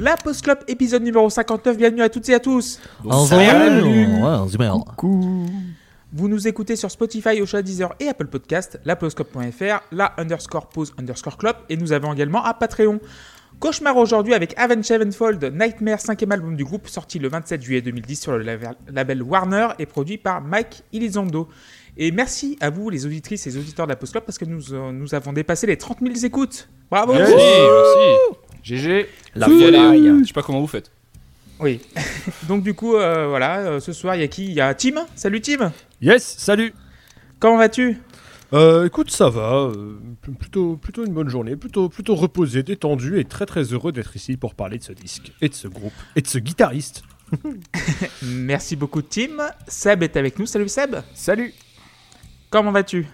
La Post Club épisode numéro 59, bienvenue à toutes et à tous. Vous nous écoutez sur Spotify, Ocha, Deezer et Apple Podcast, lapostclub.fr, la underscore pause underscore club et nous avons également un Patreon. Cauchemar aujourd'hui avec Avenged Sevenfold, Nightmare 5e album du groupe sorti le 27 juillet 2010 sur le label- Warner et produit par Mike Elizondo. Et merci à vous les auditrices et les auditeurs de la Post Club parce que nous, euh, nous avons dépassé les 30 000 écoutes. Bravo Merci, merci. GG. La volaille. Je sais pas comment vous faites. Oui. Donc du coup, euh, voilà, euh, ce soir il y a qui? Il y a Tim? Salut Tim. Yes, salut. Comment vas-tu? Euh, écoute, ça va. euh, plutôt, plutôt une bonne journée, plutôt, plutôt reposé, détendu et très très heureux d'être ici pour parler de ce disque et de ce groupe et de ce guitariste. Merci beaucoup Tim. Seb est avec nous. Salut Seb. Salut. Comment vas-tu?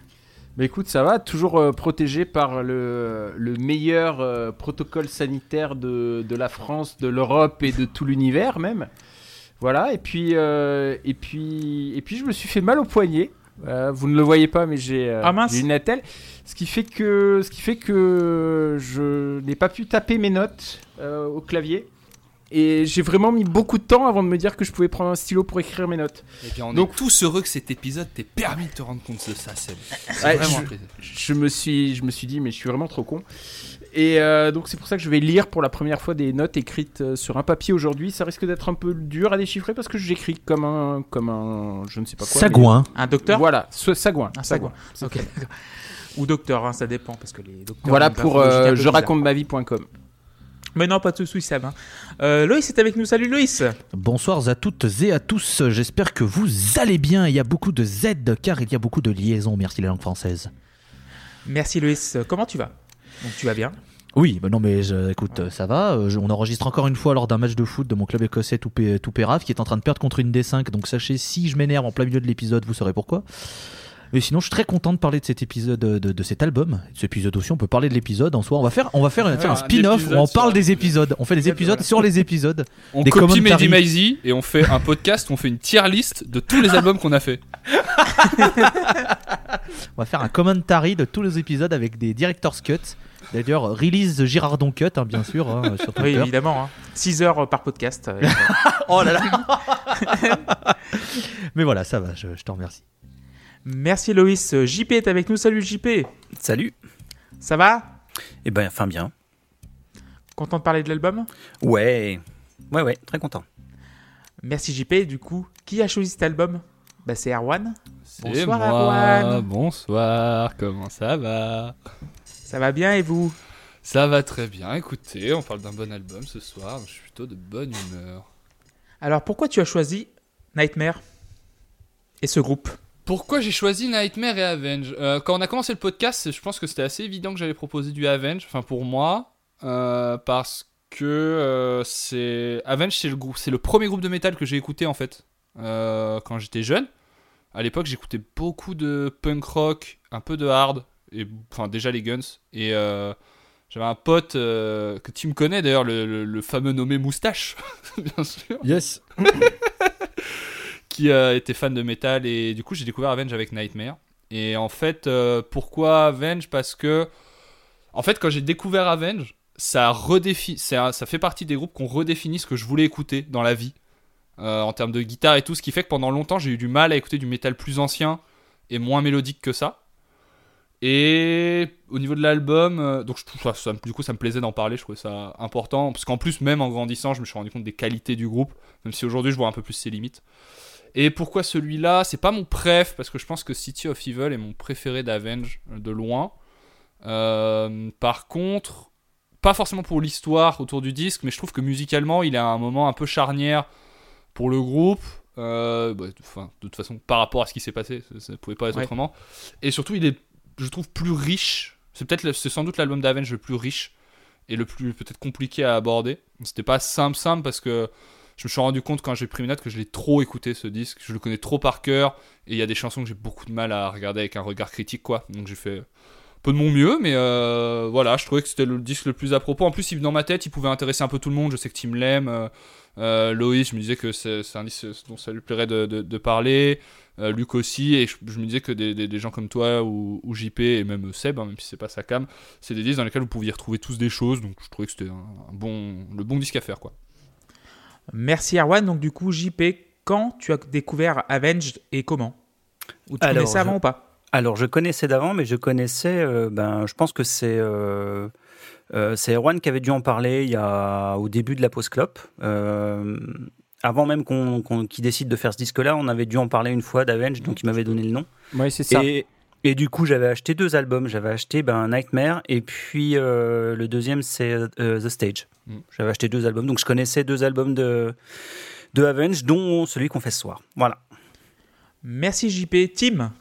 Bah écoute, ça va, toujours euh, protégé par le, le meilleur euh, protocole sanitaire de, de la France, de l'Europe et de tout l'univers même. Voilà, et puis, euh, et, puis, et puis je me suis fait mal au poignet. Vous ne le voyez pas, mais j'ai Ah, j'ai une attelle. Ce qui fait que, ce qui fait que je n'ai pas pu taper mes notes au clavier. Et j'ai vraiment mis beaucoup de temps avant de me dire que je pouvais prendre un stylo pour écrire mes notes. Eh bien, on Donc- est tous heureux que cet épisode t'ait permis de te rendre compte de ça, Seb. C'est Ouais, vraiment je- un plaisir. je me suis, je me suis dit, mais je suis vraiment trop con. Et euh, donc c'est pour ça que je vais lire pour la première fois des notes écrites euh, sur un papier aujourd'hui. Ça risque d'être un peu dur à déchiffrer parce que j'écris comme un, comme un, je ne sais pas quoi. Sagouin. Un docteur? Voilà, so- sagouin. Un sagouin. Ok. d'accord. Ou docteur, hein, ça dépend parce que les docteurs. Voilà pour euh, je raconte ma vie.com. Mais non, pas de soucis, hein. Euh, Loïs est avec nous. Salut Loïs. Bonsoir à toutes et à tous. J'espère que vous allez bien. Il y a beaucoup de Z car il y a beaucoup de liaisons. Merci la langue française. Merci Loïs. Comment tu vas? Donc tu vas bien? Oui, bah non mais je- écoute, ça va. Je- on enregistre encore une fois lors d'un match de foot de mon club écossais tout, tout Pérave qui est en train de perdre contre une D5. Donc sachez, si je m'énerve en plein milieu de l'épisode, vous saurez pourquoi. Mais sinon, je suis très content de parler de cet épisode, de, de cet album. De cet épisode aussi, on peut parler de l'épisode en soi. On va faire, on va faire, un un spin-off où on parle des épisodes. On fait des épisodes sur les épisodes. On Des copie. Mehdi Maizy et on fait un podcast, on fait une tier list de tous les albums qu'on a fait. On va faire un commentary de tous les épisodes avec des director's cut. D'ailleurs, release Girardon cut, hein, bien sûr, hein, sur Oui, évidemment. 6 heures euh, par podcast. euh, oh là là Mais voilà, ça va, je, je te remercie. Merci Loïs. JP est avec nous. Salut JP. Salut. Ça va? Eh ben, enfin bien. Content de parler de l'album? Ouais. Ouais, ouais, très content. Merci JP. Du coup, qui a choisi cet album? Bah c'est Erwan. C'est Bonsoir, moi. Erwan. Bonsoir, comment ça va? Ça va bien et vous? Ça va très bien, écoutez, on parle d'un bon album ce soir, je suis plutôt de bonne humeur. Alors pourquoi tu as choisi Nightmare et ce groupe? Pourquoi j'ai choisi Nightmare et Avenge Euh, Quand on a commencé le podcast, je pense que c'était assez évident que j'allais proposer du Avenge, enfin pour moi, euh, parce que euh, c'est Avenge, c'est le groupe, c'est le premier groupe de métal que j'ai écouté en fait quand j'étais jeune. À l'époque, j'écoutais beaucoup de punk rock, un peu de hard, et enfin déjà les Guns. Et j'avais un pote euh, que tu me connais d'ailleurs, le, le- le fameux nommé Moustache, bien sûr Yes. qui euh, était fan de métal et du coup j'ai découvert Avenge avec Nightmare. Et en fait, euh, pourquoi Avenge Parce que, en fait, quand j'ai découvert Avenge, ça, redéfi ça, fait partie des groupes qui ont redéfini ce que je voulais écouter dans la vie, euh, en termes de guitare et tout, ce qui fait que pendant longtemps j'ai eu du mal à écouter du métal plus ancien et moins mélodique que ça. Et au niveau de l'album, donc du coup ça me plaisait d'en parler, je trouvais ça important, parce qu'en plus même en grandissant, je me suis rendu compte des qualités du groupe, même si aujourd'hui je vois un peu plus ses limites. Et pourquoi celui-là? C'est pas mon préf, parce que je pense que City of Evil est mon préféré d'Avenge, euh, de loin. Euh, par contre, pas forcément pour l'histoire autour du disque, mais je trouve que musicalement, il a un moment un peu charnière pour le groupe. Euh, bah, de toute façon, par rapport à ce qui s'est passé, ça, ça pouvait pas être Ouais. autrement. Et surtout, il est, je trouve, plus riche. C'est peut-être, c'est sans doute l'album d'Avenge le plus riche et le plus peut-être compliqué à aborder. C'était pas simple, simple parce que je me suis rendu compte quand j'ai pris mes notes que je l'ai trop écouté ce disque, je le connais trop par cœur et il y a des chansons que j'ai beaucoup de mal à regarder avec un regard critique quoi. Donc j'ai fait peu de mon mieux, mais euh, voilà, je trouvais que c'était le disque le plus à propos. En plus, dans ma tête, il pouvait intéresser un peu tout le monde. Je sais que Tim l'aime. euh, euh, Loïs, je me disais que c'est un disque dont ça lui plairait de, parler. Luc aussi, et je, me disais que des, gens comme toi ou, JP et même Seb, hein, même si c'est pas sa cam, c'est des disques dans lesquels vous pouviez retrouver tous des choses. Donc je trouvais que c'était un, un le bon disque à faire, quoi. Merci Erwan. Donc du coup, JP, quand tu as découvert Avenged et comment? Ou tu Alors, connaissais avant je- ou pas? Alors, je connaissais d'avant, mais je connaissais, euh, ben, je pense que c'est euh, euh, c'est Erwan qui avait dû en parler il y a, au début de la pause clope. Euh, avant même qu'on qu'on- qu'il décide de faire ce disque-là, on avait dû en parler une fois d'Avenge, donc il m'avait donné le nom. Ouais, c'est ça. Et, et du coup, j'avais acheté deux albums. J'avais acheté ben, Nightmare et puis euh, le deuxième, c'est euh, The Stage. Mm. J'avais acheté deux albums, donc je connaissais deux albums de, de Avenge, dont celui qu'on fait ce soir. Voilà. Merci JP. Tim?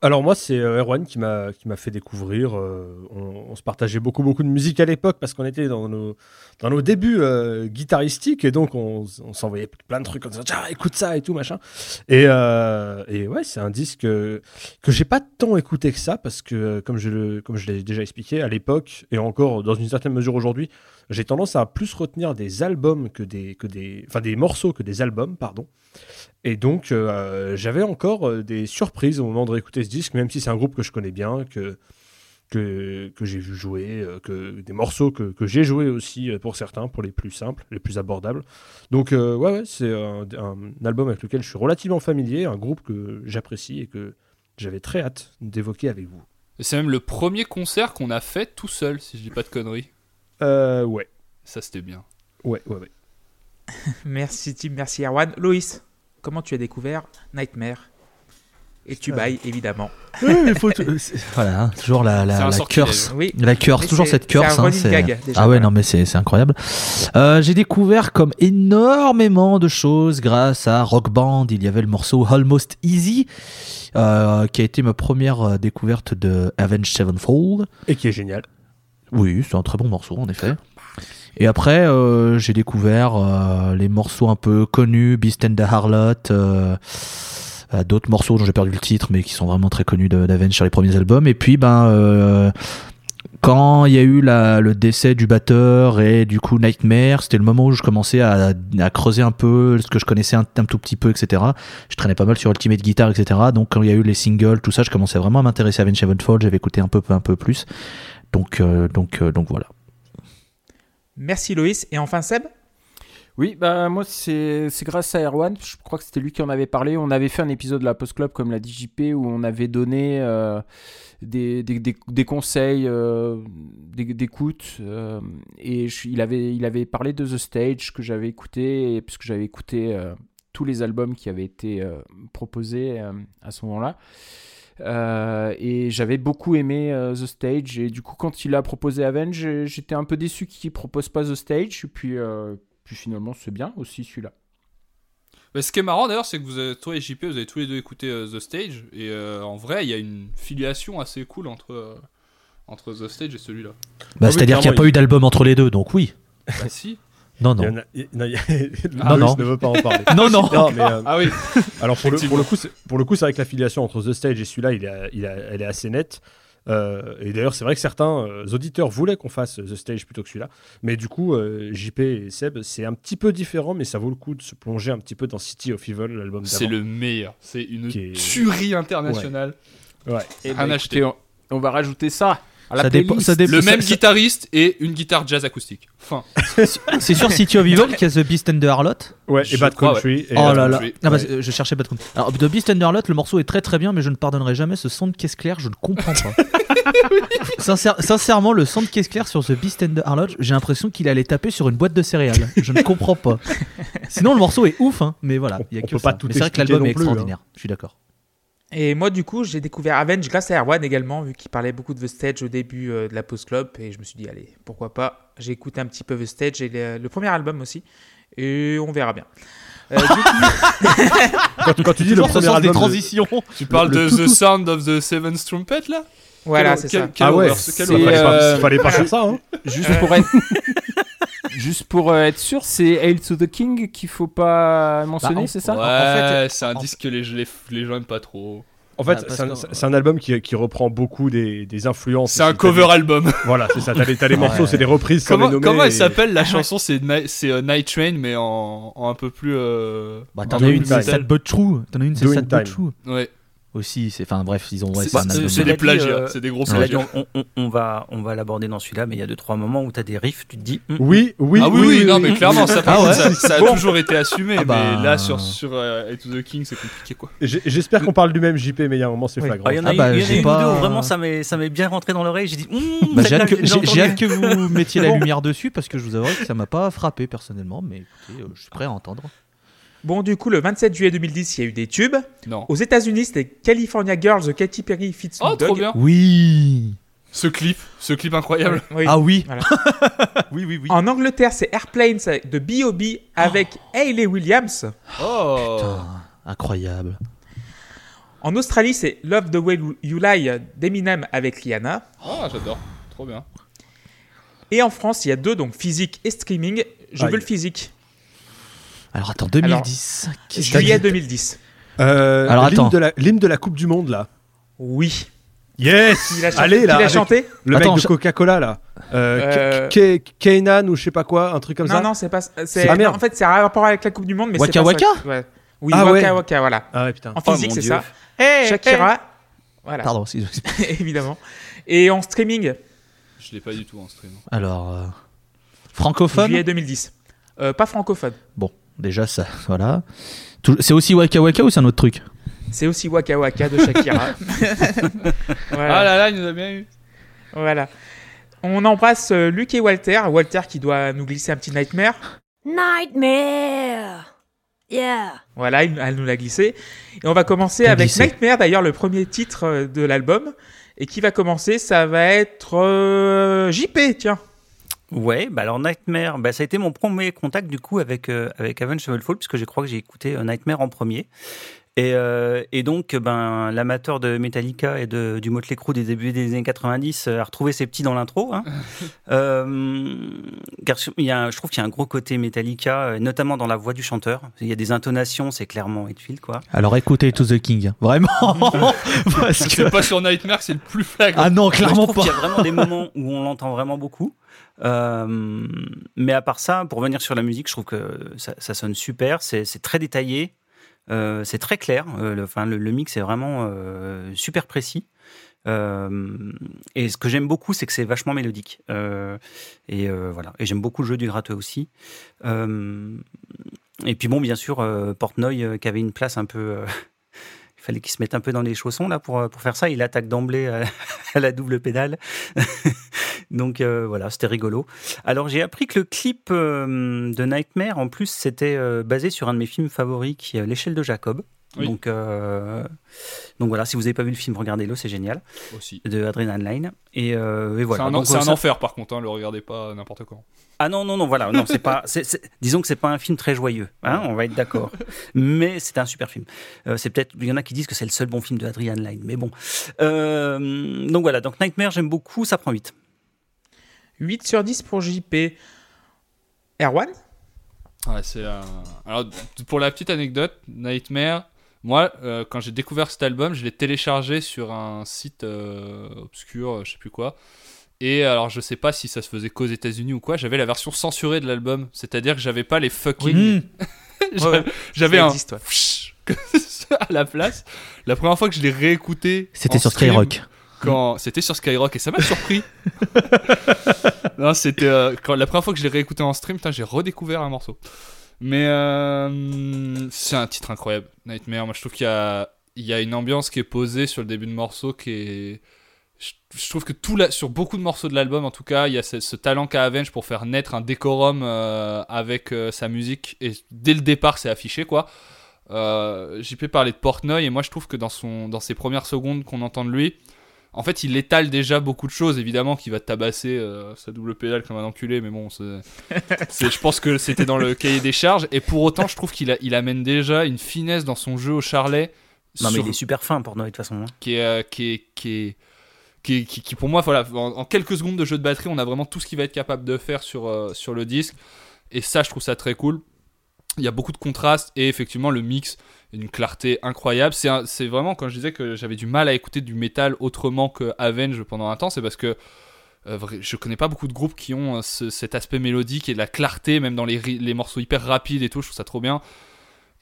Alors moi, c'est euh, Erwan qui m'a qui m'a fait découvrir. euh, on, se partageait beaucoup beaucoup de musique à l'époque parce qu'on était dans nos dans nos débuts euh, guitaristiques et donc on, s'envoyait plein de trucs disant tiens écoute ça et tout machin. Et, euh, et ouais, c'est un disque que j'ai pas tant écouté que ça parce que comme je le comme je l'ai déjà expliqué à l'époque et encore dans une certaine mesure aujourd'hui, j'ai tendance à plus retenir des albums que des que des enfin des morceaux que des albums pardon. Et donc, euh, j'avais encore euh, des surprises au moment de réécouter ce disque, même si c'est un groupe que je connais bien, que, que, que j'ai vu jouer, euh, que des morceaux que, que j'ai joués aussi pour certains, pour les plus simples, les plus abordables. Donc, euh, ouais, ouais, c'est un, un album avec lequel je suis relativement familier, un groupe que j'apprécie et que j'avais très hâte d'évoquer avec vous. C'est même le premier concert qu'on a fait tout seul, si je dis pas de conneries. Euh, ouais, Ça, c'était bien. ouais, ouais, ouais. Merci Tim, merci Erwan. Loïs, comment tu as découvert Nightmare Et tu bailles, évidemment. Oui, mais faut euh, voilà, hein, toujours la, curse. Oui. La curse, Mais toujours cette curse. hein, gag, déjà, ah ouais, voilà. non, mais c'est incroyable. Euh, J'ai découvert comme énormément de choses grâce à Rock Band. Il y avait le morceau Almost Easy, euh, qui a été ma première euh, découverte de Avenged Sevenfold. Et qui est génial. Oui, c'est un très bon morceau en effet. Et après, euh, j'ai découvert euh, les morceaux un peu connus, Beast and the Harlot, euh, euh, d'autres morceaux dont j'ai perdu le titre, mais qui sont vraiment très connus d'Avenge sur les premiers albums. Et puis, ben, euh, quand il y a eu la- le décès du batteur et du coup Nightmare, c'était le moment où je commençais à, à creuser un peu ce que je connaissais un, un tout petit peu, etc. Je traînais pas mal sur Ultimate Guitar, etc. Donc quand il y a eu les singles, tout ça, je commençais vraiment à m'intéresser à Avenged Sevenfold. J'avais écouté un peu, un peu plus. Donc, euh, donc, euh, donc voilà. Merci Loïs. Et enfin Seb? Oui, bah moi c'est grâce à Erwan, je crois que c'était lui qui en avait parlé. On avait fait un épisode de la Post Club comme l'a dit JP où on avait donné euh, des, des, des- conseils euh, d'écoute euh, et il avait il avait parlé de The Stage que j'avais écouté puisque j'avais écouté tous les albums qui avaient été proposés à ce moment-là. Euh, et j'avais beaucoup aimé euh, The Stage et du coup quand il a proposé Avenge j'étais un peu déçu qu'il propose pas The Stage et puis euh, puis finalement, c'est bien aussi celui-là. Mais ce qui est marrant d'ailleurs, c'est que vous avez, toi et JP, vous avez tous les deux écouté euh, The Stage, et euh, en vrai, il y a une filiation assez cool entre, euh, entre The Stage et celui-là. Bah, Ah C'est-à-dire qu'il n'y a pas eu d'album entre les deux, donc oui. bah si. Non, Il y non. en a- il y en a- il y a- Ah, Loïs non. ne veut pas en parler. Non, non. non, mais euh, Ah oui. Alors pour le, pour le coup, c'est- pour le coup, c'est vrai que l'affiliation entre The Stage et celui-là, il il elle est assez nette. Euh, et d'ailleurs, c'est vrai que certains euh, auditeurs voulaient qu'on fasse The Stage plutôt que celui-là. Mais du coup, euh, JP et Seb, c'est un petit peu différent, mais ça vaut le coup de se plonger un petit peu dans City of Evil, l'album C'est d'avant. le meilleur. C'est une est- tuerie internationale. Ouais. Et Rien bah, acheté. écoutez, on, on va rajouter ça Ça dépend- playlist. ça Le ça- même ça- guitariste et une guitare jazz acoustique. Enfin, C'est sur City of Evil qu'il y a The Beast and the Harlot. Ouais, Je et Bad Country. et, oh là là. Ah bah, Ouais. je cherchais Bad Country. Alors, The Beast and the Harlot, le morceau est très très bien, mais je ne pardonnerai jamais ce son de caisse claire, je ne comprends pas. Sincère- sincèrement, le son de caisse claire sur The Beast and the Harlot, j'ai l'impression qu'il allait taper sur une boîte de céréales. Je ne comprends pas. Sinon, le morceau est ouf, hein, mais voilà, On- il y a on que peut ça. pas tout mais c'est vrai que l'album est hein. extraordinaire. Je suis d'accord. Et moi, du coup, j'ai découvert Avenge grâce à Erwan également, vu qu'il parlait beaucoup de The Stage au début euh, de la Post Club. Et je me suis dit, allez, pourquoi pas. J'ai écouté un petit peu The Stage et le, le premier album aussi. Et on verra bien. Euh, coup, quand, quand tu dis le premier des album de- transitions. tu parles le de tout, The tout- Sound of the Seventh Trumpet là? Voilà, c'est ça. Ah ouais, quelle fallait, pas, euh, fallait pas faire ça. Hein. Juste pour être, juste pour euh, être sûr, c'est Hail to the King qu'il faut pas mentionner, Bah, en- c'est ça Ouais, en fait, c'est un en- disque que les, les, les gens aiment pas trop. En fait, Ah, c'est un, album qui, qui reprend beaucoup des, des influences. C'est un cover album. Voilà, c'est ça. T'as des morceaux, Ouais. c'est des reprises les Comment, comment elle et- s'appelle la chanson? C'est euh, Night Train, mais en, en un peu plus. euh, Bah, t'en as une, c'est. Sad But True. T'en as une, c'est Sad But. True. Ouais. Aussi, c'est. Enfin, bref, ils ont. Ouais, C'est- des plagiats, euh, c'est des gros plagiats. on, on- on va, on va l'aborder dans celui-là, mais il y a deux trois moments où tu as des riffs, tu te dis. hum, Oui, oui, ah oui, oui, non, mais clairement, ça, Ah contre, ouais ça, ça a Bon. toujours été assumé, Ah bah. mais là, sur, sur Head to the King, c'est compliqué, quoi. J'ai- J'espère qu'on parle du même JP, mais il y a un moment, c'est Oui. flagrant. Ah, il y en a, Ah bah, y a pas- une où vraiment ça m'est ça m'est bien rentré dans l'oreille. J'ai dit. hum, Bah, j'ai hâte, que, vous mettiez la lumière dessus parce que je vous avoue que ça m'a pas frappé personnellement, mais écoutez, euh, je suis prêt à entendre. Bon, du coup, le 27 juillet 2010, il y a eu des tubes. Non. Aux États-Unis, c'était California Girls de Katy Perry Fit Oh, trop bien. Oui Ce clip, ce clip incroyable. Oui. Ah oui Voilà. Oui, oui, oui. En Angleterre, c'est Airplanes de B.O.B. avec Hayley Williams. Oh. Putain, incroyable. En Australie, c'est Love the Way You Lie d'Eminem avec Rihanna. Oh, j'adore. Trop bien. Et en France, il y a deux, donc physique et streaming. Je Aïe. veux le physique. Alors attends, 2010. qu'est-ce que t'as Juillet dit 2010. Euh, Alors, l'hymne attends. de la- L'hymne de la Coupe du Monde, là. Oui. Yes Qui l'a chanté, Allez, là, chanté le Attends, mec de Coca-Cola, là. Euh, Euh, ou je sais pas quoi, un truc comme Non, ça. non, c'est pas. C'est, Ah, merde. En fait, c'est un rapport avec la Coupe du Monde, mais Waka pas Waka ça. Ouais. Oui, Ah, Waka ouais. Waka, voilà. Ah ouais, putain. En Oh, physique, mon c'est ça. Shakira. Voilà, Pardon, si- évidemment. Et en streaming, Je l'ai pas du tout en stream. Alors, euh, francophone juillet 2010. Euh, pas francophone. Bon, déjà ça, voilà. C'est aussi Waka Waka ou c'est un autre truc? C'est aussi Waka Waka de Shakira. voilà. Ah là là, il nous a bien eu. voilà. On embrasse euh, Luc et Walter. Walter qui doit nous glisser un petit nightmare. Nightmare. Yeah. Voilà, il- elle nous l'a glissé. Et on va commencer avec glissé. Nightmare, d'ailleurs le premier titre euh, de l'album. Et qui va commencer? Ça va être euh, JP, tiens. Ouais, bah alors Nightmare, bah ça a été mon premier contact du coup avec euh, avec Avenged Sevenfold puisque je crois que j'ai écouté euh, Nightmare en premier. Et, euh, et donc, ben, l'amateur de Metallica et de, du Motley Crue des débuts des années 90 euh, a retrouvé ses petits dans l'intro. Hein. Euh, car il y a un- je trouve qu'il y a un gros côté Metallica, euh, notamment dans la voix du chanteur. Il y a des intonations, c'est clairement Hetfield, quoi. Alors écoutez To The King, vraiment Parce que... C'est pas sur Nightmare, c'est le plus flagrant. Ah non, Moi, je clairement trouve pas qu'il y a vraiment des moments où on l'entend vraiment beaucoup. Euh, mais à part ça, pour revenir sur la musique, je trouve que ça, ça sonne super. C'est c'est très détaillé. Euh, c'est très clair. euh, le, enfin, le, mix est vraiment euh, super précis. Et ce que j'aime beaucoup, c'est que c'est vachement mélodique. Et voilà. Et j'aime beaucoup le jeu du gratteux aussi. Et puis bon, bien sûr, Portnoy qui avait une place un peu. Euh, il fallait qu'il se mette un peu dans les chaussons là pour, euh, faire ça. Il attaque d'emblée à, à la double pédale. Donc euh, voilà, c'était rigolo. Alors j'ai appris que le clip euh, de Nightmare, en plus, c'était euh, basé sur un de mes films favoris, qui est L'échelle de Jacob. Oui. Donc, euh, donc voilà, si vous n'avez pas vu le film, regardez-le, c'est génial. Aussi. De Adrenaline. Et, euh, et voilà. c'est un, Donc, c'est un ça- enfer par contre, hein, le regardez pas n'importe quand. ah non, non, non, voilà. Non, c'est pas, c'est- c'est- disons que c'est pas un film très joyeux. Hein, on va être d'accord. Mais c'est un super film. Euh, c'est peut-être, il y en a qui disent que c'est le seul bon film de Adrian Lyne. Mais bon. Euh, donc voilà. Donc Nightmare, j'aime beaucoup. Ça prend 8. 8 sur 10 pour JP. Erwan? Ouais, c'est Alors, pour la petite anecdote, Nightmare, moi, euh, quand j'ai découvert cet album, je l'ai téléchargé sur un site euh, obscur, euh, je sais plus quoi. Et alors, je sais pas si ça se faisait qu'aux États-Unis ou quoi, j'avais la version censurée de l'album. C'est-à-dire que j'avais pas les fucking. Mmh. J'avais- j'avais Ça un. existe, ouais. à la place. La première fois que je l'ai réécouté. C'était sur stream, Skyrock. quand c'était sur Skyrock et ça m'a surpris. non, c'était euh, quand la première fois que je l'ai réécouté en stream, j'ai redécouvert un morceau. Mais euh, c'est un titre incroyable, Nightmare. Moi, je trouve qu'il y a il y a une ambiance qui est posée sur le début de morceau qui est je, trouve que tout sur beaucoup de morceaux de l'album, en tout cas, il y a ce, talent qu'a Avenge pour faire naître un décorum euh, avec euh, sa musique. Et dès le départ, c'est affiché, quoi. JP parlait de Portnoy, et moi, je trouve que dans, son, dans ses premières secondes qu'on entend de lui, en fait, il étale déjà beaucoup de choses, évidemment, qu'il va tabasser euh, sa double pédale comme un enculé, mais bon, c'est, je pense que c'était dans le cahier des charges. Et pour autant, je trouve qu'il il amène déjà une finesse dans son jeu au charlet. Non, mais il est super fin pour nous, de toute façon. hein. qui est, euh, qui est, qui est- qui, qui- qui, pour moi, voilà, en, en quelques secondes de jeu de batterie, on a vraiment tout ce qu'il va être capable de faire sur, euh, sur le disque. Et ça, je trouve ça très cool. Il y a beaucoup de contrastes et effectivement, le mix une clarté incroyable. C'est vraiment quand je disais que j'avais du mal à écouter du métal autrement que Avenge pendant un temps, c'est parce que euh, je connais pas beaucoup de groupes qui ont euh, ce- cet aspect mélodique et de la clarté, même dans les, morceaux hyper rapides et tout. Je trouve ça trop bien.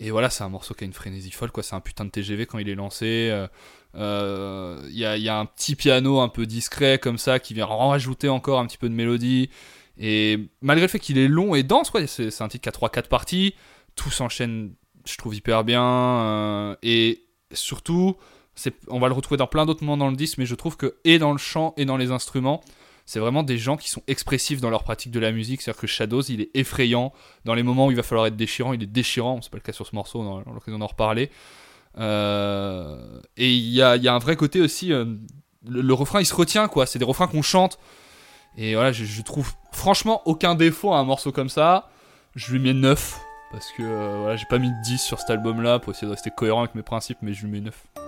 Et voilà, c'est un morceau qui a une frénésie folle, quoi. C'est un putain de TGV quand il est lancé. euh, euh, Il y, a, un petit piano un peu discret comme ça qui vient rajouter encore un petit peu de mélodie. Et malgré le fait qu'il est long et dense, c'est un titre qui a 3-4 parties. Tout s'enchaîne, je trouve, hyper bien. euh, et surtout, on va le retrouver dans plein d'autres moments dans le disque, mais je trouve que, et dans le chant et dans les instruments, c'est vraiment des gens qui sont expressifs dans leur pratique de la musique. C'est-à-dire que Shadows, il est effrayant. Dans les moments où il va falloir être déchirant, il est déchirant. C'est pas le cas sur ce morceau, on aura l'occasion d'en reparler. Euh, et il y a, un vrai côté aussi. euh, le, le refrain, il se retient, quoi. C'est des refrains qu'on chante. Et voilà, je, je trouve franchement aucun défaut à un morceau comme ça. Je lui mets 9. Parce que euh, voilà, j'ai pas mis de 10 sur cet album-là pour essayer de rester cohérent avec mes principes, mais je lui mets 9.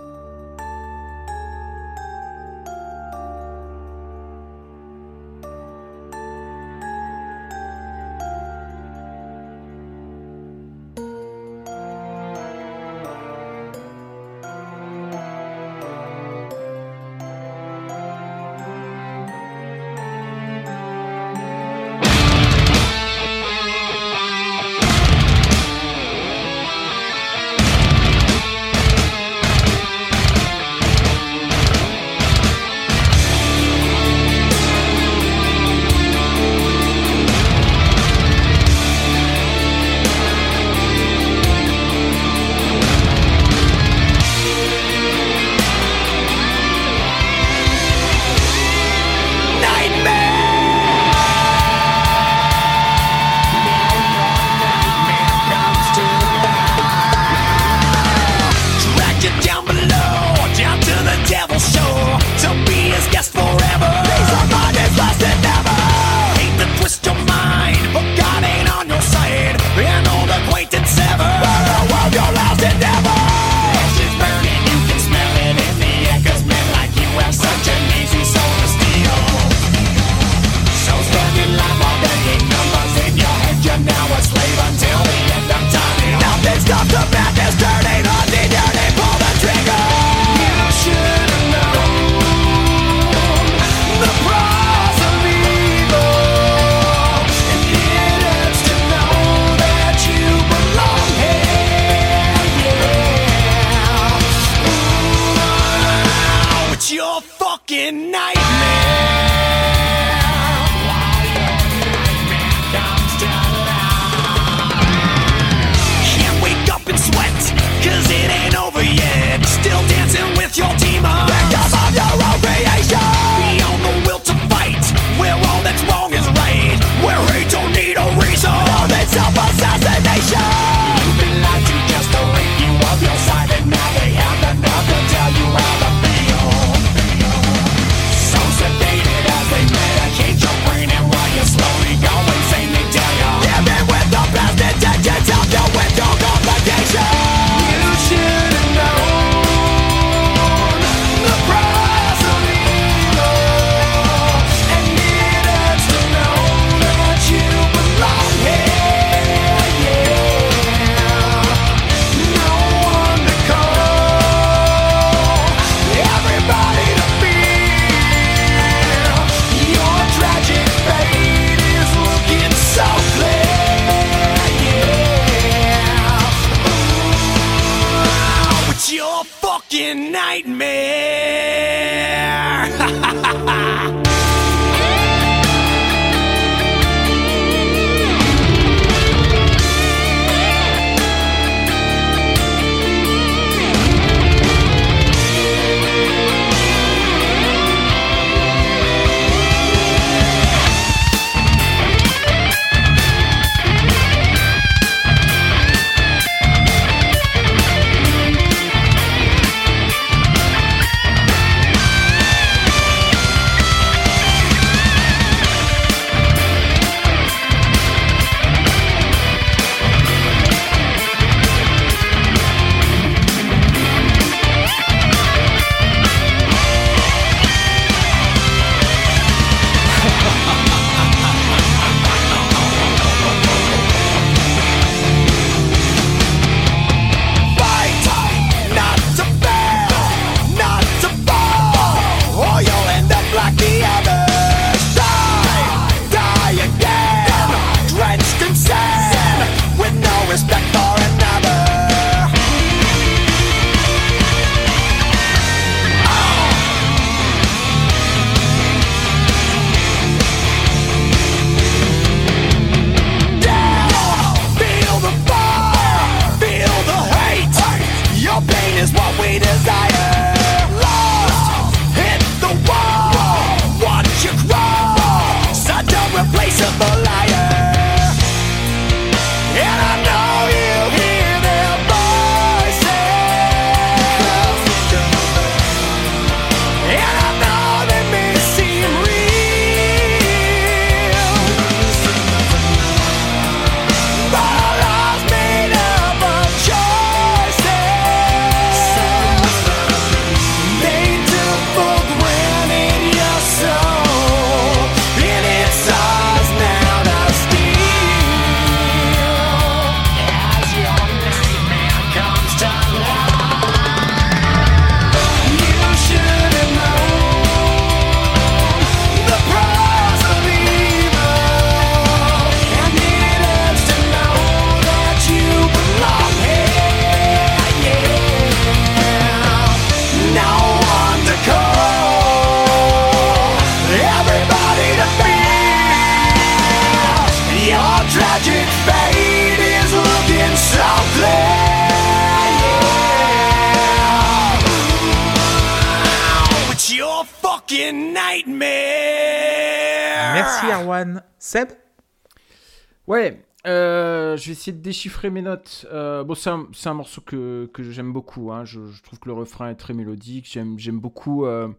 Essayer de déchiffrer mes notes. Euh, bon, c'est un, morceau que, que j'aime beaucoup. hein. Je, trouve que le refrain est très mélodique. J'aime, beaucoup euh,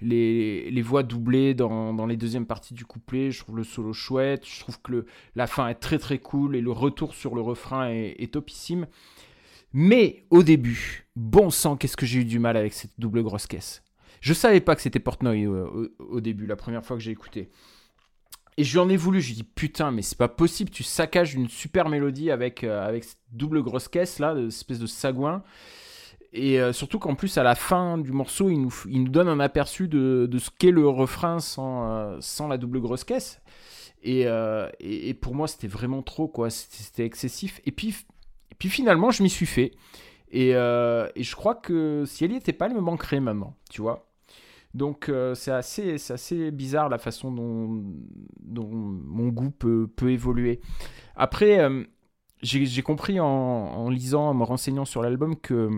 les, les voix doublées dans, dans les deuxièmes parties du couplet. Je trouve le solo chouette. Je trouve que la fin est très très cool et le retour sur le refrain est, est topissime. Mais au début, bon sang, qu'est-ce que j'ai eu du mal avec cette double grosse caisse. Je savais pas que c'était Portnoy euh, au début, la première fois que j'ai écouté. Et je lui en ai voulu, je lui ai dit putain, mais c'est pas possible, tu saccages une super mélodie avec, euh, avec cette double grosse caisse là, de- espèce de sagouin. Et euh, surtout qu'en plus, à la fin du morceau, il nous, il nous donne un aperçu de, de ce qu'est le refrain sans, euh, sans la double grosse caisse. Et, et, pour moi, c'était vraiment trop, quoi. C'était excessif. Et puis, et puis finalement, je m'y suis fait. Et, et je crois que si elle y était pas, elle me manquerait maintenant, tu vois. Donc euh, c'est assez, assez bizarre la façon dont, mon goût peut, peut évoluer. Après, euh, j'ai compris en, lisant, en me renseignant sur l'album que,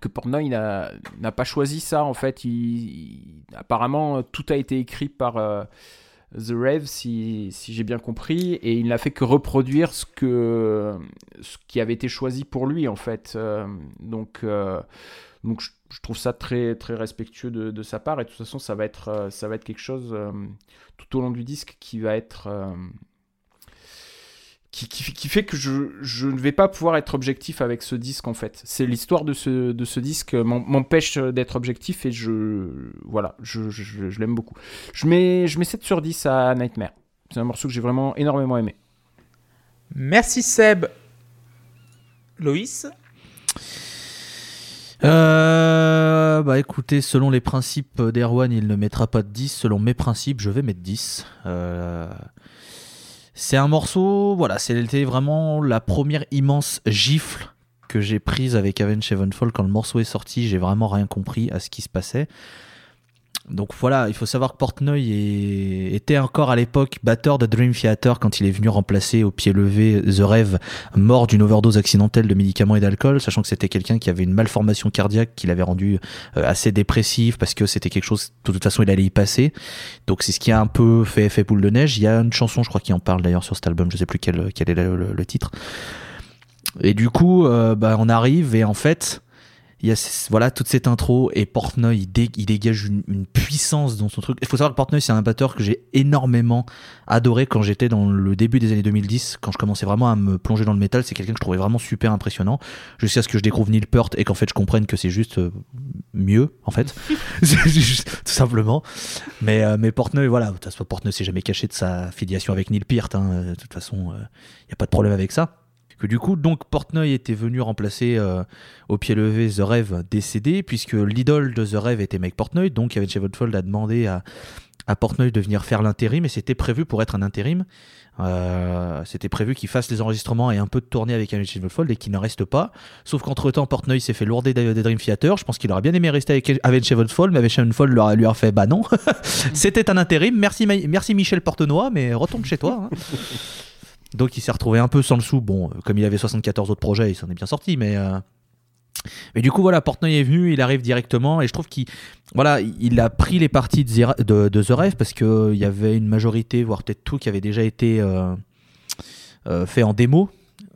que Portnoy n'a pas choisi ça. En fait, apparemment, tout a été écrit par euh, The Rave, si, si j'ai bien compris, et il n'a fait que reproduire ce, que, ce qui avait été choisi pour lui, en fait. Euh, donc... donc je, trouve ça très très respectueux de, sa part et de toute façon ça va être euh, ça va être quelque chose euh, tout au long du disque qui va être euh, qui, qui, fait que je, je ne vais pas pouvoir être objectif avec ce disque en fait. C'est l'histoire de ce, de ce disque m'empêche d'être objectif et je voilà, je, je l'aime beaucoup. Je mets, je mets 7 sur 10 à Nightmare. C'est un morceau que j'ai vraiment énormément aimé. Merci Seb. Loïs? Euh, bah écoutez, selon les principes d'Erwan, il ne mettra pas de 10. Selon mes principes, je vais mettre 10. Euh, c'est un morceau, voilà, c'était vraiment la première immense gifle que j'ai prise avec Avenged Sevenfold quand le morceau est sorti. J'ai vraiment rien compris à ce qui se passait. Donc voilà, il faut savoir que Portnoy est- était encore à l'époque batteur de Dream Theater quand il est venu remplacer au pied levé The Rêve, mort d'une overdose accidentelle de médicaments et d'alcool, sachant que c'était quelqu'un qui avait une malformation cardiaque qui l'avait rendu euh, assez dépressif parce que c'était quelque chose, de toute façon, il allait y passer. Donc c'est ce qui a un peu fait effet boule de neige. Il y a une chanson, je crois, qui en parle d'ailleurs sur cet album, je sais plus quel, quel est le titre. Et du coup, euh, bah, on arrive et en fait, il y a voilà toute cette intro et Portnoy il, dé- il dégage une, une puissance dans son truc. Il faut savoir que Portnoy c'est un batteur que j'ai énormément adoré quand j'étais dans le début des années 2010, quand je commençais vraiment à me plonger dans le métal. C'est quelqu'un que je trouvais vraiment super impressionnant jusqu'à ce que je découvre Neil Peart et qu'en fait je comprenne que c'est juste euh, mieux en fait, juste- tout simplement. Mais euh, mais Portnoy voilà, de toute façon Portnoy s'est jamais caché de sa filiation avec Neil Peart. hein. De toute façon, il n'y a pas de problème avec ça que du coup, donc Portnoy était venu remplacer euh, au pied levé The Rêve décédé, puisque l'idole de The Rêve était Mike Portnoy, donc Avenged Sevenfold a demandé à, à Portnoy de venir faire l'intérim, et c'était prévu pour être un intérim. Euh, c'était prévu qu'il fasse les enregistrements et un peu de tournée avec Avenged Sevenfold et qu'il n'en reste pas. Sauf qu'entre temps, Portnoy s'est fait lourder des Dream Theater. Je pense qu'il aurait bien aimé rester avec Avenged Sevenfold, mais Avenged Sevenfold lui a- lui fait bah non. c'était un intérim. Merci, Michel Portenoy, mais retourne chez toi. hein. Donc il s'est retrouvé un peu sans le sou. Bon, euh, comme il avait 74 autres projets, il s'en est bien sorti, mais. euh, Mais du coup, voilà, Portnoy est venu, il arrive directement, et je trouve qu'il voilà, il a pris les parties de, The Rêve parce qu'il y avait une majorité, voire peut-être tout, qui avait déjà été euh, fait en démo.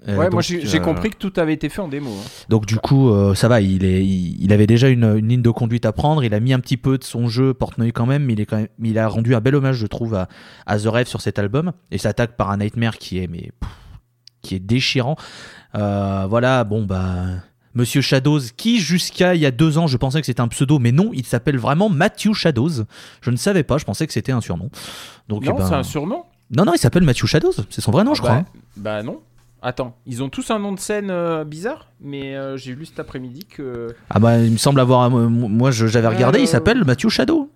Euh, ouais, moi donc, j'ai j'ai euh, compris que tout avait été fait en démo. hein. donc du coup, euh, ça va, il, est, il, il avait déjà une, une ligne de conduite à prendre, il a mis un petit peu de son jeu Portnoy quand même, mais il, est quand même, il a rendu un bel hommage, je trouve, à, à The Rêve sur cet album, et s'attaque par un Nightmare qui est, mais, pff, qui est déchirant. Voilà, bon bah... Monsieur Shadows, qui jusqu'à il y a deux ans, je pensais que c'était un pseudo, mais non, il s'appelle vraiment Matthew Shadows. Je ne savais pas, je pensais que c'était un surnom. Donc, Non, eh ben- c'est un surnom non, non, il s'appelle Matthew Shadows, c'est son vrai nom, je Ah crois. bah, bah non. Attends, ils ont tous un nom de scène euh, bizarre, mais euh, j'ai lu cet après-midi que. Ah bah, il me semble avoir. euh, moi, je- j'avais regardé, Euh, il s'appelle Matthew Shadow.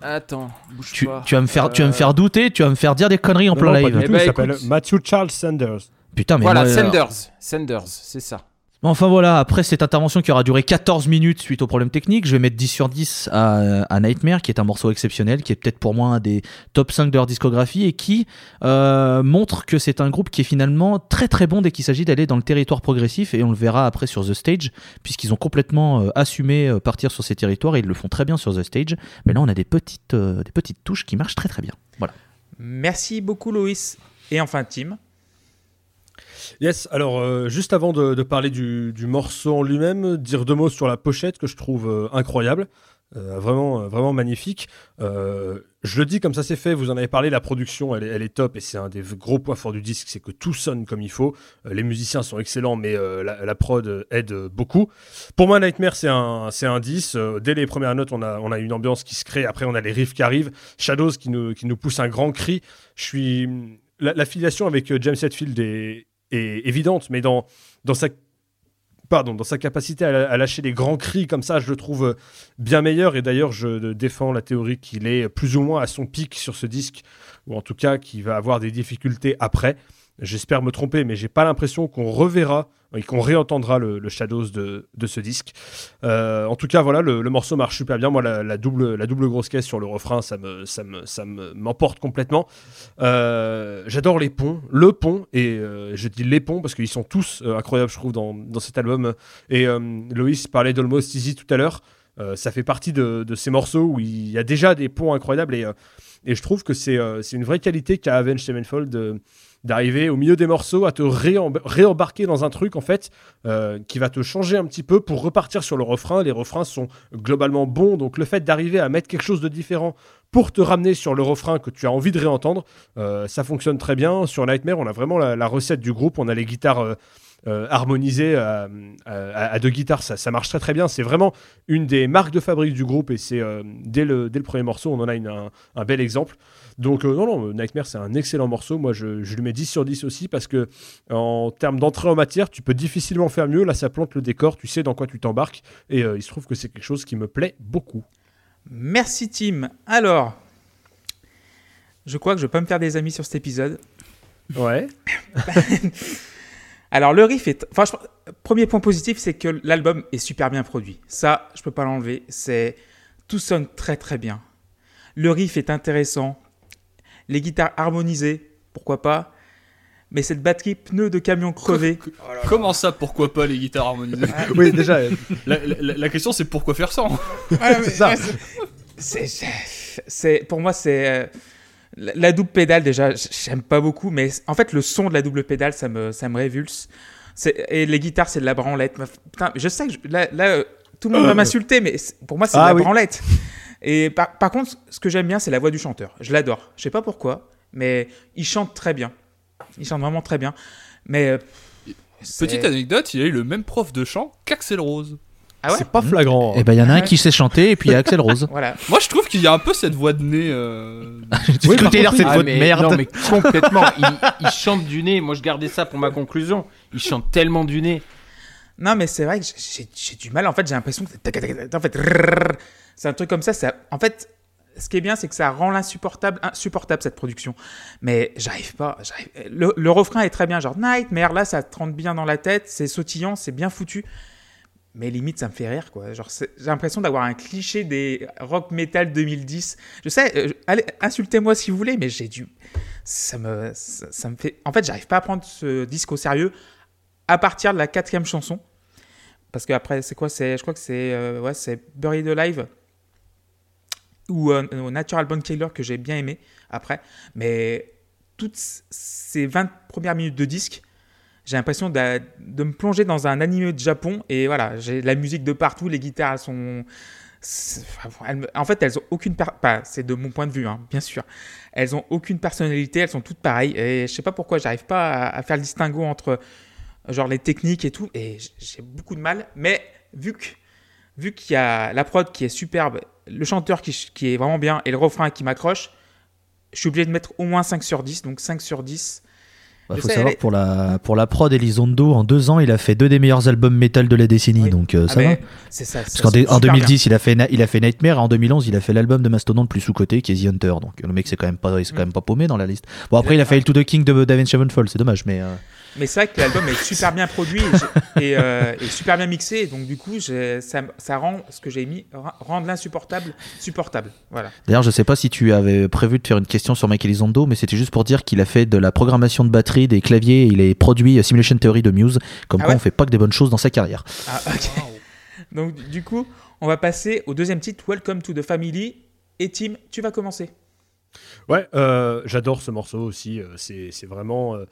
Attends, bouge Tu, pas. tu vas me faire, tu vas me faire douter, tu vas me faire dire des conneries en Non, plein non, pas live. Eh tout, bah, il s'appelle écoute. Matthew Charles Sanders. Putain, mais Voilà, moi, euh, Sanders. Sanders, c'est ça. Enfin voilà, après cette intervention qui aura duré 14 minutes suite aux problèmes techniques, je vais mettre 10 sur 10 à, Nightmare, qui est un morceau exceptionnel, qui est peut-être pour moi un des top 5 de leur discographie et qui euh, montre que c'est un groupe qui est finalement très très bon dès qu'il s'agit d'aller dans le territoire progressif et on le verra après sur The Stage, puisqu'ils ont complètement euh, assumé euh, partir sur ces territoires et ils le font très bien sur The Stage. Mais là on a des petites, des petites touches qui marchent très très bien. Voilà. Merci beaucoup, Loïs. Et enfin, Tim. Yes, alors euh, juste avant de, parler du, morceau en lui-même, dire deux mots sur la pochette que je trouve euh, incroyable, euh, vraiment, vraiment magnifique. Je le dis comme ça c'est fait, vous en avez parlé, la production elle, est- top et c'est un des gros points forts du disque, c'est que tout sonne comme il faut. Les musiciens sont excellents, mais la, prod aide beaucoup. Pour moi, Nightmare c'est un, c'est un 10. Euh, dès les premières notes, on a, on a une ambiance qui se crée. Après, on a les riffs qui arrivent. Shadows qui nous, qui nous pousse un grand cri. Je suis la, la filiation avec James Hetfield est, est évidente, mais dans, dans sa pardon, dans sa capacité à, à lâcher des grands cris comme ça, je le trouve euh, bien meilleur. Et d'ailleurs, je défends la théorie qu'il est plus ou moins à son pic sur ce disque, ou en tout cas qu'il va avoir des difficultés après. J'espère me tromper, mais j'ai pas l'impression qu'on reverra et qu'on réentendra le, Shadows de, de ce disque. Euh, en tout cas, voilà, le, morceau marche super bien. Moi, la, double, la double grosse caisse sur le refrain, ça me, ça me, ça me- m'emporte complètement. Euh, J'adore les ponts, le pont, et euh, je dis les ponts parce qu'ils sont tous incroyables, je trouve, dans, dans cet album. Et Loïs parlait d'Almost Easy tout à l'heure. Ça fait partie de, de ces morceaux où il y a déjà des ponts incroyables et, et je trouve que c'est une vraie qualité qu'a Avenged Sevenfold d'arriver au milieu des morceaux à te réemb- réembarquer dans un truc en fait euh, qui va te changer un petit peu pour repartir sur le refrain. Les refrains sont globalement bons, donc le fait d'arriver à mettre quelque chose de différent pour te ramener sur le refrain que tu as envie de réentendre, euh, ça fonctionne très bien. Sur Nightmare, on a vraiment la, recette du groupe, on a les guitares euh, euh, harmonisées à, à- deux guitares, ça, ça marche très très bien. C'est vraiment une des marques de fabrique du groupe et c'est euh, dès, le, dès le premier morceau, on en a un, un bel exemple. Donc euh, non, non, Nightmare c'est un excellent morceau. Moi je, je lui mets 10 sur 10 aussi parce que en termes d'entrée en matière, tu peux difficilement faire mieux. Là ça plante le décor, tu sais dans quoi tu t'embarques et euh, il se trouve que c'est quelque chose qui me plaît beaucoup. Merci, Tim. Alors, je crois que je vais pas me faire des amis sur cet épisode. Ouais. Alors, le riff est. Enfin, je- premier point positif, c'est que l'album est super bien produit. Ça, je peux pas l'enlever. C'est tout sonne très très bien. Le riff est intéressant. Les guitares harmonisées, pourquoi pas. Mais cette batterie pneu de camion crevé. Comment ça, pourquoi pas les guitares harmonisées oui déjà. la, la- la question c'est pourquoi faire ça c'est ça. C'est, pour moi, c'est euh, la, la double pédale déjà. J'aime pas beaucoup, mais en fait, le son de la double pédale, ça me, ça me révulse. Et les guitares, c'est de la branlette. Putain, je sais que je- là, là, euh, tout le monde va m'insulter, mais pour moi, c'est Ah de la oui. branlette. Et par, par contre, ce que j'aime bien, c'est la voix du chanteur. Je l'adore. Je sais pas pourquoi, mais il chante très bien. Il chante vraiment très bien. Mais euh, Petite anecdote, il a eu le même prof de chant qu'Axel Rose. Ah ouais c'est pas flagrant. Et ben il y en a un Ouais. qui sait chanter et puis il y a Axel Rose. Voilà. Moi je trouve qu'il y a un peu cette voix de nez. euh, Tu Oui, contre, cette Ah, voix de merde. Non, mais complètement. il, il chante du nez. Moi, je gardais ça pour ma conclusion. Il chante tellement du nez. Non, mais c'est vrai que j'ai- du mal. En fait, j'ai l'impression que. C'est un truc comme ça. en fait, ce qui est bien, c'est que ça rend l'insupportable insupportable cette production. Mais j'arrive pas. Le, refrain est très bien, genre Nightmare. Là, ça te rentre bien dans la tête. C'est sautillant, c'est bien foutu. Mais limite, ça me fait rire, quoi. J'ai l'impression d'avoir un cliché des rock metal 2010. Je sais, euh, insultez-moi si vous voulez, mais j'ai dû. Ça me, ça, ça me fait. En fait, j'arrive pas à prendre ce disque au sérieux à partir de la quatrième chanson. Parce qu'après, c'est quoi Je crois que c'est euh, ouais, Buried Alive ou euh, euh, Natural Born Killer que j'ai bien aimé après. Mais toutes ces 20 premières minutes de disque, j'ai l'impression d'a- de, me plonger dans un anime de Japon. Et voilà, j'ai la musique de partout, les guitares elles sont. en fait, elles ont aucune. c'est de mon point de vue, hein, bien sûr. Elles ont aucune personnalité, elles sont toutes pareilles. Et je sais pas pourquoi, j'arrive pas à faire le distinguo entre genre les techniques et tout, et j'ai beaucoup de mal. Mais vu que vu qu'il y a la prod qui est superbe, le chanteur qui, est vraiment bien et le refrain qui m'accroche, je suis obligé de mettre au moins 5 sur 10. Donc 5 sur 10. Il Je faut sais, savoir est- pour la, pour la prod Elizondo, en deux ans, il a fait deux des meilleurs albums métal de la décennie, Oui. donc euh, Ah, ça va. C'est ça. Parce qu'en dé- en 2010, il a, fait, il a fait Nightmare, et en 2011, il a fait l'album de Mastodon le plus sous-côté, qui est The Hunter. Donc le mec, c'est quand même pas, c'est quand même pas paumé dans la liste. Bon, après, il a fait le To The King de David Sevenfold, c'est dommage, mais. euh, Mais c'est vrai que l'album est super bien produit et, euh, et super bien mixé. Et donc, du coup, ça, ça rend ce que j'ai mis, rendre l'insupportable supportable. Voilà. D'ailleurs, je sais pas si tu avais prévu de faire une question sur Mike Elizondo, mais c'était juste pour dire qu'il a fait de la programmation de batterie, des claviers, et il est produit euh, Simulation Theory de Muse, comme Ah quoi ouais on fait pas que des bonnes choses dans sa carrière. Ah, ok. Donc, du coup, on va passer au deuxième titre, Welcome to the Family. Et Tim, tu vas commencer. Ouais, euh, j'adore ce morceau aussi. C'est c'est vraiment euh,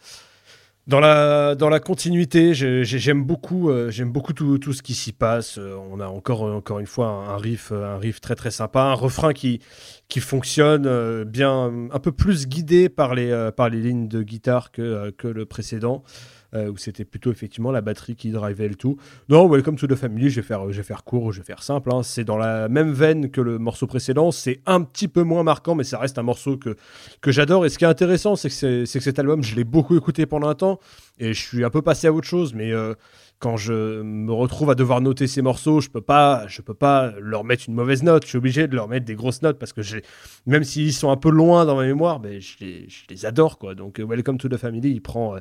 dans la continuité. j'ai- j'ai- J'aime beaucoup, euh, beaucoup tout, ce qui s'y passe. On a encore encore une fois un, riff, très très sympa, un refrain qui fonctionne euh, bien, un peu plus guidé par les euh, lignes de guitare que le précédent. Euh, où c'était plutôt effectivement la batterie qui drivait le tout. Non, Welcome to the Family, je vais faire, je vais faire court, je vais faire simple. hein. C'est dans la même veine que le morceau précédent. C'est un petit peu moins marquant, mais ça reste un morceau que, que j'adore. Et ce qui est intéressant, c'est que, cet album, je l'ai beaucoup écouté pendant un temps et je suis un peu passé à autre chose. Mais euh, quand je me retrouve à devoir noter ces morceaux, je peux peux pas leur mettre une mauvaise note. Je suis obligé de leur mettre des grosses notes parce que même s'ils sont un peu loin dans ma mémoire, ben, je, les, adore. Quoi. Donc, euh, Welcome to the Family, il prend.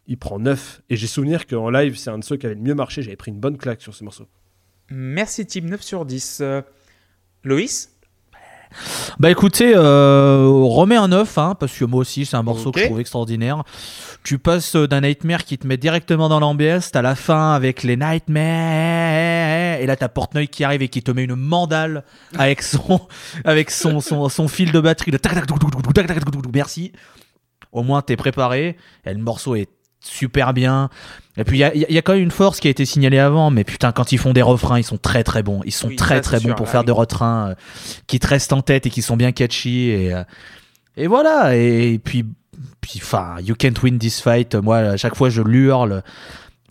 Euh, il prend 9. Et j'ai souvenir qu'en live, c'est un de ceux qui avait le mieux marché. J'avais pris une bonne claque sur ce morceau. Merci, Tim, 9 sur 10. Euh, Loïs Bah écoutez, euh, remets un 9, hein, parce que moi aussi c'est un morceau que je trouve extraordinaire. Tu passes euh, d'un Nightmare qui te met directement dans l'ambiance, t'as la fin avec les Nightmares, et là t'as Portnoy qui arrive et qui te met une mandale avec son, avec son, son, son fil de batterie de tac, tac, tac, tac, tac, tac, tac, tac, tac, merci. Au moins t'es préparé, et le morceau est super bien. Et puis il y a, il y a quand même une force qui a été signalée avant, mais putain quand ils font des refrains, ils sont très très bons. Ils sont Oui, très ça, très bons sûr, pour là, faire oui. des refrains euh, qui te restent en tête et qui sont bien catchy et euh, et voilà. Et puis puis enfin you can't win this fight moi à chaque fois je l'hurle.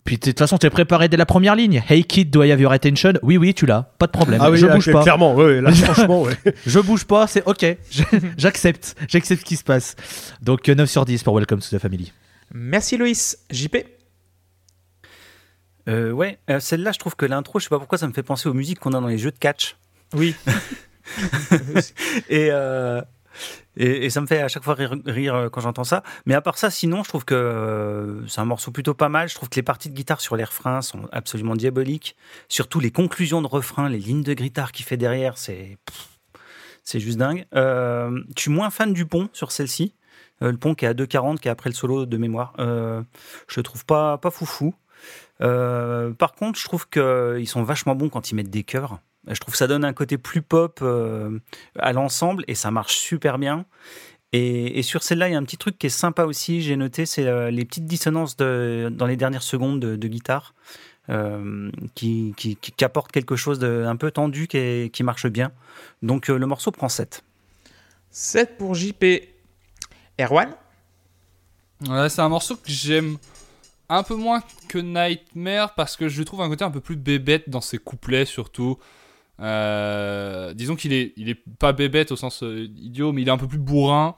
Puis de toute façon t'es préparé dès la première ligne. Hey kid do I have your attention? Oui oui tu l'as. Pas de problème. Je là, bouge pas. Clairement, là, franchement, ouais. je bouge pas c'est ok. J'accepte. J'accepte ce qui se passe. Donc euh, 9 sur 10 pour Welcome to the Family Merci, Loïs. JP Euh, ouais, euh, celle-là, je trouve que l'intro, je sais pas pourquoi, ça me fait penser aux musiques qu'on a dans les jeux de catch. Oui. Et, euh, et, et ça me fait à chaque fois rire, rire, euh, quand j'entends ça. Mais à part ça, sinon, je trouve que c'est un morceau plutôt pas mal. Je trouve que les parties de guitare sur les refrains sont absolument diaboliques. Surtout les conclusions de refrains, les lignes de guitare qu'il fait derrière, c'est c'est juste dingue. Je suis moins fan du pont sur celle-ci? Euh, le pont qui est à 2,40, qui est après le solo de mémoire. Euh, je le trouve pas, pas foufou. Euh, par contre, je trouve qu'ils sont vachement bons quand ils mettent des chœurs. Je trouve que ça donne un côté plus pop à l'ensemble et ça marche super bien. Et, sur celle-là, il y a un petit truc qui est sympa aussi, j'ai noté, c'est les petites dissonances dans les dernières secondes de, guitare qui, qui, apportent quelque chose d'un peu tendu qui, qui marche bien. Donc le morceau prend 7. 7 pour JP. Erwan Ouais, c'est un morceau que j'aime un peu moins que Nightmare parce que je trouve un côté un peu plus bébête dans ses couplets surtout. Euh, disons qu'il est, il est pas bébête au sens euh, idiot, mais il est un peu plus bourrin.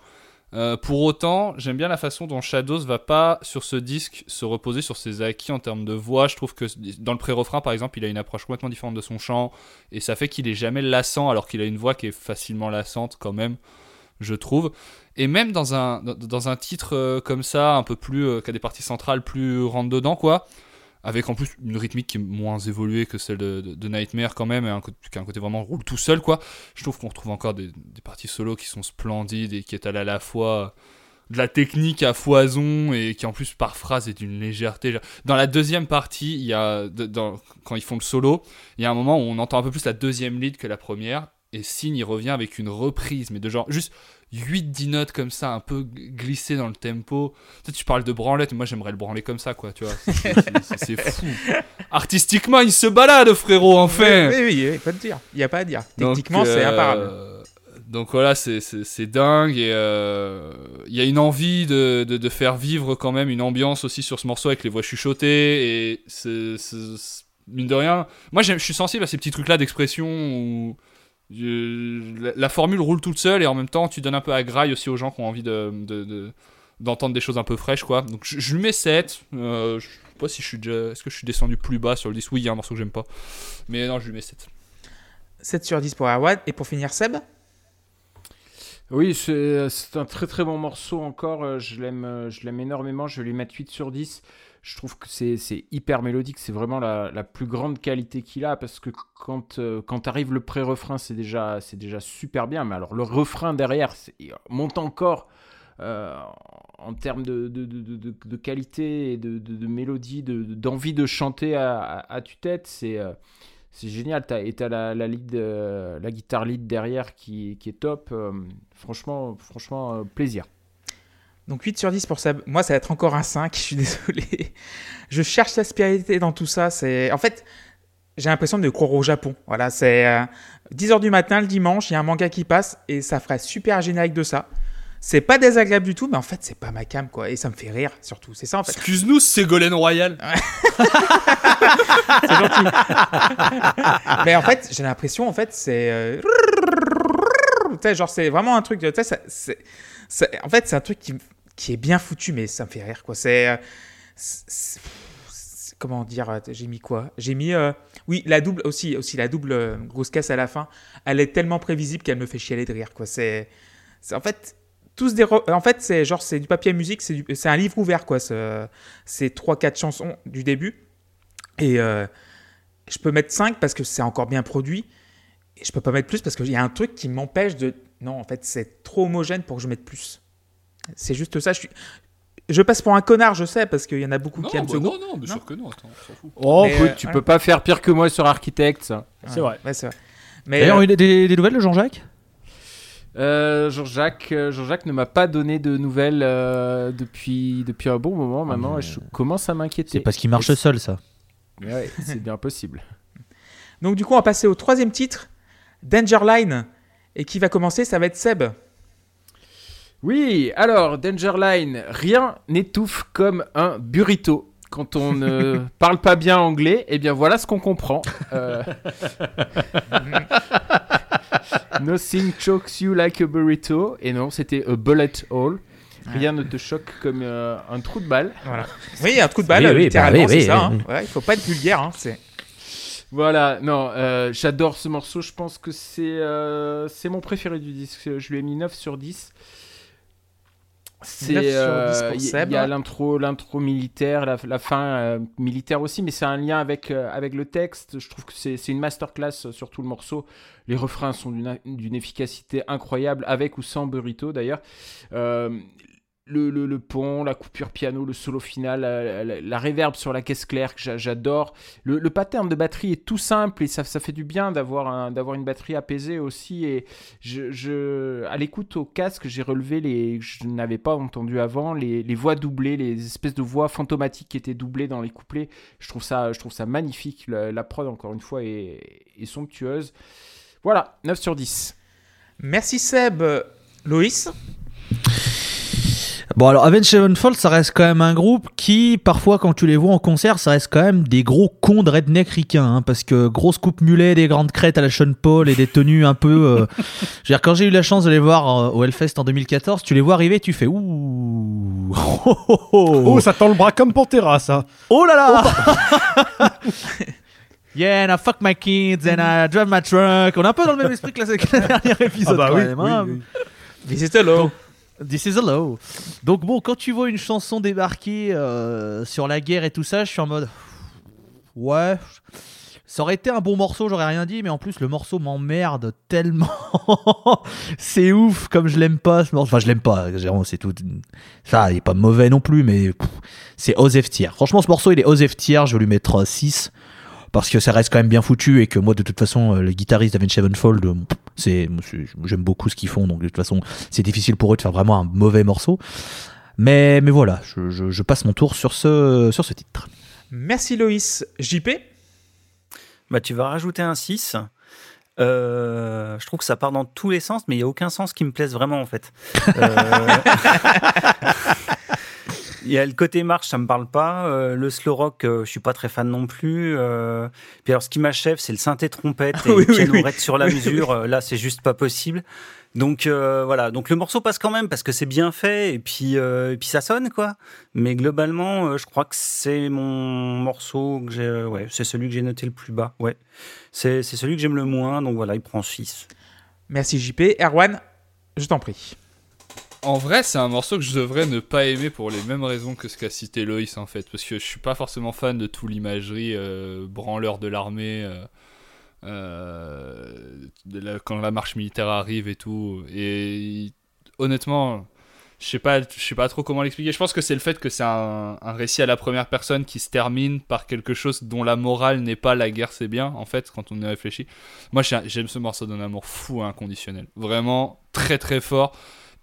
Euh, pour autant, j'aime bien la façon dont Shadows va pas sur ce disque se reposer sur ses acquis en termes de voix. Je trouve que dans le pré-refrain, par exemple, il a une approche complètement différente de son chant et ça fait qu'il est jamais lassant alors qu'il a une voix qui est facilement lassante quand même, je trouve. Et même dans un, dans- un titre euh, comme ça, un peu plus. euh, qui a des parties centrales plus rentre dedans, quoi. Avec en plus une rythmique qui est moins évoluée que celle de, Nightmare, quand même, et un, côté- vraiment roule tout seul, quoi. Je trouve qu'on retrouve encore des, parties solo qui sont splendides et qui étalent à la fois de la technique à foison et qui en plus par phrase est d'une légèreté. Dans la deuxième partie, il y a, quand ils font le solo, il y a un moment où on entend un peu plus la deuxième lead que la première. Et Signe, il revient avec une reprise, mais de genre juste 8-10 notes comme ça, un peu glissées dans le tempo. Tu, sais, tu parles de branlette, mais moi j'aimerais le branler comme ça, quoi, tu vois. C'est- fou. Artistiquement, il se balade, frérot, enfin. Oui, oui, oui, pas de dire. Il n'y a pas à dire. Techniquement, c'est euh, imparable. Donc voilà, c'est- dingue et euh, il y a une envie de, de, de faire vivre quand même une ambiance aussi sur ce morceau avec les voix chuchotées et c'est mine de rien. Moi, je suis sensible à ces petits trucs-là d'expression où la, la formule roule toute seule et en même temps tu donnes un peu à graille aussi aux gens qui ont envie de, de- de- d'entendre des choses un peu fraîches quoi. Donc je, je lui mets 7. Euh, je sais pas si je suis déjà. Est-ce que je suis descendu plus bas sur le 10 Oui, il y a un morceau que j'aime pas. Mais non, je lui mets 7. 7 sur 10 pour Erwan. Et pour finir, Seb? Oui, c'est un très très bon morceau encore. euh, Je l'aime euh, je l'aime énormément. Je vais lui mettre 8 sur 10. Je trouve que c'est hyper mélodique. C'est vraiment la, la plus grande qualité qu'il a parce que quand, euh, quand arrive le pré-refrain, c'est déjà, déjà super bien. Mais alors le refrain derrière monte encore euh, en termes de, de, qualité et de, mélodie, de- de- d'envie de, chanter à, à, tue-tête. C'est. euh, génial, t'as, et t'as la, la, lead, la guitare lead derrière qui, qui est top. franchement, franchement plaisir. Donc 8 sur 10 pour ça. Moi, ça va être encore un 5, je suis désolé. Je cherche la spiritualité dans tout ça. C'est En fait, j'ai l'impression de croire au Japon. Voilà, c'est euh, 10h du matin le dimanche, il y a un manga qui passe et ça ferait super générique de ça. C'est pas désagréable du tout, mais en fait, c'est pas ma cam, quoi. Et ça me fait rire, surtout. C'est ça, en fait. Excuse-nous, c'est Golden Royal. C'est gentil. mais en fait, j'ai l'impression, en fait, c'est. euh, Tu sais, genre, c'est vraiment un truc. Tu sais, ça- c'est- c'est- en fait, c'est un truc qui, qui est bien foutu, mais ça me fait rire, quoi. C'est. euh, Comment dire euh, J'ai mis quoi? J'ai mis. euh, Oui, la double aussi, aussi la double grosse caisse à la fin. Elle est tellement prévisible qu'elle me fait chialer de rire, quoi. C'est. En fait. Tous des En fait, c'est genre c'est du papier musique, c'est du- c'est un livre ouvert quoi. ce- C'est trois quatre chansons du début et je peux mettre 5 parce que c'est encore bien produit. Et je peux pas mettre plus parce qu'il y a un truc qui m'empêche de. Non, en fait, c'est trop homogène pour que je mette plus. C'est juste ça. Je, suis... je passe pour un connard, je sais, parce qu'il y en a beaucoup Non, qui aiment bah ce non, groupe. non, bien Non sûr que non, attends, on s'en fout. Oh, Mais, Écoute, euh, tu ouais. peux pas faire pire que moi sur Architect. ça. c'est vrai. Ouais, c'est vrai. Mais D'ailleurs, euh, des, des nouvelles de Jean-Jacques? Euh, Jean-Jacques, Jean-Jacques ne m'a pas donné de nouvelles euh, depuis, depuis un bon moment maintenant mais- et je commence à m'inquiéter. C'est parce qu'il marche Et- seul, ça. Ouais, c'est bien possible. donc, du coup, on va passer au troisième titre Danger Line. Et qui va commencer? Ça va être Seb. Oui, alors Danger Line, rien n'étouffe comme un burrito. Quand on ne parle pas bien anglais, eh bien voilà ce qu'on comprend. Euh, Nothing chokes you like a burrito. Et non, c'était a bullet hole. Rien ne te choque comme euh, un trou de balle. Voilà. Oui, un trou de balle, Oui, oui, littéralement, bah oui, c'est oui, ça. oui, hein. Ouais, il faut pas être vulgaire. Hein, c'est... Voilà, non, euh, j'adore ce morceau. Je pense que c'est euh, c'est mon préféré du disque. Je lui ai mis 9 sur 10. C'est 9 sur 10 euh, il y- il a l'intro l'intro militaire, la, la fin euh, militaire aussi, mais c'est un lien avec, euh, avec le texte. Je trouve que c'est c'est une masterclass sur tout le morceau. Les refrains sont d'une d'une efficacité incroyable, avec ou sans burrito d'ailleurs. Le, pont, la coupure piano, le solo final, la, réverb sur la caisse claire que j'a- j'adore. Le, pattern de batterie est tout simple et ça, fait du bien d'avoir un, d'avoir une batterie apaisée aussi. Et je, à l'écoute au casque, j'ai relevé les, je n'avais pas entendu avant, les, voix doublées, les espèces de voix fantomatiques qui étaient doublées dans les couplets. Je trouve ça, je trouve ça magnifique. La, la prod, encore une fois, est, est somptueuse. Voilà, 9 sur 10. Merci Seb. Loïs? Bon, alors Avenged Sevenfold, ça reste quand même un groupe qui, parfois, quand tu les vois en concert, ça reste quand même des gros cons de redneck ricains. hein, parce que grosse coupe mulet, des grandes crêtes à la Sean Paul et des tenues un peu. euh, je veux dire, quand j'ai eu la chance de les voir euh, au Hellfest en 2014, tu les vois arriver, tu fais ouh. Oh, oh, oh. Oh, ça tend le bras comme Pantera, ça. Oh là là Yeah, and I fuck my kids and I drive my truck. On est un peu dans le même esprit que la, que le dernier épisode. Ah bah quand oui, même, oui, hein. oui. This is the law. This is a low. Donc bon, quand tu vois une chanson débarquer euh, sur la guerre et tout ça, je suis en mode ouais. Ça aurait été un bon morceau, j'aurais rien dit, mais en plus le morceau m'emmerde tellement. c'est ouf, comme je l'aime pas ce morceau. Enfin, je l'aime pas, c'est tout. Ça, il est pas mauvais non plus, mais c'est Osef tier. Franchement, ce morceau, il est Osef tier, je vais lui mettre 6 parce que ça reste quand même bien foutu et que moi, de toute façon, euh, les guitaristes d'Avenged Sevenfold, euh, c'est, j'aime beaucoup ce qu'ils font, donc de toute façon, c'est difficile pour eux de faire vraiment un mauvais morceau. Mais, mais voilà, je, je- je passe mon tour sur ce, sur ce titre. Merci Loïs. JP Bah, tu vas rajouter un 6. Euh, je trouve que ça part dans tous les sens, mais il n'y a aucun sens qui me plaise vraiment en fait. Euh, Il y a le côté marche, ça me parle pas. Euh, le slow rock, euh, je suis pas très fan non plus. Euh, puis alors, ce qui m'achève, c'est le synthé trompette et Oui, le piano oui. sur la mesure. Euh, là, c'est juste pas possible. Donc euh, voilà. Donc le morceau passe quand même parce que c'est bien fait et puis euh, et puis ça sonne quoi. Mais globalement, je crois que c'est mon morceau que j'ai. ouais, c'est celui que j'ai noté le plus bas. Ouais, c'est c'est celui que j'aime le moins. Donc voilà, il prend 6. Merci JP. Erwan Je t'en prie. En vrai, c'est un morceau que je devrais ne pas aimer pour les mêmes raisons que ce qu'a cité Loïs en fait, parce que je suis pas forcément fan de tout l'imagerie euh, branleur de l'armée euh, euh, quand la marche militaire arrive et tout. Et honnêtement, je sais pas, sais pas trop comment l'expliquer. Je pense que c'est le fait que c'est un, un récit à la première personne qui se termine par quelque chose dont la morale n'est pas la guerre, c'est bien en fait quand on y réfléchit. Moi, j'ai- j'aime ce morceau d'un amour fou inconditionnel, vraiment très très fort.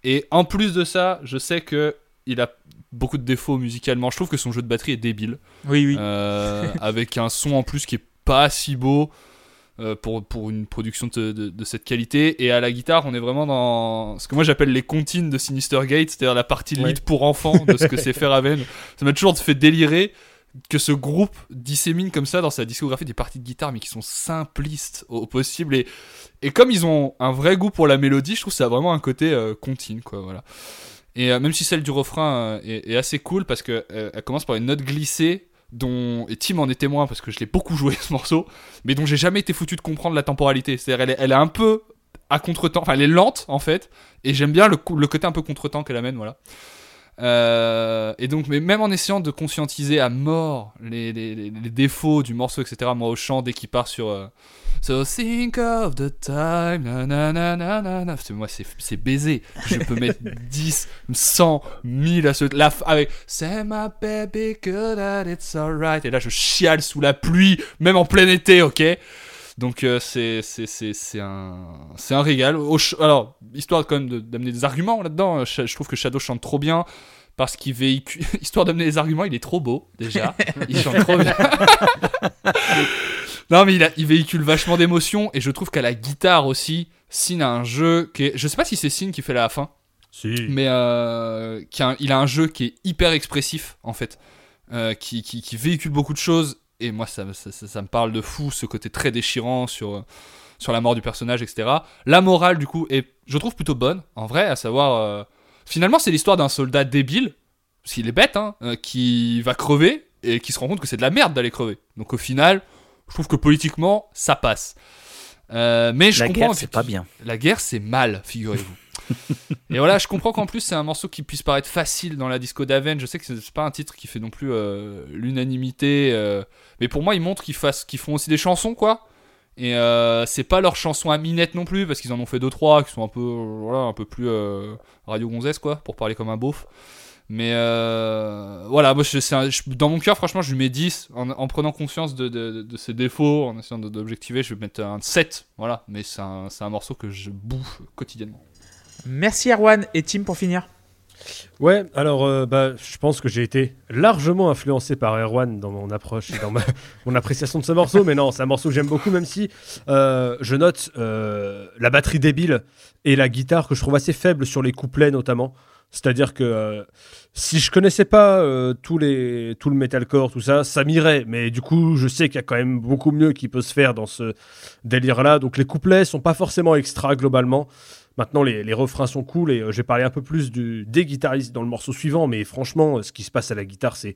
Et en plus de ça, je sais que il a beaucoup de défauts musicalement. Je trouve que son jeu de batterie est débile. Oui, oui. Euh, avec un son en plus qui est pas si beau euh, pour, pour une production de, de- de cette qualité. Et à la guitare, on est vraiment dans ce que moi j'appelle les comptines de Sinister Gate, c'est-à-dire la partie lead Ouais. pour enfants de ce que c'est faire Raven. Ça m'a toujours fait délirer que ce groupe dissémine comme ça dans sa discographie des parties de guitare, mais qui sont simplistes au possible. Et, et comme ils ont un vrai goût pour la mélodie, je trouve que ça a vraiment un côté euh, quoi, voilà. Et euh, même si celle du refrain euh, est, assez cool parce que euh, elle commence par une note glissée dont et Tim en est témoin parce que je l'ai beaucoup joué ce morceau, mais dont j'ai jamais été foutu de comprendre la temporalité. C'est-à-dire elle est, elle est un peu à contre-temps, enfin elle est lente en fait, et j'aime bien le, le côté un peu contre-temps qu'elle amène, voilà. Euh, et donc, mais même en essayant de conscientiser à mort les, les- les- les défauts du morceau, etc., moi au chant, dès qu'il part sur euh, So think of the time, na na na na na na. Parce que moi, c'est, c'est baisé. Je peux mettre 10, 100, 1000 à ce. La, avec Say my baby good at it's alright. Et là, je chiale sous la pluie, même en plein été, ok? Donc, euh, c'est, un, c'est un régal. Alors, histoire quand même de- d'amener des arguments là-dedans, euh, je, je trouve que Shadow chante trop bien. Parce qu'il véhicule. Histoire d'amener des arguments, il est trop beau, déjà. Il chante trop bien. Non, mais il, a- il véhicule vachement d'émotions et je trouve qu'à la guitare aussi, Sin a un jeu qui est. Je sais pas si c'est Sin qui fait la fin, Si. mais euh, qui a un- il a un jeu qui est hyper expressif en fait, euh, qui, qui, qui véhicule beaucoup de choses et moi ça, me- ça, ça- ça me parle de fou, ce côté très déchirant sur, sur la mort du personnage, etc. La morale du coup est, je trouve plutôt bonne en vrai, à savoir. euh, finalement, c'est l'histoire d'un soldat débile, parce qu'il est bête, hein, euh, qui va crever et qui se rend compte que c'est de la merde d'aller crever. Donc au final, je trouve que politiquement, ça passe. Euh, mais je La comprends guerre, c'est pas bien. la guerre, c'est mal, figurez-vous. Et voilà, je comprends qu'en plus, c'est un morceau qui puisse paraître facile dans la disco d'Aven. Je sais que c'est pas un titre qui fait non plus euh, l'unanimité. euh, mais pour moi, ils montrent qu'ils font aussi des chansons, quoi. Et euh, c'est pas leurs chansons à minette non plus, parce qu'ils en ont fait deux trois qui sont un peu, voilà, un peu plus radio gonzesse, quoi, pour parler comme un beauf. Mais voilà, moi, je- dans mon cœur, franchement, je lui mets 10. En, en prenant conscience de, ses défauts, en essayant d'objectiver, je vais mettre un 7. Voilà, mais c'est un, un morceau que je bouffe quotidiennement. Merci Erwan et Tim pour finir. Ouais, alors euh, bah, je pense que j'ai été largement influencé par Erwan dans mon approche et dans ma, mon appréciation de ce morceau, mais non, c'est un morceau que j'aime beaucoup, même si euh, je note euh, la batterie débile et la guitare que je trouve assez faible sur les couplets notamment. C'est-à-dire que si je connaissais pas tous les, tout le metalcore, tout ça, ça m'irait. Mais du coup, je sais qu'il y a quand même beaucoup mieux qui peut se faire dans ce délire-là. Donc les couplets sont pas forcément extra globalement. Maintenant, les, refrains sont cool et euh, j'ai parlé un peu plus du, des guitaristes dans le morceau suivant, mais franchement, euh, ce qui se passe à la guitare, c'est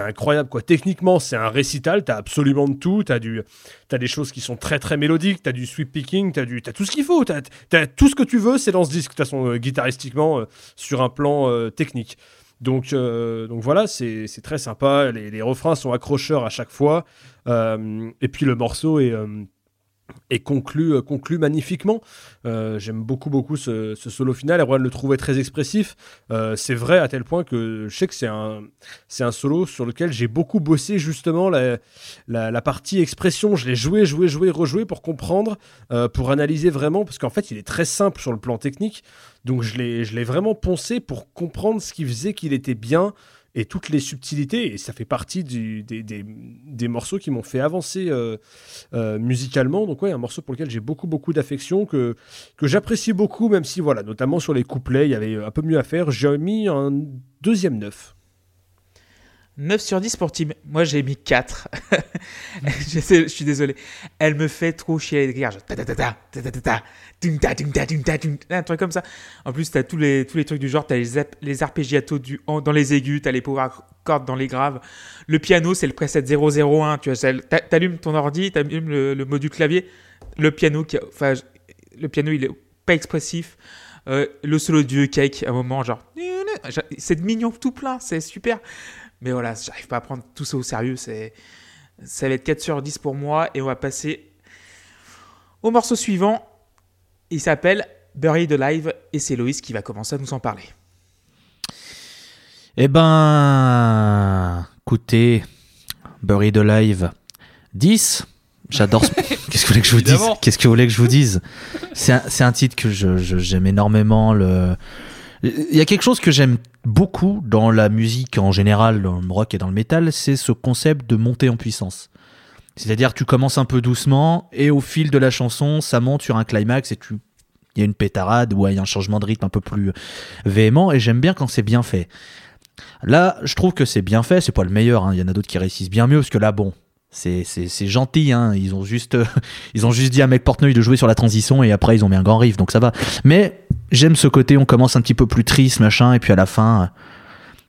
incroyable. quoi. Techniquement, c'est un récital, t'as absolument de tout, t'as du t'as des choses qui sont très très mélodiques, t'as du sweep picking, t'as du t'as tout ce qu'il faut, t'as as tout ce que tu veux, c'est dans ce disque de toute façon euh, guitaristiquement euh, sur un plan technique. Donc, donc voilà, c'est très sympa. Les, refrains sont accrocheurs à chaque fois. Et puis le morceau est, euh, est conclu, euh, magnifiquement. Euh, J'aime beaucoup, beaucoup ce, solo final. Erwan le trouvait très expressif. Euh, c'est vrai à tel point que je sais que c'est un, solo sur lequel j'ai beaucoup bossé justement la, partie expression. Je l'ai joué, joué, joué, rejoué pour comprendre, pour analyser vraiment, parce qu'en fait, il est très simple sur le plan technique. Donc je l'ai vraiment poncé pour comprendre ce qui faisait qu'il était bien et toutes les subtilités. Et ça fait partie des, des- des morceaux qui m'ont fait avancer euh, euh, musicalement. Donc ouais, un morceau pour lequel j'ai beaucoup, beaucoup d'affection, que, que j'apprécie beaucoup, même si, voilà, notamment sur les couplets, il y avait un peu mieux à faire. J'ai mis un deuxième neuf. 9 sur 10 pour Tim. Moi, j'ai mis 4. je, sais, je, suis désolé. Elle me fait trop chier les garges. Un truc comme ça. En plus, tu as tous les, tous les trucs du genre. Tu as les, les arpégiatos du, dans les aigus, tu as les power chords dans les graves. Le piano, c'est le preset 001. Tu allumes ton ordi, tu allumes le, le, du clavier. Le piano, qui, enfin, le piano, il est pas expressif. Euh, le solo du cake, à un moment, genre. C'est mignon tout plein, c'est super. Mais voilà, j'arrive pas à prendre tout ça au sérieux. C'est, ça va être 4 sur 10 pour moi. Et on va passer au morceau suivant. Il s'appelle Buried Alive et c'est Loïs qui va commencer à nous en parler. Eh ben, écoutez, Buried Alive 10. J'adore. ce- Qu'est-ce que vous voulez que je vous dise. Qu'est-ce que vous voulez que je vous dise C'est un, titre que je- je- j'aime énormément. Le... Il y a quelque chose que j'aime beaucoup dans la musique en général, dans le rock et dans le métal, c'est ce concept de montée en puissance. C'est-à-dire tu commences un peu doucement et au fil de la chanson, ça monte sur un climax et tu il y a une pétarade ou il y a un changement de rythme un peu plus véhément et j'aime bien quand c'est bien fait. Là, je trouve que c'est bien fait, c'est pas le meilleur, hein. il y en a d'autres qui réussissent bien mieux parce que là, bon, c'est c'est- c'est gentil, hein. ils, ont juste, euh, ils ont juste dit à Mec Portnoy de jouer sur la transition et après ils ont mis un grand riff, donc ça va. Mais j'aime ce côté, on commence un petit peu plus triste, machin, et puis à la fin, euh,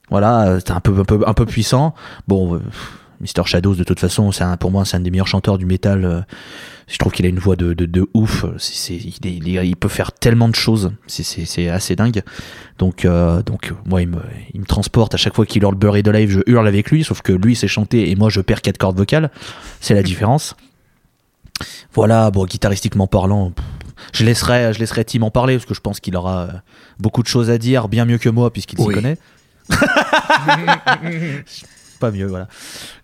voilà, euh, c'est un peu, un, peu, un peu puissant. Bon, Mr. Shadows, de toute façon, c'est pour moi, c'est un des meilleurs chanteurs du métal. euh, je trouve qu'il a une voix de, de, de ouf. C'est, il, est- il est- il peut faire tellement de choses. C'est, assez dingue. Donc, euh, donc moi, il me, il me transporte. À chaque fois qu'il hurle Buried Alive, je hurle avec lui. Sauf que lui, c'est chanté et moi, je perds quatre cordes vocales. C'est la différence. Voilà, bon, guitaristiquement parlant, je laisserai, je laisserai Tim en parler parce que je pense qu'il aura euh, beaucoup de choses à dire, bien mieux que moi puisqu'il s'y Oui. connaît. Pas mieux, voilà.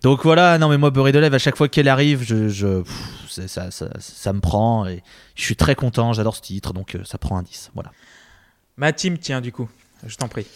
Donc voilà, non mais moi Buried Alive, à chaque fois qu'elle arrive, je, je pff, ça, ça, ça me prend et je suis très content, j'adore ce titre, donc euh, ça prend un 10. Voilà. Ma team, tiens, du coup, je t'en prie.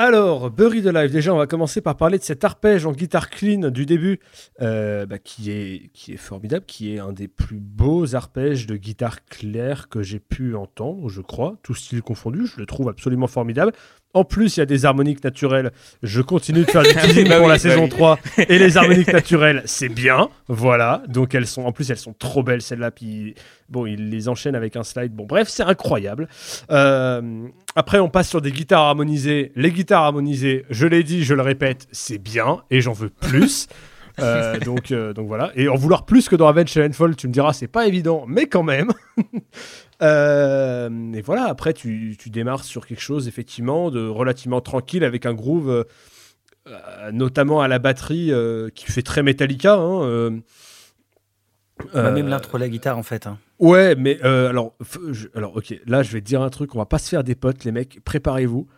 Alors, Buried Alive, déjà, on va commencer par parler de cet arpège en guitare clean du début, euh, bah, qui, est, qui est formidable, qui est un des plus beaux arpèges de guitare claire que j'ai pu entendre, je crois, tout style confondu. Je le trouve absolument formidable. En plus, il y a des harmoniques naturelles. Je continue de faire du teasing Bah pour oui, la bah saison oui. 3. Et les harmoniques naturelles, c'est bien. Voilà. Donc, elles sont, en plus, elles sont trop belles, celles-là. Puis, bon, il les enchaîne avec un slide. Bon, bref, c'est incroyable. Euh, après, on passe sur des guitares harmonisées. Les guitares harmonisées, je l'ai dit, je le répète, c'est bien et j'en veux plus. Euh, donc, euh, donc voilà. Et en vouloir plus que dans Avenged Sevenfold, tu me diras, c'est pas évident, mais quand même. Euh, et voilà, après, tu, tu démarres sur quelque chose, effectivement, de relativement tranquille avec un groove, notamment à la batterie, qui fait très Metallica. hein, Bah, même l'intro de la guitare, en fait. hein. Ouais, mais alors, je- alors, ok, là, je vais te dire un truc, on va pas se faire des potes, les mecs, préparez-vous.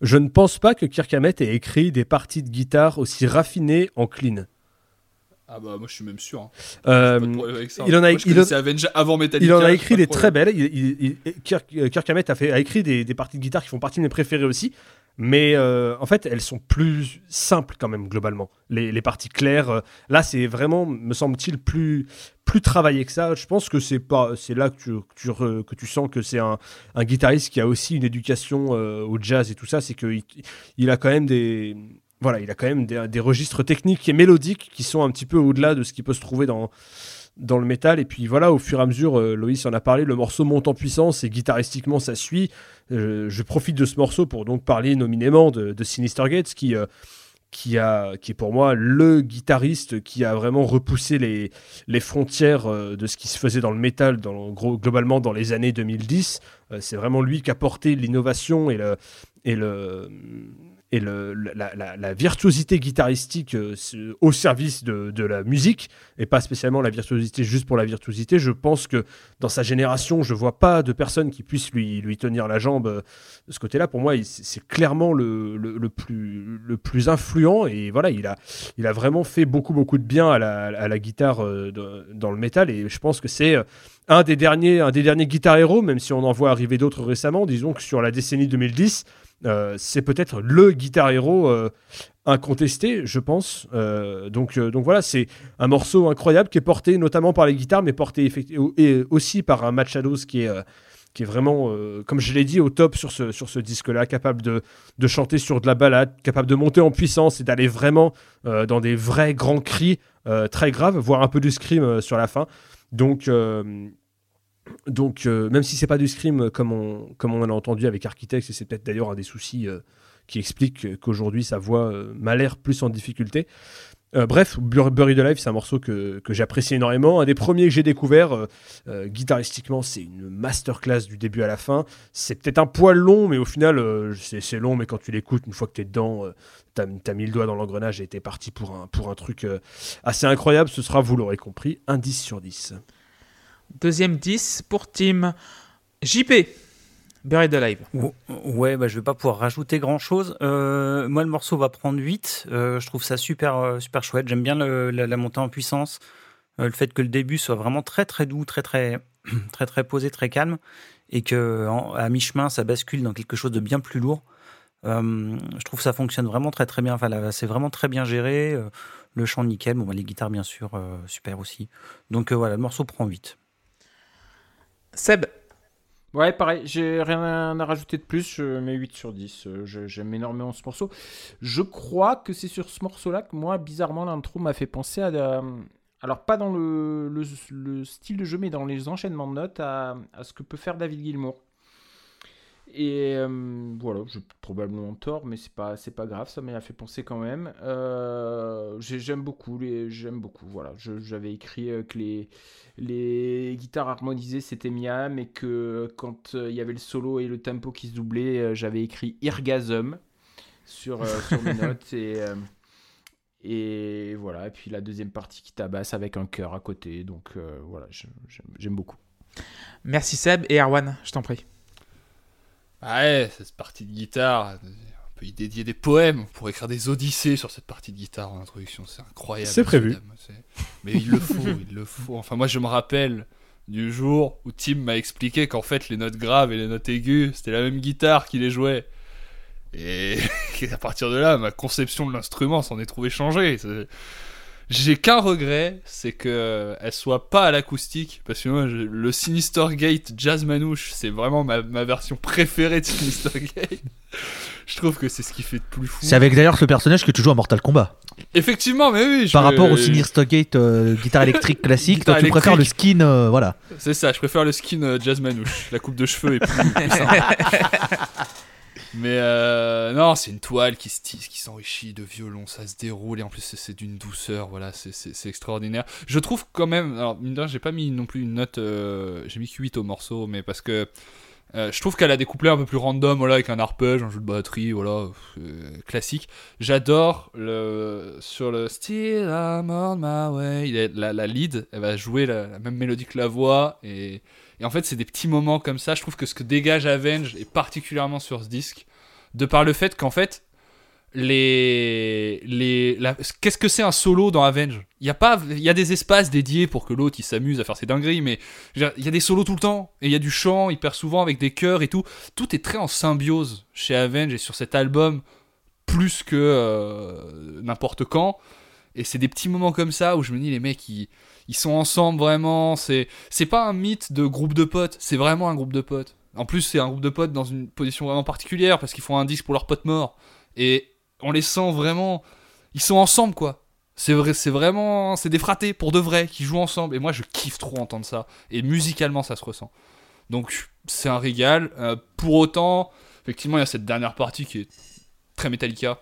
Je ne pense pas que Kirk Hammett ait écrit des parties de guitare aussi raffinées en clean. Ah bah moi je suis même sûr. hein. Euh, avec ça. il en a- Moi, je il en- connaissais Avenged avant Metallica. il en a écrit de des très belles. Il, il- il- Kirk, euh, Kirk Hammett a, fait, a écrit des, des parties de guitare qui font partie de mes préférées aussi. Mais euh, en fait, elles sont plus simples quand même, globalement. Les, les parties claires, euh, là, c'est vraiment, me semble-t-il, plus, plus travaillé que ça. Je pense que c'est pas, c'est là que tu, que tu, re- que tu sens que c'est un, un guitariste qui a aussi une éducation au jazz et tout ça. C'est qu'il il a quand même des. Voilà, il a quand même des, registres techniques et mélodiques qui sont un petit peu au-delà de ce qui peut se trouver dans, dans le métal. Et puis voilà, au fur et à mesure, euh, Loïs en a parlé, le morceau monte en puissance et guitaristiquement ça suit. Euh, je profite de ce morceau pour donc parler nominément de, Sinister Gates qui, euh, qui, a, qui est pour moi le guitariste qui a vraiment repoussé les, les frontières de ce qui se faisait dans le métal dans, gros, globalement dans les années 2010. Euh, C'est vraiment lui qui a porté l'innovation et le. Et le et la, virtuosité guitaristique euh, au service de, de la musique, et pas spécialement la virtuosité juste pour la virtuosité. Je pense que dans sa génération, je vois pas de personne qui puisse lui, lui tenir la jambe euh, de ce côté-là. Pour moi, c'est clairement le, le, plus, le plus influent, et voilà, il a, il a vraiment fait beaucoup, beaucoup de bien à la, à la guitare euh, dans le métal, et je pense que c'est un des derniers, un des derniers guitar héros, même si on en voit arriver d'autres récemment. Disons que sur la décennie 2010, euh, c'est peut-être le guitar héros euh, incontesté, je pense. Euh, donc, euh, donc voilà, c'est un morceau incroyable qui est porté notamment par les guitares, mais porté et aussi par un Matt Shadows qui est, euh, qui est vraiment, euh, comme je l'ai dit, au top sur ce, sur ce disque-là, capable de, de chanter sur de la balade, capable de monter en puissance et d'aller vraiment euh, dans des vrais grands cris euh, très graves, voire un peu du scream euh, sur la fin. Donc, euh, donc euh, même si c'est pas du scream euh, comme on, comme on en a entendu avec Architects, et c'est peut-être d'ailleurs un des soucis euh, qui explique qu'aujourd'hui sa voix m'a l'air plus en difficulté. Bref, Bur- Buried Alive, c'est un morceau que, que j'apprécie énormément. Un des premiers que j'ai découvert. guitaristiquement, c'est une masterclass du début à la fin. C'est peut-être un poil long, mais au final, c'est long. Mais quand tu l'écoutes, une fois que tu es dedans, t'as as mis le doigt dans l'engrenage et t'es parti pour un, pour un truc assez incroyable. Ce sera, vous l'aurez compris, un 10 sur 10. Deuxième 10 pour Team JP. Buried Alive. Ou- Ouais, bah, je vais pas pouvoir rajouter grand chose. moi, le morceau va prendre 8. Euh, je trouve ça super, euh, super chouette. J'aime bien la, montée en puissance. Euh, le fait que le début soit vraiment très, très doux, très, très, très, très posé, très calme. Et que à mi-chemin, ça bascule dans quelque chose de bien plus lourd. Euh, je trouve que ça fonctionne vraiment très, très bien. Enfin, c'est vraiment très bien géré. Euh, le chant nickel. Bon, bah, les guitares, bien sûr, euh, super aussi. Donc euh, voilà, le morceau prend 8. Seb. Ouais, pareil, j'ai rien à rajouter de plus, je mets 8 sur 10. euh, J'aime énormément ce morceau. Je crois que c'est sur ce morceau-là que moi, bizarrement, l'intro m'a fait penser à. euh, alors, pas dans le, le- le style de jeu, mais dans les enchaînements de notes, à ce que peut faire David Gilmour. Et euh, voilà, j'ai probablement tort, mais c'est pas, c'est pas grave, ça m'a fait penser quand même. Euh, j'ai- j'aime beaucoup, les, j'aime beaucoup, voilà. J'avais écrit euh, que les, les guitares harmonisées c'était Miam et que quand euh, il y avait le solo et le tempo qui se doublaient, j'avais écrit Irgasm sur, sur mes notes et, et voilà. Et puis la deuxième partie qui tabasse avec un cœur à côté, donc euh, voilà, j'aime beaucoup. Merci Seb et Erwan, je t'en prie. Ah ouais, cette partie de guitare, on peut y dédier des poèmes, on pourrait écrire des odyssées sur cette partie de guitare en introduction, c'est incroyable. C'est prévu. Mais il le faut, il le faut. Enfin, moi je me rappelle du jour où Tim m'a expliqué qu'en fait les notes graves et les notes aiguës, c'était la même guitare qui les jouait. Et à partir de là, ma conception de l'instrument s'en est trouvée changée. J'ai qu'un regret, c'est que elle soit pas à l'acoustique, parce que moi, je- le Sinister Gate Jazz Manouche, c'est vraiment ma, ma version préférée de Sinister Gate. je trouve que c'est ce qui fait de plus fou. C'est avec d'ailleurs ce personnage que tu joues à Mortal Kombat. Effectivement, mais oui. je- Par rapport au Sinister Gate euh, guitare électrique classique, Guitare toi tu préfères le skin, euh, voilà. C'est ça, je préfère le skin euh, Jazz Manouche. La coupe de cheveux est plus. Mais euh, non, c'est une toile qui se qui s'enrichit de violon, ça se déroule et en plus c'est- d'une douceur, voilà, c'est- extraordinaire. Je trouve quand même, alors mine j'ai pas mis non plus une note, euh, j'ai mis que 8 au morceau, mais parce que euh, je trouve qu'elle a des couplets un peu plus random, voilà, avec un arpège, un jeu de batterie, voilà, classique. J'adore le sur le Still I'm on my way. La lead, elle va jouer la, la même mélodie que la voix et, et en fait c'est des petits moments comme ça. Je trouve que ce que dégage Avenge et particulièrement sur ce disque, de par le fait qu'en fait les les qu'est-ce que c'est un solo dans Avenge Il y a y a des espaces dédiés pour que l'autre s'amuse à faire ses dingueries mais il y a des solos tout le temps et il y a du chant hyper souvent avec des chœurs et tout. Tout est très en symbiose chez Avenge et sur cet album plus que euh, n'importe quand. Et c'est des petits moments comme ça où je me dis les mecs ils, ils sont ensemble vraiment. C'est c'est pas un mythe de groupe de potes, c'est vraiment un groupe de potes. En plus c'est un groupe de potes dans une position vraiment particulière parce qu'ils font un disque pour leurs potes morts et on les sent vraiment. Ils sont ensemble quoi. C'est vrai, c'est vraiment, c'est des fratés pour de vrai qui jouent ensemble. Et moi, je kiffe trop entendre ça. Et musicalement, ça se ressent. Donc, c'est un régal. Euh, pour autant, effectivement, il y a cette dernière partie qui est très Metallica.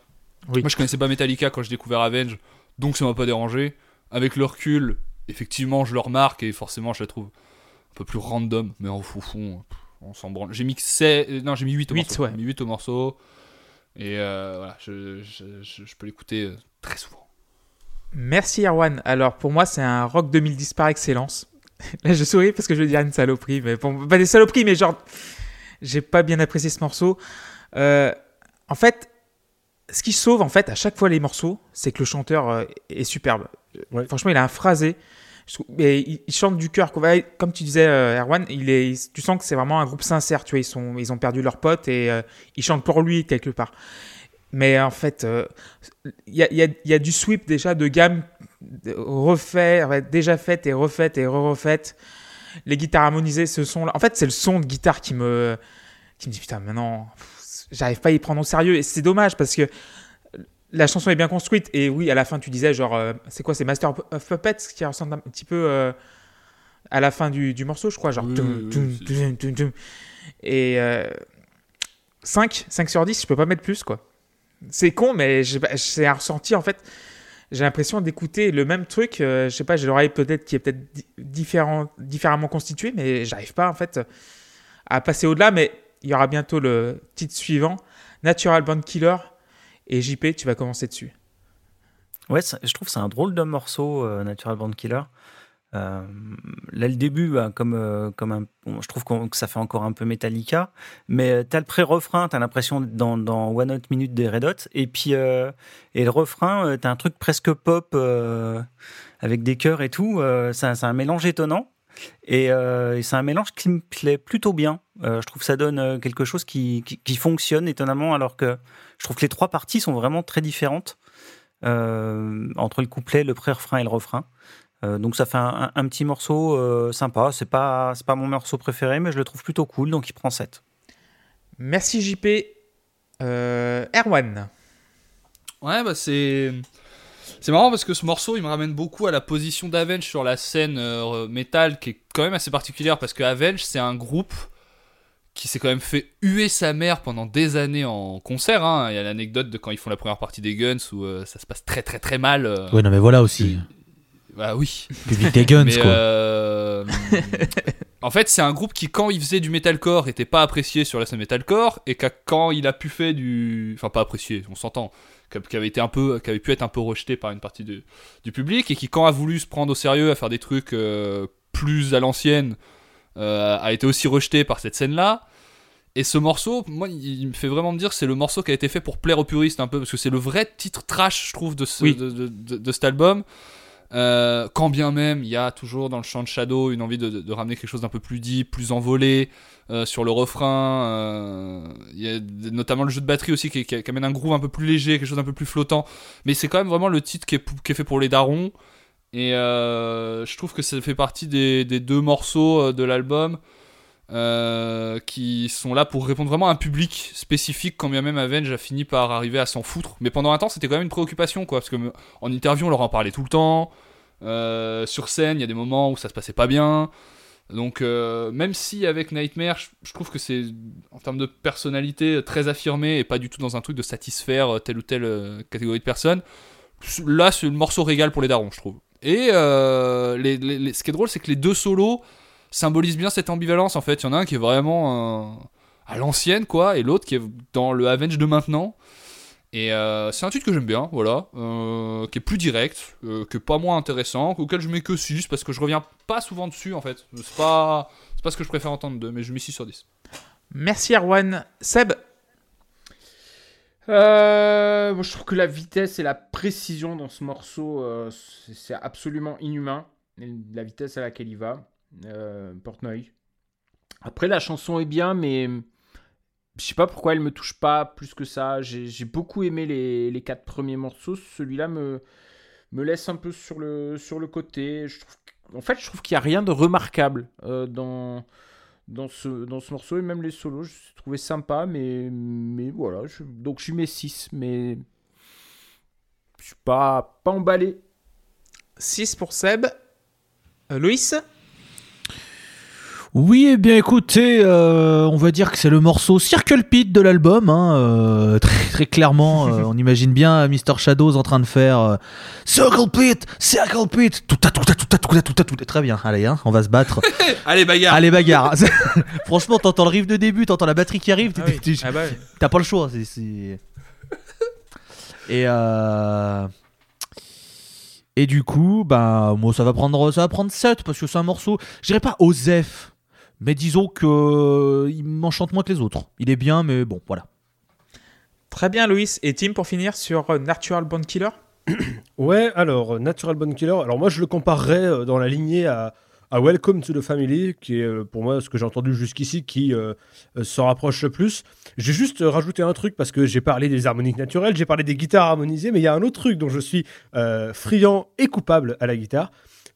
Oui. Moi, je connaissais pas Metallica quand j'ai découvert Avenge, donc ça m'a pas dérangé. Avec le recul, effectivement, je le remarque et forcément, je la trouve un peu plus random. Mais au fond, fond, on s'en branle. J'ai mis euh, non, j'ai mis 8 au Huit, morceau. ouais. J'ai mis 8 au morceau. Et euh, voilà, je, je, je- je peux l'écouter euh, très souvent. Merci Erwan. Alors pour moi c'est un rock 2010 par excellence. Là je souris parce que je veux dire une saloperie, mais bon, pas des saloperies, mais genre j'ai pas bien apprécié ce morceau. Euh, en fait, ce qui sauve en fait à chaque fois les morceaux, c'est que le chanteur euh, est superbe. Ouais. Franchement, il a un phrasé. Mais il, il chante du cœur. Comme tu disais, euh, Erwan, il est, tu sens que c'est vraiment un groupe sincère. Tu vois, ils, sont, ils ont perdu leur pote et euh, ils chantent pour lui quelque part. Mais en fait, euh, il y, a, il y a- il y a du sweep déjà de gamme refait, déjà faite et refaite et re-refaite. Les guitares harmonisées, ce son là En fait, c'est le son de guitare qui me, qui me dit putain, maintenant, pff, j'arrive pas à y prendre au sérieux. Et c'est dommage parce que la chanson est bien construite. Et oui, à la fin, tu disais genre, euh, c'est quoi, c'est Master of Puppets qui ressemble un petit peu euh, à la fin du, du morceau, je crois. Genre, Oui, tum, oui, tum, c'est- tum, tum, tum. et euh, 5, 5 sur 10, je peux pas mettre plus quoi. C'est con, mais c'est un ressenti en fait. J'ai l'impression d'écouter le même truc. euh, je sais pas, j'ai l'oreille peut-être qui est peut-être di- différent, différemment constituée, mais j'arrive pas en fait à passer au-delà. Mais il y aura bientôt le titre suivant, Natural Band Killer. Et JP, tu vas commencer dessus. Ouais, je trouve c'est un drôle de morceau, euh, Natural Born Killer. Euh, là, le début, bah, comme, euh, comme un, je trouve que ça fait encore un peu Metallica, mais euh, t'as le pré-refrain, t'as l'impression d'être dans, One Hot Minute des Red Hot, et puis et le refrain, euh, t'as un truc presque pop avec des chœurs et tout. c'est un- mélange étonnant. Et, et c'est un mélange qui me plaît plutôt bien. Euh, je trouve que ça donne euh, quelque chose qui, qui, qui fonctionne étonnamment, alors que je trouve que les trois parties sont vraiment très différentes euh, entre le couplet, le pré-refrain et le refrain. Euh, donc ça fait un, un- un petit morceau euh, sympa. C'est pas c'est pas mon morceau préféré, mais je le trouve plutôt cool, donc il prend 7. Merci JP. Euh, Erwan. Ouais, bah c'est. C'est marrant parce que ce morceau il me ramène beaucoup à la position d'Avenge sur la scène euh, métal qui est quand même assez particulière parce que Avenge c'est un groupe qui s'est quand même fait huer sa mère pendant des années en concert. hein. Il y a l'anecdote de quand ils font la première partie des Guns où euh, ça se passe très très très mal. euh. Ouais, non, mais voilà aussi. Bah oui. Public des guns, Mais, quoi. euh, en fait, c'est un groupe qui, quand il faisait du metalcore, était pas apprécié sur la scène metalcore, et qu'à- quand il a pu faire du, enfin pas apprécié, on s'entend, qui avait été un peu, qui avait pu être un peu rejeté par une partie de- du public, et qui, quand a voulu se prendre au sérieux à faire des trucs euh, plus à l'ancienne, a été aussi rejeté par cette scène-là. Et ce morceau, moi, il me fait vraiment me dire que c'est le morceau qui a été fait pour plaire aux puristes un peu, parce que c'est le vrai titre trash, je trouve, de, ce- Oui. de, de- de- de cet album. Euh, quand bien même il y a toujours dans le chant de Shadow une envie de, ramener quelque chose d'un peu plus deep, plus envolé euh, sur le refrain. euh, Il y a notamment le jeu de batterie aussi qui, qui- qui amène un groove un peu plus léger, quelque chose d'un peu plus flottant. Mais c'est quand même vraiment le titre qui est, qui est fait pour les darons. Et euh, je trouve que ça fait partie des, deux morceaux euh, de l'album euh, qui sont là pour répondre vraiment à un public spécifique quand bien même Avenge a fini par arriver à s'en foutre. Mais pendant un temps, c'était quand même une préoccupation, quoi, parce que interview, on leur en parlait tout le temps. Sur scène, il y a des moments où ça se passait pas bien. Donc, même si avec Nightmare, je, je trouve que c'est en termes de personnalité très affirmé et pas du tout dans un truc de satisfaire telle ou telle catégorie de personnes, là, c'est le morceau régal pour les darons, je trouve. Et euh, les- ce qui est drôle, c'est que les deux solos symbolisent bien cette ambivalence en fait. Il y en a un qui est vraiment euh, à l'ancienne, quoi, et l'autre qui est dans le Avenge de maintenant. Et euh, c'est un titre que j'aime bien, voilà, qui est plus direct, euh, qui est pas moins intéressant, auquel je mets que 6 parce que je reviens pas souvent dessus en fait. C'est pas, pas ce que je préfère entendre d'eux, mais je mets 6 sur 10. Merci Erwan. Seb. Euh, moi, je trouve que la vitesse et la précision dans ce morceau, euh, c'est absolument inhumain. La vitesse à laquelle il va, euh, Portnoy. Après, la chanson est bien, mais je sais pas pourquoi elle me touche pas plus que ça. J'ai beaucoup aimé les, les quatre premiers morceaux. Celui-là me, me laisse un peu sur le, sur le côté. En fait, je trouve qu'il n'y a rien de remarquable euh, dans, dans, ce, dans ce morceau. Et même les solos, je les trouvais sympa, mais, mais voilà. je- donc, je lui mets 6, mais je suis pas, pas emballé. 6 pour Seb. Euh, Loïs. Oui, eh bien écoutez, euh, on va dire que c'est le morceau Circle Pit de l'album. hein, euh, très, très clairement, euh, on imagine bien Mr. Shadows en train de faire euh, Circle Pit, Circle Pit, tout à tout à tout à tout à tout à tout. Très bien, allez, hein, on va se battre. Allez, bagarre allez, bagarre. Franchement, t'entends le riff de début, t'entends la batterie qui arrive, Ah Ah bah. T'as pas le choix. c'est- Et euh... et du coup, bah moi ça va prendre ça va prendre 7 parce que c'est un morceau. Je dirais pas Osef, mais disons que euh, il m'enchante moins que les autres. Il est bien, mais bon, voilà. Très bien Loïs. Et Tim pour finir sur euh, Natural Bond Killer. Ouais, alors, euh, Natural Bone Killer, alors moi je le comparerais euh, dans la lignée à, Welcome to the Family, qui est pour moi ce que j'ai entendu jusqu'ici qui s'en rapproche le plus. J'ai juste rajouté un truc parce que j'ai parlé des harmoniques naturelles, j'ai parlé des guitares harmonisées, mais il y a un autre truc dont je suis friand et coupable à la guitare.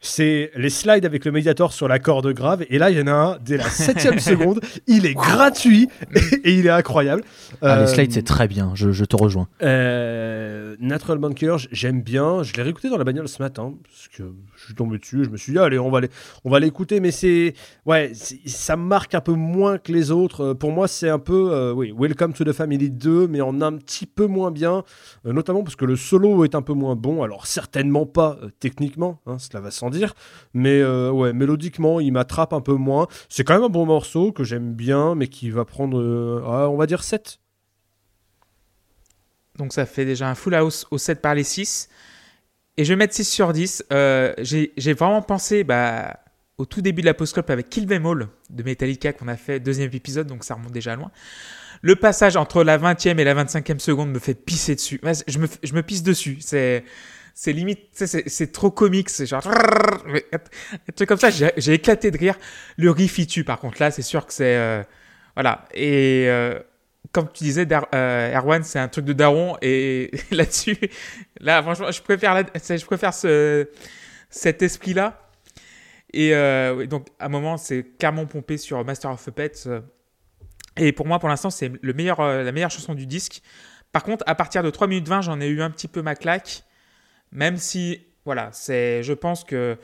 C'est les slides avec le médiator sur la corde grave. Et là, il y en a un dès la septième seconde. Il est gratuit et, il est incroyable. Ah, les Euh, slides, c'est très bien, je, je te rejoins. euh, Natural j- j'aime bien. Je l'ai réécouté dans la bagnole ce matin parce que je suis tombé dessus. Je me suis dit, allez, on va l'écouter. Mais c'est, ouais, ça marque un peu moins que les autres. Euh, Pour moi, c'est un peu, euh, Welcome to the Family 2, mais en un petit peu moins bien, euh, notamment parce que le solo est un peu moins bon. Alors certainement pas techniquement, hein, cela va sans dire, mais ouais, mélodiquement, il m'attrape un peu moins. C'est quand même un bon morceau que j'aime bien, mais qui va prendre, ah, on va dire 7. Donc ça fait déjà un full house au 7 par les 6. Et je vais mettre 6 sur 10. Euh, J'ai vraiment pensé bah, au tout début de la post-club avec Kill Them All de Metallica qu'on a fait deuxième épisode, donc ça remonte déjà loin. Le passage entre la 20e et la 25e seconde me fait pisser dessus. Je me, je me pisse dessus. C'est c'est limite, c'est trop comique. C'est genre. Un truc comme ça, j'ai éclaté de rire. Le riff par contre, là, c'est sûr que c'est. euh, voilà. Et. euh, comme tu disais, euh, Erwan, c'est un truc de daron. Et là-dessus, là, franchement, je préfère, je préfère ce, cet esprit-là. Et euh, donc, à un moment, c'est clairement pompé sur Master of Puppets. Et pour moi, pour l'instant, c'est le meilleur, euh, la meilleure chanson du disque. Par contre, à partir de 3 minutes 20, j'en ai eu un petit peu ma claque. Même si, voilà, je pense que,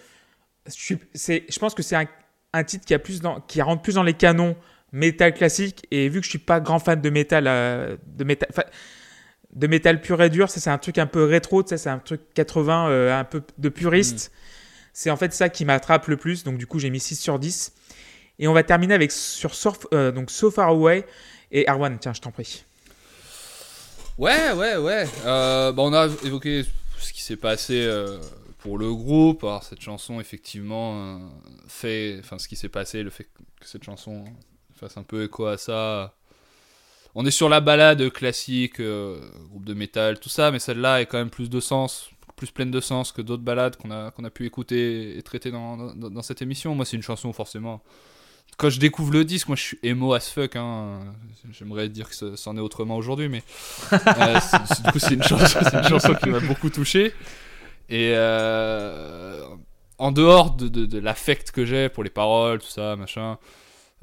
pense que c'est un, un titre qui, a plus qui rentre plus dans les canons métal classique. Et vu que je suis pas grand fan de métal, euh, de métal, de métal pur et dur, ça c'est un truc un peu rétro, tu sais, c'est un truc 80, euh, un peu de puriste. C'est en fait ça qui m'attrape le plus. Donc du coup, j'ai mis 6 sur 10. Et on va terminer avec sur Surf, euh, donc So Far Away. Et Arwan, tiens, je t'en prie. Ouais, ouais, ouais. Bah, on a évoqué ce qui s'est passé pour le groupe. Alors, cette chanson, effectivement, fait. Enfin, ce qui s'est passé, le fait que cette chanson fasse un peu écho à ça. On est sur la balade classique, euh, groupe de métal, tout ça, mais celle-là est quand même plus de sens, plus pleine de sens que d'autres balades qu'on a, qu'on a pu écouter et traiter dans, dans, dans cette émission. Moi, c'est une chanson, forcément. Quand je découvre le disque, moi je suis emo as fuck. Hein. J'aimerais dire que c'en est autrement aujourd'hui, mais euh, du coup, c'est une, chanson- une chanson qui m'a beaucoup touché. Et euh, en dehors de, de, de l'affect que j'ai pour les paroles, tout ça, machin,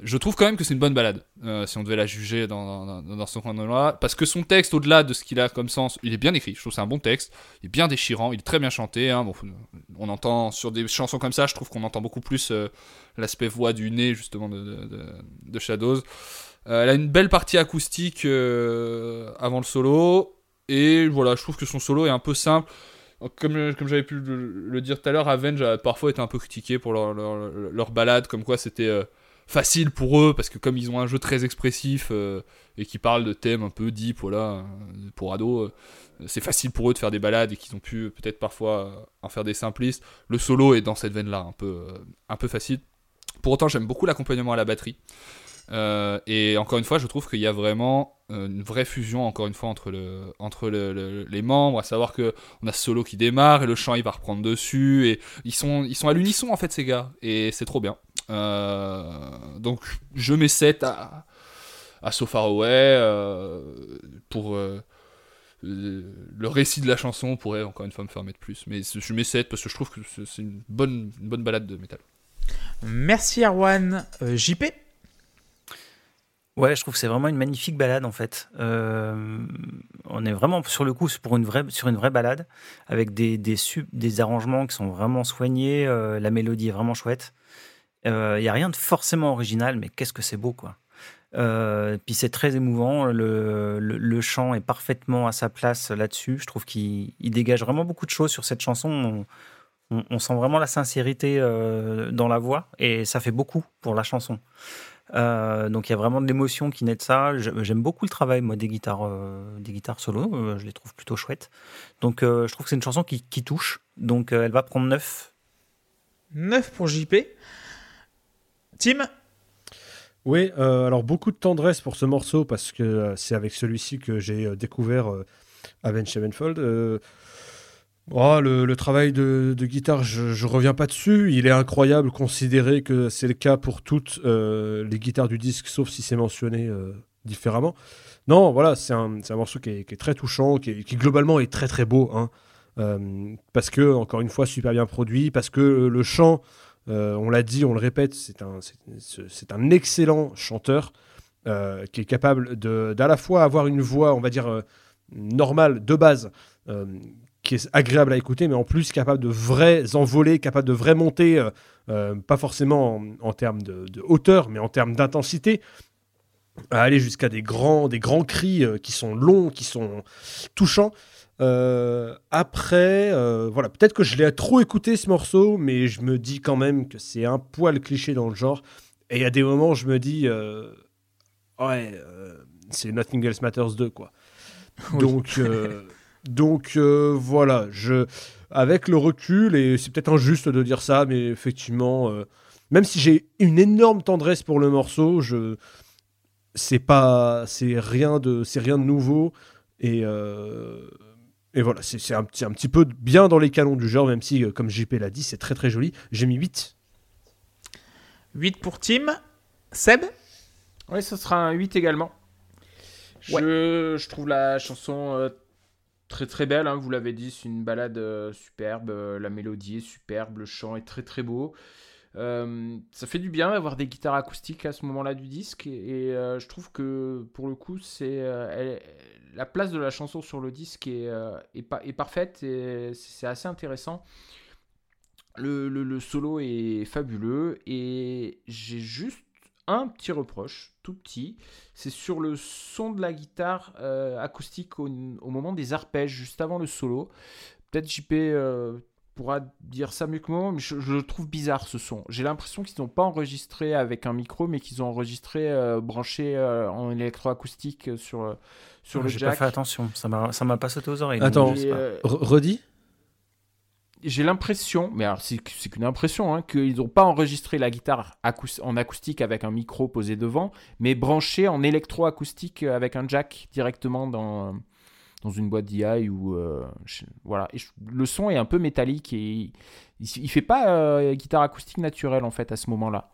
je trouve quand même que c'est une bonne balade, euh, si on devait la juger dans, dans, dans, ce coin là Parce que son texte, au-delà de ce qu'il a comme sens, il est bien écrit. Je trouve que c'est un bon texte. Il est bien déchirant. Il est très bien chanté. Hein. Bon, on entend sur des chansons comme ça, je trouve qu'on entend beaucoup plus euh, l'aspect voix du nez, justement, de, de, de- de Shadows. Euh, elle a une belle partie acoustique avant le solo. Et voilà, je trouve que son solo est un peu simple. Comme, comme j'avais pu le, dire tout à l'heure, Avenge a parfois été un peu critiqué pour leur, leur, balade, comme quoi c'était facile pour eux, parce que comme ils ont un jeu très expressif euh, et qui parle de thèmes un peu deep, voilà, euh, pour ados, euh, c'est facile pour eux de faire des balades et qu'ils ont pu peut-être parfois en faire des simplistes. Le solo est dans cette veine-là, un peu, un peu facile. Pour autant, j'aime beaucoup l'accompagnement à la batterie. Euh, et encore une fois, je trouve qu'il y a vraiment euh, une vraie fusion, encore une fois, entre, le, entre le- le- les membres, à savoir que on a solo qui démarre et le chant il va reprendre dessus, ils sont, à l'unisson en fait, ces gars, et c'est trop bien. Euh, donc, je mets 7 à, à So Far Away pour. le récit de la chanson pourrait encore une fois me faire mettre plus, mais je mets 7 parce que je trouve que c'est une bonne, balade de métal. Merci Arwan. JP Ouais, je trouve que c'est vraiment une magnifique balade en fait. Euh, on est vraiment sur le coup pour une vraie, sur une vraie balade avec des, des, sub- des arrangements qui sont vraiment soignés. euh, la mélodie est vraiment chouette. Il n'y a rien de forcément original, mais qu'est-ce que c'est beau quoi. Euh, puis c'est très émouvant. Le, le, chant est parfaitement à sa place là-dessus. Je trouve qu'il il dégage vraiment beaucoup de choses sur cette chanson. On, sent vraiment la sincérité euh, dans la voix et ça fait beaucoup pour la chanson. Euh, donc il y a vraiment de l'émotion qui naît de ça. J'aime beaucoup le travail moi des guitares, euh, des guitares solo. Euh, je les trouve plutôt chouettes. Donc euh, je trouve que c'est une chanson qui, qui touche. Donc euh, elle va prendre 9. 9 pour JP. Tim? Oui, euh, alors beaucoup de tendresse pour ce morceau parce que c'est avec celui-ci que j'ai découvert euh, Avenged Sevenfold. Oh, le, travail de, guitare, je, ne reviens pas dessus. Il est incroyable, considéré que c'est le cas pour toutes euh, les guitares du disque, sauf si c'est mentionné euh, différemment. Non, voilà, c'est un, morceau qui est, très touchant, qui, est- globalement est très très beau. hein. euh, parce que, encore une fois, super bien produit, parce que le chant, on l'a dit, on le répète, c'est un, un excellent chanteur qui est capable d'à la fois avoir une voix, on va dire, normale, de base, qui est agréable à écouter, mais en plus capable de vrais envolées, capable de vrais montées, euh, euh, pas forcément en, en termes de, de hauteur, mais en termes d'intensité, à aller jusqu'à des grands, des grands cris euh, qui sont longs, qui sont touchants. Euh, après, voilà, peut-être que je l'ai trop écouté ce morceau, mais je me dis quand même que c'est un poil cliché dans le genre. Et il y a des moments, je me dis, ouais, c'est Nothing Else Matters 2, quoi. Oui. Donc, euh, donc euh, voilà, je, avec le recul, et c'est peut-être injuste de dire ça, mais effectivement, euh, même si j'ai une énorme tendresse pour le morceau, je, c'est pas, c'est rien de, c'est rien de nouveau, et euh, et voilà, c'est c'est un, petit- un petit peu bien dans les canons du genre, même si, comme JP l'a dit, c'est très très joli. J'ai mis 8. 8 pour Tim. Seb Ouais, ça sera un 8 également. Je, je trouve la chanson euh, très très belle, hein, vous l'avez dit, c'est une balade euh, superbe, euh, la mélodie est superbe, le chant est très très beau. Euh, ça fait du bien d'avoir des guitares acoustiques à ce moment-là du disque et, je trouve que pour le coup c'est la place de la chanson sur le disque est, est, parfaite et c'est assez intéressant. Le solo est fabuleux et j'ai juste un petit reproche, tout petit, c'est sur le son de la guitare euh, acoustique au, au moment des arpèges, juste avant le solo. Peut-être JP euh, pourra dire ça mieux que moi, mais je, je le trouve bizarre ce son. J'ai l'impression qu'ils n'ont pas enregistré avec un micro, mais qu'ils ont enregistré euh, branché euh, en électroacoustique sur, sur le J'ai pas jack. fait attention, ça m'a ça m'a pas sauté aux oreilles. Attends. euh, redis j'ai l'impression, mais alors c'est qu'une impression, hein, qu'ils n'ont pas enregistré la guitare en acoustique avec un micro posé devant, mais branché en électroacoustique avec un jack directement dans, dans une boîte DI ou euh, voilà. Le son est un peu métallique et il, il, il fait pas euh, guitare acoustique naturelle en fait à ce moment-là.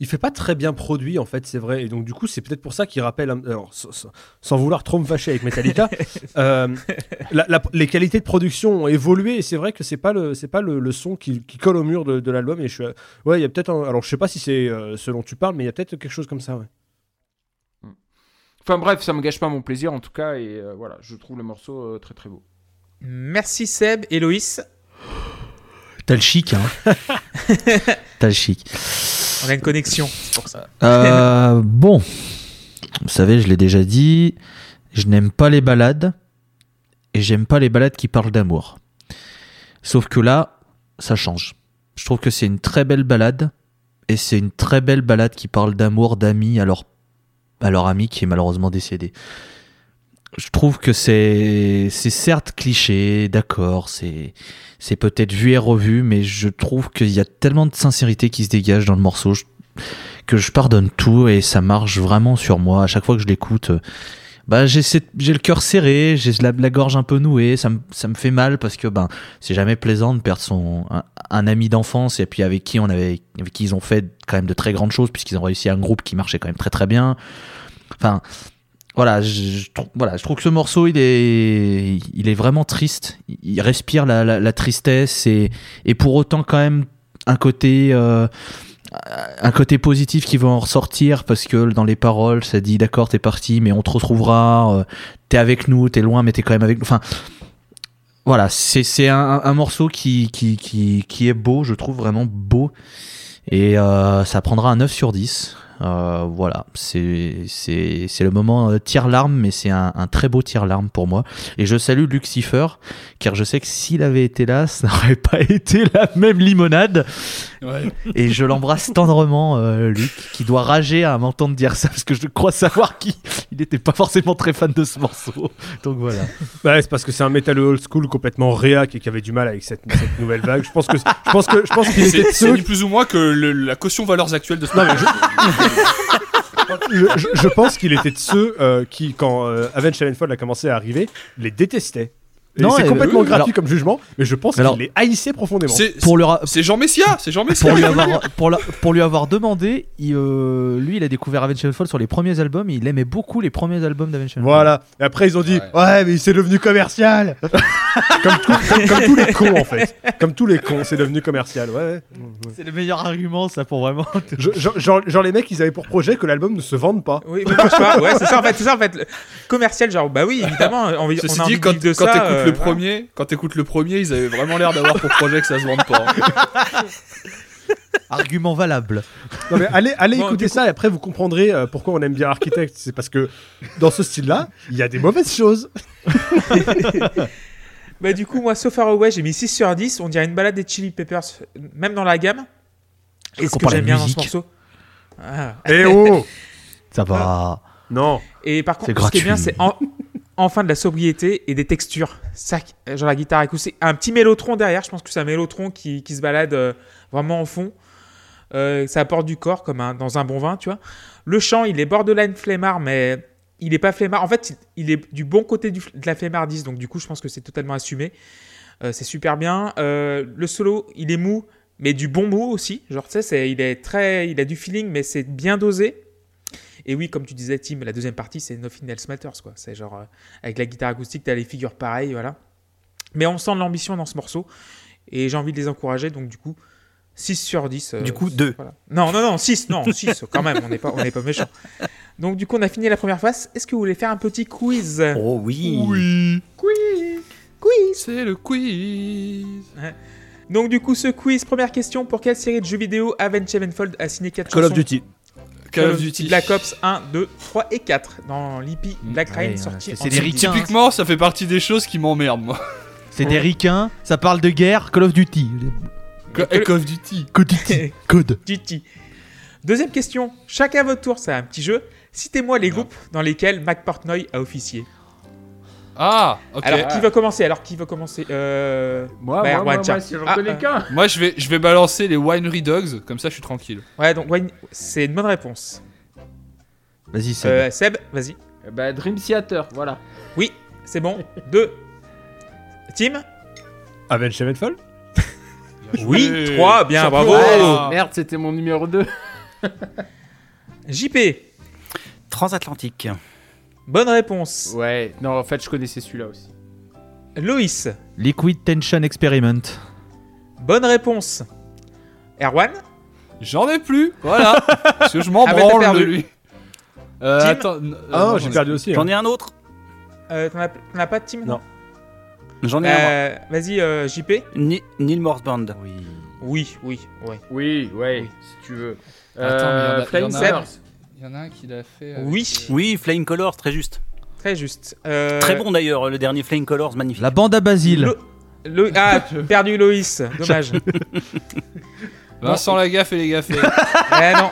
Il fait pas très bien produit en fait, c'est vrai. Et donc du coup, c'est peut-être pour ça qu'il rappelle, un- alors, sans, sans- sans vouloir trop me fâcher avec Metallica, euh, la- la- les qualités de production ont évolué et c'est vrai que c'est pas le, c'est pas le, le son qui, qui colle au mur de, de l'album. Et je suis, ouais, il y a peut-être, alors je sais pas si c'est euh, ce dont tu parles, mais il y a peut-être quelque chose comme ça. Ouais. Enfin bref, ça me gâche pas mon plaisir en tout cas et euh, voilà, je trouve le morceau euh, très très beau. Merci Seb. Héloïs T'as le chic, hein. T'as le chic. On a une connexion, c'est pour ça. Euh, bon, vous savez, je l'ai déjà dit, je n'aime pas les balades et j'aime pas les balades qui parlent d'amour. Sauf que là, ça change. Je trouve que c'est une très belle balade et c'est une très belle balade qui parle d'amour, d'amis à leur, à leur ami qui est malheureusement décédé. Je trouve que c'est c'est certes cliché, d'accord, c'est c'est peut-être vu et revu, mais je trouve qu'il y a tellement de sincérité qui se dégage dans le morceau que je pardonne tout et ça marche vraiment sur moi. À chaque fois que je l'écoute, bah j'ai le cœur serré, j'ai la, gorge un peu nouée, ça me ça me fait mal parce que ben c'est jamais plaisant de perdre son un ami d'enfance et puis avec qui on avait avec qui ils ont fait quand même de très grandes choses puisqu'ils ont réussi un groupe qui marchait quand même très très bien. Enfin voilà, je, voilà, je trouve que ce morceau, il est, il est vraiment triste. Il respire la, tristesse et, et pour autant quand même un côté, euh, un côté positif qui va en ressortir parce que dans les paroles, ça dit d'accord, t'es parti, mais on te retrouvera. euh, t'es avec nous, t'es loin, mais t'es quand même avec nous. Enfin, voilà, c'est c'est un, un morceau qui, qui, qui, qui est beau, je trouve vraiment beau. Et euh, ça prendra un 9 sur 10. Euh, voilà, c'est c'est c'est le moment euh, tire-larme, mais c'est un, un très beau tire-larme pour moi. Et je salue Lucifer, car je sais que s'il avait été là, ça n'aurait pas été la même limonade. Ouais. Et je l'embrasse tendrement, euh, Luc, qui doit rager à m'entendre dire ça, parce que je crois savoir qu'il n'était pas forcément très fan de ce morceau. Donc voilà. Bah, c'est parce que c'est un métal old school complètement réac et qui avait du mal avec cette, cette nouvelle vague. Je pense que, je pense que, je pense qu'il était de ceux plus ou moins que le- la caution valeurs actuelles de ce Non, mais je, je- pense qu'il était de ceux euh, qui, quand euh, Avenged a commencé à arriver, les détestaient. Non, c'est complètement gratuit alors- comme jugement, mais je pense qu'il les haïssait profondément. C'est Pour c'est Jean Messia, c'est Jean Messia. pour lui avoir pour, la- pour lui avoir demandé, il, euh, lui il a découvert Avenged Sevenfold sur les premiers albums, et il aimait beaucoup les premiers albums d'Avenged Sevenfold. Voilà. Et après, ils ont dit Ouais. Ouais, mais c'est devenu commercial comme, tout- comme- comme tous les cons, en fait. Comme tous les cons, c'est devenu commercial. Ouais, ouais. C'est le meilleur argument ça pour vraiment. Je- genre, les mecs, ils avaient pour projet que l'album ne se vende pas. Oui, mais. Ouais, c'est ça en fait. C'est ça en fait. Le Commercial, genre, bah oui, évidemment, on, on Ceci a envie dit, de quand, de quand ça. Le premier, quand t'écoutes le premier, ils avaient vraiment l'air d'avoir pour projet que ça se vende pas. hein. Argument valable. Non, mais allez, allez Bon, écouter du ça et après vous comprendrez euh, pourquoi on aime bien Architect. C'est parce que dans ce style-là, il y a des mauvaises choses. Bah du coup, moi, So Far Away, j'ai mis 6 sur 10. On dirait une balade des Chili Peppers, même dans la gamme. Et ce qu'on que parle j'aime de bien dans ce musique. morceau. Ah. Eh oh Ça va. Non. Et par contre, ce qui est bien, c'est en- enfin de la sobriété et des textures. Genre la guitare acoustique. Un petit mélotron derrière, je pense que c'est un mélotron qui, se balade euh, vraiment en fond. Euh, ça apporte du corps comme dans un bon vin, tu vois. Le chant, il est borderline flemmard, mais il est pas flemmard. En fait, il est du bon côté de la flemmardise, donc du coup, je pense que c'est totalement assumé. Euh, c'est super bien. Le solo, il est mou, mais du bon mou aussi. Genre, tu sais, il est très, il a du feeling, mais c'est bien dosé. Et oui, comme tu disais, Tim, la deuxième partie, c'est Nothing Else Matters, quoi. C'est genre, euh, avec la guitare acoustique, t'as les figures pareilles, voilà. Mais on sent de l'ambition dans ce morceau, et j'ai envie de les encourager, donc du coup, 6 sur 10. euh, Du coup, deux. voilà. Non, non, non, 6, non, 6, quand même, on n'est pas, on n'est pas méchant. Donc du coup, on a fini la première phase. Est-ce que vous voulez faire un petit quiz? Oh oui. Oui, Quiz Quiz c'est le quiz. Donc du coup, ce quiz, première question, pour quelle série de jeux vidéo Avenged Sevenfold a signé 4 Call of chansons? Duty. Call of Duty. Black Ops 1, 2, 3 et 4 dans l'IP Black Rain Ouais, sorti ouais, en c'est des 2010. ricains. Typiquement, ça fait partie des choses qui m'emmerdent, moi. C'est des ricains, ça parle de guerre, Call of Duty. Co- Call of Duty. Code Duty. Code. Duty. Deuxième question, chacun à votre tour, c'est un petit jeu. Citez-moi les groupes dans lesquels Mac Portnoy a officié. Ah, ok. Alors qui va commencer? Alors qui va commencer? Euh... Moi, Bah, moi, si j'en Ah, connais ah. qu'un. Moi, je vais, je vais balancer les Winery Dogs, comme ça je suis tranquille. Ouais, donc c'est une bonne réponse. Vas-y, c'est. Euh, Seb, vas-y. Bah, Dream Theater, voilà. Oui, c'est bon. Deux. Tim? Avenged Sevenfold? Oui, trois, bien, Champion. bravo. Ouais. Merde, c'était mon numéro 2. JP, Transatlantique. Bonne réponse. Ouais, non, en fait, je connaissais celui-là aussi. Loïs, Liquid Tension Experiment. bonne réponse. Erwan J'en ai plus, voilà. Parce que je m'en Ah bah, branle perdu. de lui. Euh, Tim attends, euh, Ah j'en j'ai ai perdu aussi. J'en hein. ai un autre. euh, T'en as, t'en as pas de Tim? Non. J'en ai un. moi. Euh, Vas-y, euh, JP. Ni- Neil Morse Band. Oui. Oui, oui, oui. Oui, ouais, Oui. si tu veux. Attends, mais il y en a- Flying il y en a- Colors. Il y en a un qui l'a fait. avec, Oui. euh, Oui, Flying Colors, très juste. Très juste. Euh, Très bon d'ailleurs, le dernier Flying Colors, magnifique. La bande à Basile. Ah, perdu Loïs. Dommage. Vincent Lagaffe et les gaffés. Eh non.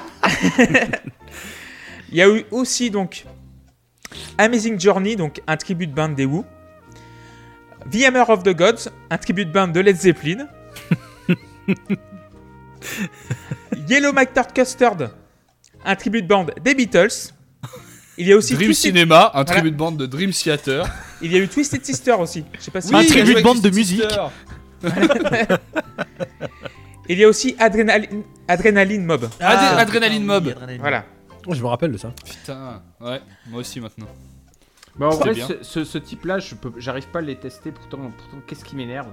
Il y a eu aussi donc Amazing Journey, donc un tribut de band des Who. The Hammer of the Gods, un tribut de band de Led Zeppelin. Yellow Mictard Custard, un tribut de band des Beatles. Il y a aussi Dream Twisted- Cinema, un Voilà. tribut de bande de Dream Theater. il y a eu Twisted Sister aussi. Je sais pas si Un il a tribut de bande de musique. Il y a aussi Adrenaline, Adrenaline Mob. Adé- Adrenaline Mob. Voilà. Oh, je me rappelle de ça. Putain, ouais, moi aussi maintenant. Bah, en vrai, ce, ce- ce type-là, j'arrive pas à les tester. Pourtant, pourtant qu'est-ce qui m'énerve?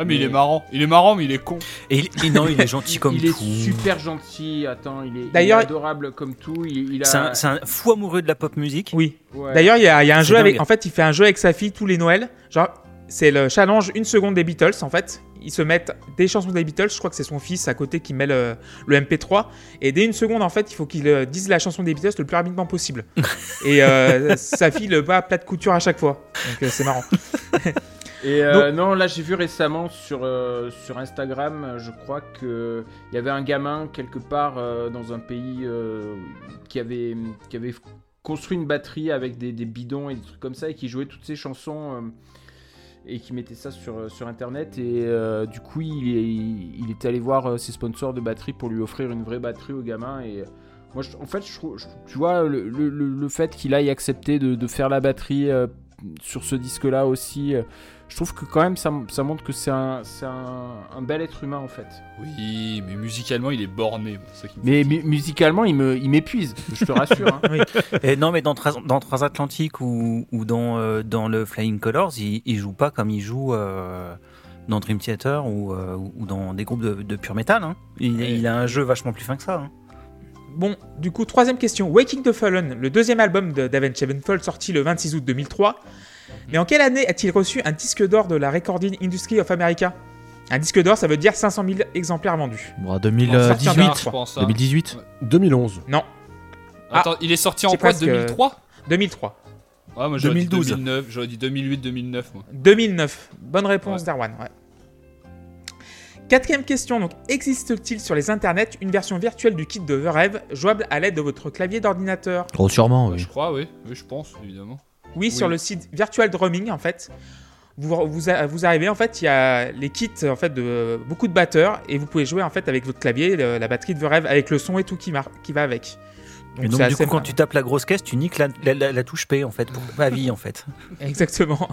Ah, mais il est marrant. Il est marrant, mais il est con. Et, il- et non, il est gentil comme Il est tout. super gentil. Attends, il est, il est D'ailleurs- adorable comme tout. Il, il a. C'est un, c'est un fou amoureux de la pop musique. Oui. Ouais. D'ailleurs, il y a, il y a un C'est jeu avec. En fait, il fait un jeu avec sa fille tous les Noëls. Genre, c'est le challenge une seconde des Beatles. En fait, ils se mettent des chansons des Beatles. Je crois que c'est son fils à côté qui met le, le MP3. Et dès une seconde, en fait, il faut qu'il euh, dise la chanson des Beatles le plus rapidement possible. Et euh, sa fille le bat à plat de couture à chaque fois. Donc, euh, c'est marrant. Et euh, non, là j'ai vu récemment sur, euh, sur Instagram, euh, je crois que il y avait un gamin quelque part euh, dans un pays qui avait qui avait construit une batterie avec des, des bidons et des trucs comme ça et qui jouait toutes ces chansons et qui mettait ça sur, sur internet et euh, du coup il, il était allé voir ses sponsors de batterie pour lui offrir une vraie batterie au gamin et moi je- en fait je je- tu vois le, le- le- le fait qu'il aille accepter de, de faire la batterie euh, sur ce disque-là aussi. euh, Je trouve que quand même ça, ça montre que c'est un, c'est un, un bel être humain en fait. Oui, mais musicalement, il est borné. moi, c'est ça qui me Mais mu- musicalement, il me, il m'épuise. Je te rassure. hein. Et non, mais dans, Trans- dans Transatlantique ou, ou dans, euh, dans le Flying Colors, il, il joue pas comme il joue euh, dans Dream Theater ou, euh, ou dans des groupes de, de pure metal. hein. Il, Ouais. il a un jeu vachement plus fin que ça. hein. Bon, du coup, troisième question. Waking the Fallen, le deuxième album de David Sevenfold sorti le 26 août 2003. Mais en quelle année a-t-il reçu un disque d'or de la Recording Industry of America? Un disque d'or, ça veut dire 500 000 exemplaires vendus. Bon, sortir d'un 2018. je pense. hein. 2018. 2011. Non, Attends, il est sorti en quoi presque, 2003 2003. Ouais, moi j'aurais dit 2012. 2009, j'aurais dit 2008-2009 moi. 2009. Bonne réponse Ouais. d'Arwan. Ouais. Quatrième question. Donc, existe-t-il sur les internets une version virtuelle du kit de The Rêve jouable à l'aide de votre clavier d'ordinateur? Oh, sûrement, Ouais, oui. Je crois, oui. Oui, je pense, évidemment. Oui, sur le site Virtual Drumming, en fait. Vous, vous, arrivez, en fait, il y a les kits en fait, de beaucoup de batteurs et vous pouvez jouer en fait avec votre clavier, le- la batterie de The Rêve, avec le son et tout qui, qui va avec. Et donc, du coup, quand tu tapes la grosse caisse, tu niques la, la- la- la touche P, en fait, pour ma vie, en fait. Exactement.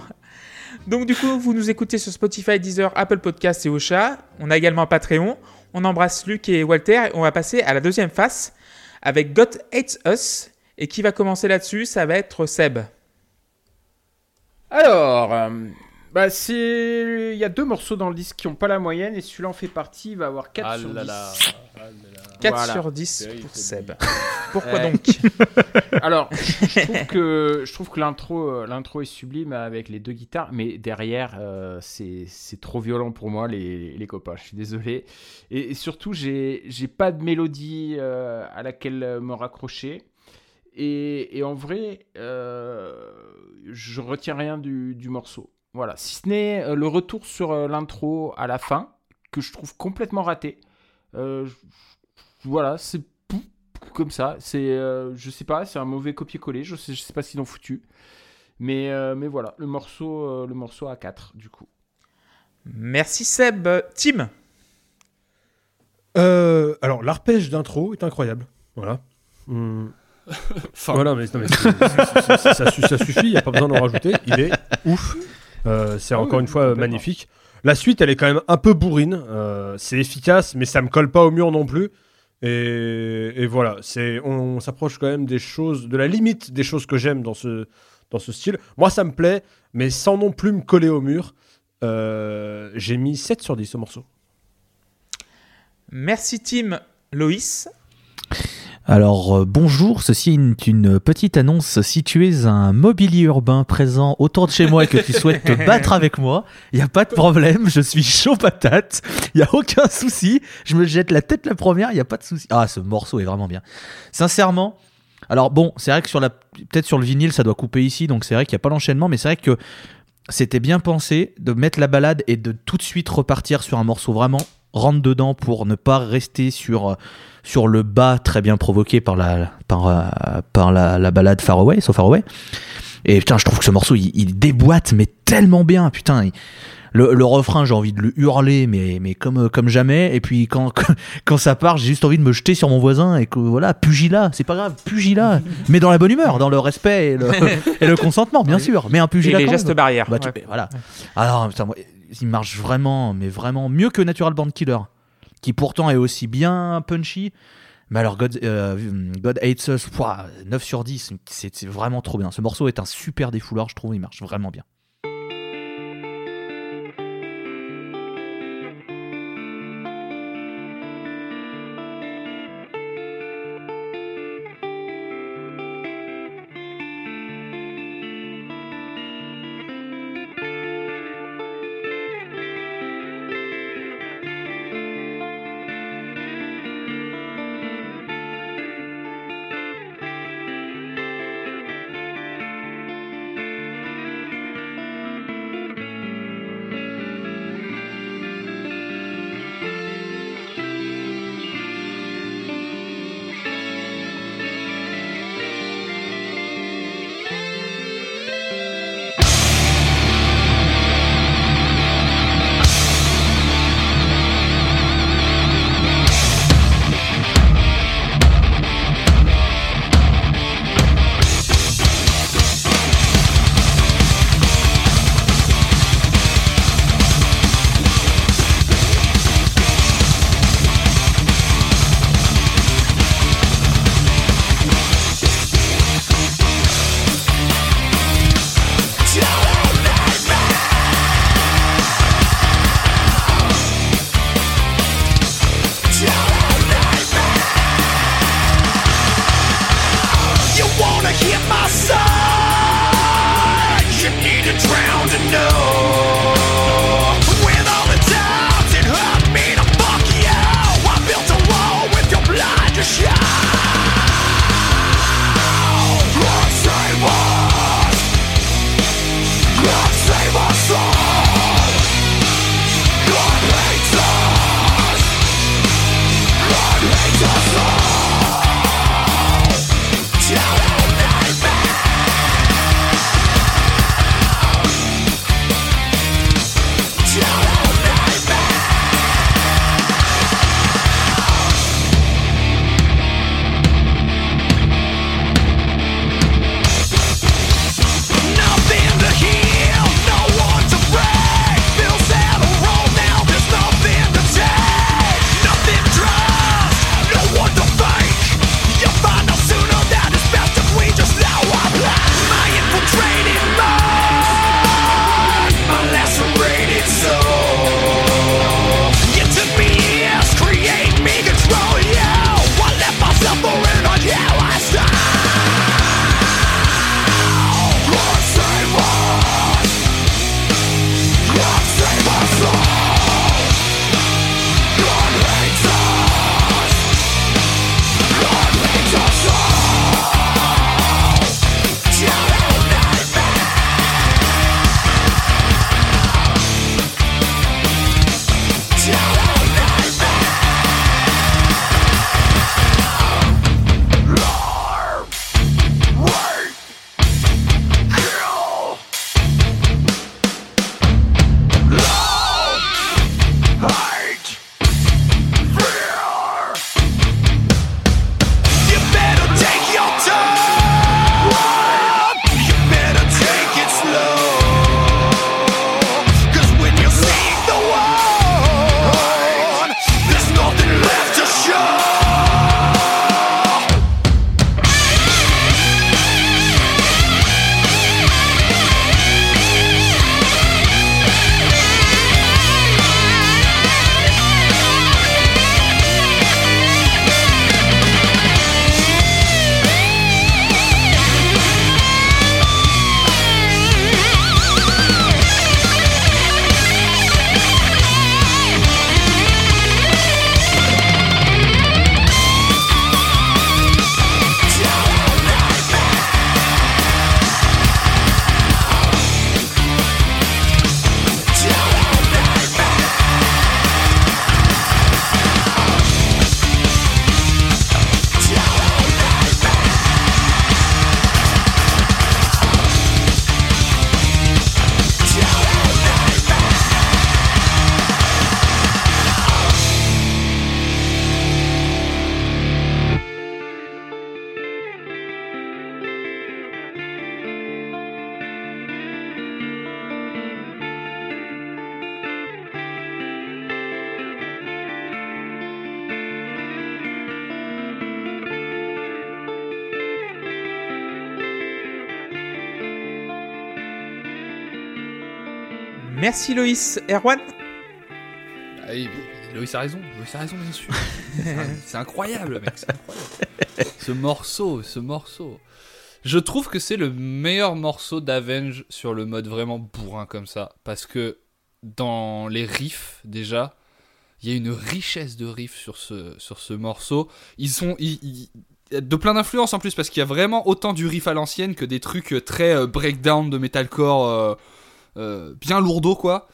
Donc du coup, vous nous écoutez sur Spotify, Deezer, Apple Podcasts et Ocha. On a également un Patreon. On embrasse Luc et Walter. Et on va passer à la deuxième face avec God Hates Us. Et qui va commencer là-dessus? Ça va être Seb. Alors, euh, bah c'est, il y a deux morceaux dans le disque qui ont pas la moyenne et celui-là en fait partie. Il va avoir 4 Ah sur 10. là là. 4 Voilà. sur 10 Terrible, pour Seb. Pourquoi donc Alors, je trouve que je trouve que l'intro, euh, l'intro est sublime avec les deux guitares, mais derrière, euh, c'est c'est trop violent pour moi, les, les copains. Je suis désolé. Et, et surtout, j'ai j'ai pas de mélodie euh, à laquelle me raccrocher. Et, et en vrai, euh, je retiens rien du, du morceau. Voilà. Si ce n'est euh, le retour sur euh, l'intro à la fin, que je trouve complètement raté. Euh, je- voilà, c'est comme ça. C'est, euh, je sais pas, c'est un mauvais copier-coller. Je sais, je sais pas s'ils l'ont foutu. Mais, euh, mais voilà, le morceau, euh, le morceau à 4 du coup. Merci Seb. Tim? Euh, alors, l'arpège d'intro est incroyable. Voilà. Hum, Enfin, Voilà, mais, non, ça, su- ça suffit, il n'y a pas besoin d'en rajouter. Il est ouf. Euh, c'est Ah encore oui, une fois euh, magnifique. La suite, elle est quand même un peu bourrine. Euh, c'est efficace, mais ça me colle pas au mur non plus. Et, et voilà, c'est on s'approche quand même des choses, de la limite des choses que j'aime dans ce, dans ce style. Moi, ça me plaît, mais sans non plus me coller au mur. Euh, J'ai mis 7 sur 10 au morceau. Merci Tim. Loïs Alors euh, bonjour, ceci est une petite annonce. Si tu es un mobilier urbain présent autour de chez moi et que tu souhaites te battre avec moi, il n'y a pas de problème, je suis chaud patate, il n'y a aucun souci, je me jette la tête la première, il n'y a pas de souci. Ah, ce morceau est vraiment bien. Sincèrement, alors bon, c'est vrai que sur la peut-être sur le vinyle ça doit couper ici, donc c'est vrai qu'il n'y a pas l'enchaînement, mais c'est vrai que c'était bien pensé de mettre la balade et de tout de suite repartir sur un morceau vraiment rentre dedans pour ne pas rester sur sur le bas très bien provoqué par la par, euh, par la, la balade Far Away, So Far Away. Et putain, je trouve que ce morceau il, il déboîte mais tellement bien, putain. il- le, le refrain, j'ai envie de le hurler, mais, mais comme, euh, comme jamais. Et puis quand, quand ça part, j'ai juste envie de me jeter sur mon voisin et que voilà, pugilat, c'est pas grave, pugilat, mais dans la bonne humeur, dans le respect et le, et le consentement, bien sûr. Mais un et pugilat. les gestes barrières. Bah, tu- voilà. Alors, putain, moi, il marche vraiment, mais vraiment mieux que Natural Born Killer, qui pourtant est aussi bien punchy. Mais alors, God, euh, Hates Us, pouah, 9 sur 10, c'est vraiment trop bien. Ce morceau est un super défouleur, je trouve, il marche vraiment bien. Merci Loïs. Erwan Ah Loïs a raison, Loïs a raison, bien sûr. C'est- incroyable, mec, c'est incroyable. Ce morceau, ce morceau. Je trouve que c'est le meilleur morceau d'Avenge sur le mode vraiment bourrin comme ça. Parce que dans les riffs, déjà, il y a une richesse de riffs sur ce, sur ce morceau. Ils sont. ils- ils- de plein d'influences en plus, parce qu'il y a vraiment autant du riff à l'ancienne que des trucs très euh, breakdown de metalcore euh, bien lourdeau, quoi.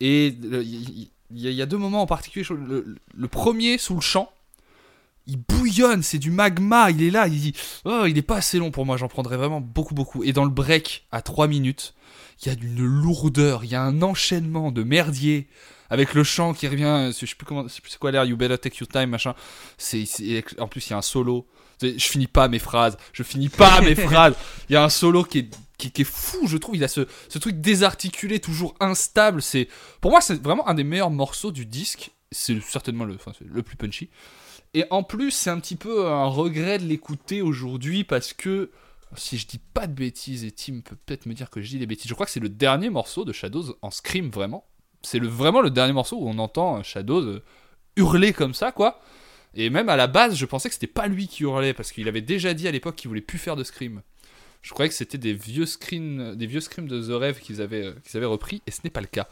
Et euh, il y, a- deux moments en particulier. Le, le premier, sous le champ, il bouillonne, c'est du magma, il est là, il dit Oh, il est pas assez long pour moi, j'en prendrais vraiment beaucoup, beaucoup. Et dans le break, à 3 minutes, il y a une lourdeur, il y a un enchaînement de merdier avec le chant qui revient, je sais plus comment, c'est quoi l'air, You better take your time, machin. C'est- en plus, il y a un solo. Je finis pas mes phrases, je finis pas mes phrases. Il y a un solo qui est, qui, est fou, je trouve. Il a ce, truc désarticulé, toujours instable. C'est, pour moi, c'est vraiment un des meilleurs morceaux du disque. C'est certainement le plus punchy. Et en plus, c'est un petit peu un regret de l'écouter aujourd'hui parce que, si je dis pas de bêtises, et Tim peut peut-être me dire que je dis des bêtises, je crois que c'est le dernier morceau de Shadows en scream, vraiment. C'est le, vraiment le dernier morceau où on entend Shadows euh, hurler comme ça, quoi. Et même à la base, je pensais que c'était pas lui qui hurlait parce qu'il avait déjà dit à l'époque qu'il voulait plus faire de scream. Je croyais que c'était des vieux screams, des vieux screams de The Rêve qu'ils avaient, euh, qu'ils avaient repris, et ce n'est pas le cas.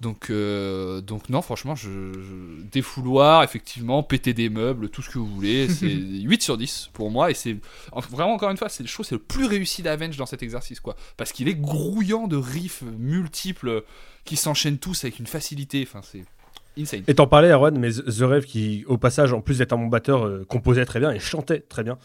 Donc, euh, donc non, franchement, je, effectivement, péter des meubles, tout ce que vous voulez, c'est 8 sur 10 pour moi, et c'est en- vraiment encore une fois, c'est je trouve que c'est le plus réussi d'Avenge dans cet exercice, quoi, parce qu'il est grouillant de riffs multiples qui s'enchaînent tous avec une facilité, enfin c'est insane. Et t'en parlais, Erwan, mais The The Rêve, qui, au passage, en plus d'être un bon batteur, euh, composait très bien et chantait très bien.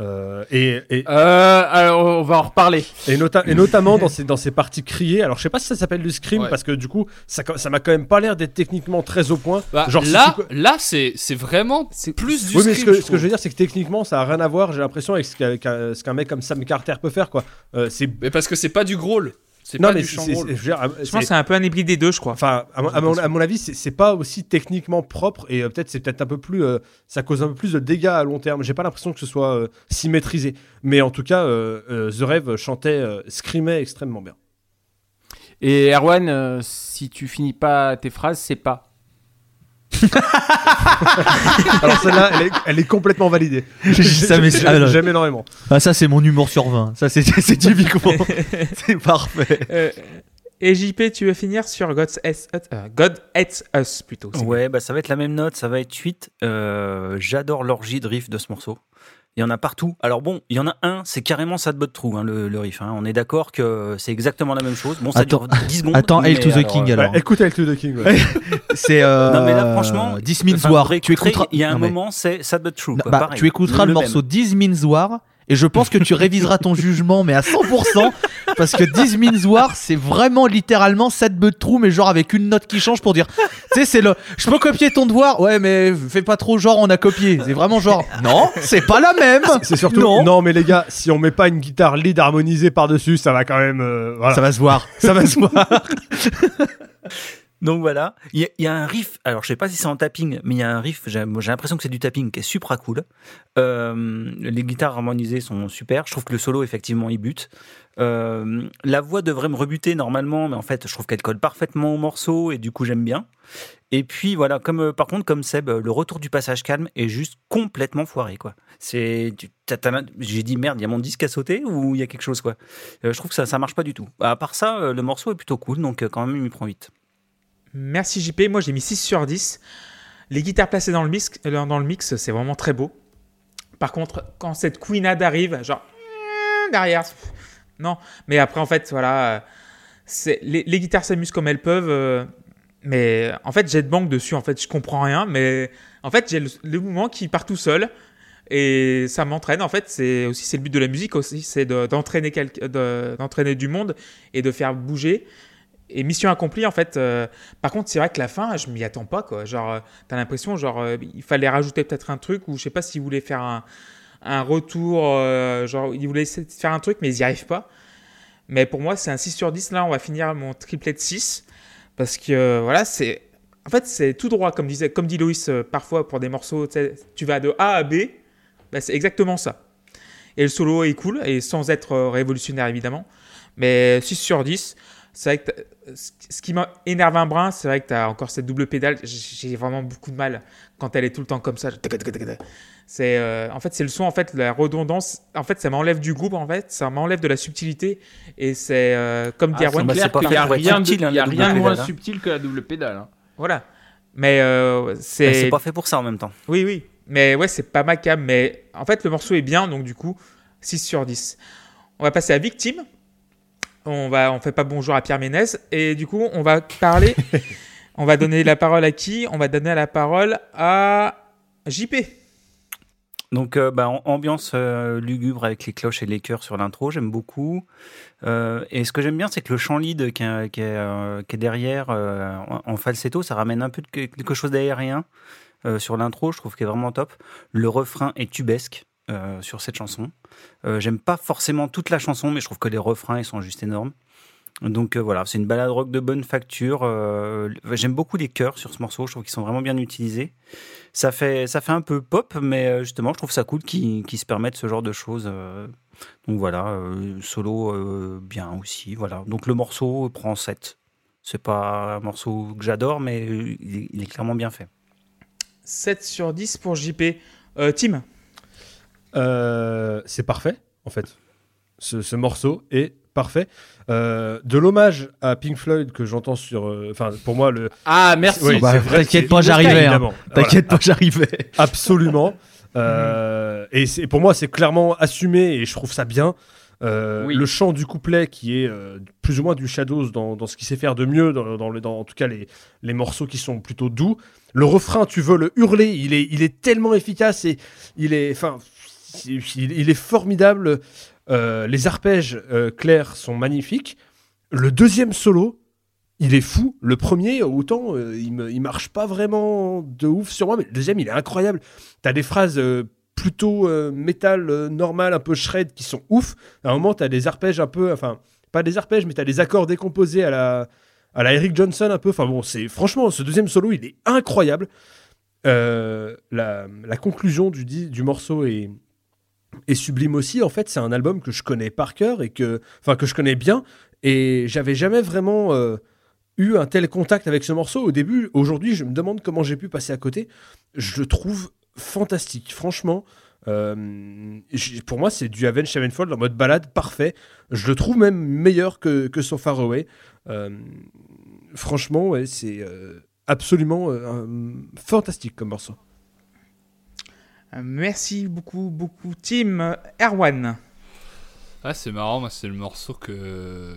Euh, et, et, Euh, alors, on va en reparler. et, nota- et notamment dans ces, dans ces parties criées. Alors, je sais pas si ça s'appelle du scream, Ouais. parce que du coup, ça ça m'a quand même pas l'air d'être techniquement très au point. Bah, Genre, si là, tu- là c'est c'est vraiment C'est- plus du Oui, mais ce que, je ce que je veux dire, c'est que techniquement, ça a rien à voir, j'ai l'impression, avec ce qu'un mec comme Sam Carter peut faire, quoi. Euh, c'est. Mais parce que c'est pas du growl, c'est Non, pas mais du c'est. chant c'est- growl. je veux dire, Je pense c'est- que c'est un peu un hybride des deux, je crois. Enfin, à, mon- à mon, à mon avis, c'est c'est pas aussi techniquement propre et euh, peut-être c'est peut-être un peu plus, euh, ça cause un peu plus de dégâts à long terme. J'ai pas l'impression que ce soit euh, si maîtrisé, mais en tout cas, euh, euh, The Rêve chantait, euh, screamait extrêmement bien. Et Erwan, euh, si tu finis pas tes phrases, c'est pas. Alors celle-là, elle est, elle est complètement validée. Ça, mais- J'aime alors- j'aime énormément. Ah, ça, c'est mon humour sur 20. Ça, c'est c'est typiquement. c'est parfait. Euh, et JP, tu veux finir sur God's Hates Us, euh, God Hates Us plutôt. c'est Ouais, bah ça va être la même note, ça va être 8. Euh, J'adore l'orgie de riff de ce morceau. Il y en a partout. Alors bon, il y en a un, c'est carrément Sad But True, hein, le, le riff. hein. On est d'accord que c'est exactement la même chose. Bon, ça Attends- dure 10 secondes. Attends, Hail to the alors, King euh, alors. Ouais, écoute avec le The King. ouais. C'est. Euh, Non, mais là, franchement, 10 Means War. Tu écouteras. Il y a un Non, mais- moment, c'est Sad But True. Non, quoi, bah, tu écouteras le, même. morceau 10 Means War et je pense que tu réviseras ton jugement mais à 100% parce que 10 Means War c'est vraiment littéralement 7 but true mais genre avec une note qui change pour dire tu sais c'est le je peux copier ton devoir ouais mais fais pas trop genre on a copié c'est vraiment genre non c'est pas la même C'est surtout. Non. Non. mais les gars, si on met pas une guitare lead harmonisée par-dessus, ça va quand même. euh, voilà. ça va se voir ça va se voir Donc voilà, il y, a- un riff, alors je sais pas si c'est en tapping, mais il y a un riff, j'ai l'impression que c'est du tapping qui est super cool. Euh, les guitares harmonisées sont super, je trouve que le solo effectivement il bute. Euh, la voix devrait me rebuter normalement, mais en fait je trouve qu'elle colle parfaitement au morceau et du coup j'aime bien. Et puis voilà, comme euh, par contre comme Seb, le retour du passage calme est juste complètement foiré quoi. C'est, j'ai dit merde, il y a mon disque à sauter ou il y a quelque chose quoi. Je trouve que ça ça marche pas du tout. À part ça, le morceau est plutôt cool, donc quand même il me prend vite. Merci JP, moi j'ai mis 6 sur 10. Les guitares placées dans le mix, euh, dans le mix c'est vraiment très beau. Par contre, quand cette queenade arrive, genre derrière, pff, non. Mais après, en fait, voilà, euh, les, guitares s'amusent comme elles peuvent. euh, mais en fait, j'ai de banque dessus. En fait, je comprends rien. Mais en fait, j'ai le, mouvement qui part tout seul. Et ça m'entraîne. En fait, c'est aussi le but de la musique aussi, c'est de- d'entraîner d'entraîner du monde et de faire bouger. Et mission accomplie, en fait. euh, par contre, c'est vrai que la fin, je m'y attends pas, quoi. Genre, euh, t'as l'impression, genre, euh, il fallait rajouter peut-être un truc, ou je sais pas s'ils voulaient faire un, un retour, genre, ils voulaient faire un truc, mais ils n'y arrivent pas. Mais pour moi, c'est un 6 sur 10. Là, on va finir mon triplet de 6. Parce que, voilà, c'est. En fait, c'est tout droit, comme, disait, comme dit Loïs, parfois pour des morceaux, tu vas de A à B, bah, c'est exactement ça. Et le solo est cool, et sans être révolutionnaire évidemment. Mais 6 sur 10. C'est vrai que ce qui m'énerve un brin, c'est vrai que tu as encore cette double pédale. J'ai vraiment beaucoup de mal quand elle est tout le temps comme ça. C'est euh, en fait c'est le son en fait la redondance. En fait ça m'enlève du groupe en fait, ça m'enlève de la subtilité et c'est euh, comme dit Ah, Erwan, bah, clair c'est pas qu'il fait y a rien de, subtil, hein, il y a la double rien de moins pédale, hein. subtil que la double pédale. hein. voilà. Mais euh, c'est C'est pas fait pour ça en même temps. Oui, oui. Mais ouais, c'est pas ma cam. Mais en fait, le morceau est bien, donc du coup, 6 sur 10. On va passer à Victime. On va, on fait pas bonjour à Pierre Ménez. Et du coup, on va parler. on va donner la parole à qui? On va donner la parole à JP. Donc, euh, bah, am- ambiance euh, lugubre avec les cloches et les chœurs sur l'intro, j'aime beaucoup. Euh, et ce que j'aime bien, c'est que le chant lead qui est, qui est, euh, qui est derrière euh, en, falsetto, ça ramène un peu de quelque chose d'aérien euh, sur l'intro, je trouve qu'il est vraiment top. Le refrain est tubesque euh, sur cette chanson. Euh, j'aime pas forcément toute la chanson, mais je trouve que les refrains, ils sont juste énormes. Donc euh, voilà, c'est une balade rock de bonne facture. J'aime beaucoup les chœurs sur ce morceau, je trouve qu'ils sont vraiment bien utilisés. Ça fait, ça fait un peu pop, mais justement, je trouve ça cool qu'ils qu'ils se permettent ce genre de choses. Donc voilà, solo bien aussi. Voilà. Donc le morceau prend 7. C'est pas un morceau que j'adore, mais il est, il est clairement bien fait. 7 sur 10 pour JP. Tim? Euh, c'est parfait, en fait. Ce, ce morceau est parfait. Euh, de l'hommage à Pink Floyd que j'entends sur. euh, Enfin, pour moi, le. Ah, merci. Oui, Bah, c'est vrai, t'inquiète pas, j'arrivais, hein. Voilà. T'inquiète pas, j'arrivais. Absolument. Euh, et c'est- pour moi, c'est clairement assumé et je trouve ça bien. Euh, Oui. Le chant du couplet qui est euh, plus ou moins du Shadows dans, dans ce qu'il sait faire de mieux, dans, dans le, dans, en tout cas les, les morceaux qui sont plutôt doux. Le refrain, tu veux le hurler, il est, il est tellement efficace et il est, enfin, il, est formidable. Euh, les arpèges euh, clairs sont magnifiques. Le deuxième solo, il est fou. Le premier, autant, euh, il, marche pas vraiment de ouf sur moi, mais le deuxième, il est incroyable. T'as des phrases plutôt métal normal, un peu shred, qui sont ouf. À un moment, t'as des arpèges un peu, enfin, pas des arpèges, mais t'as des accords décomposés à la, à la Eric Johnson un peu. Enfin bon, c'est franchement, ce deuxième solo, il est incroyable. La, la conclusion du, du morceau est, est sublime aussi. En fait, c'est un album que je connais par cœur et que, enfin, que je connais bien. Et j'avais jamais vraiment euh, eu un tel contact avec ce morceau au début. Aujourd'hui, je me demande comment j'ai pu passer à côté. Je le trouve fantastique, franchement. euh, pour moi, c'est du Avenged Sevenfold en mode balade parfait. Je le trouve même meilleur que, que So Far Away. Euh, franchement, c'est absolument fantastique comme morceau. Merci beaucoup, beaucoup, Tim. Erwan. Ah, c'est marrant, moi, c'est le morceau que...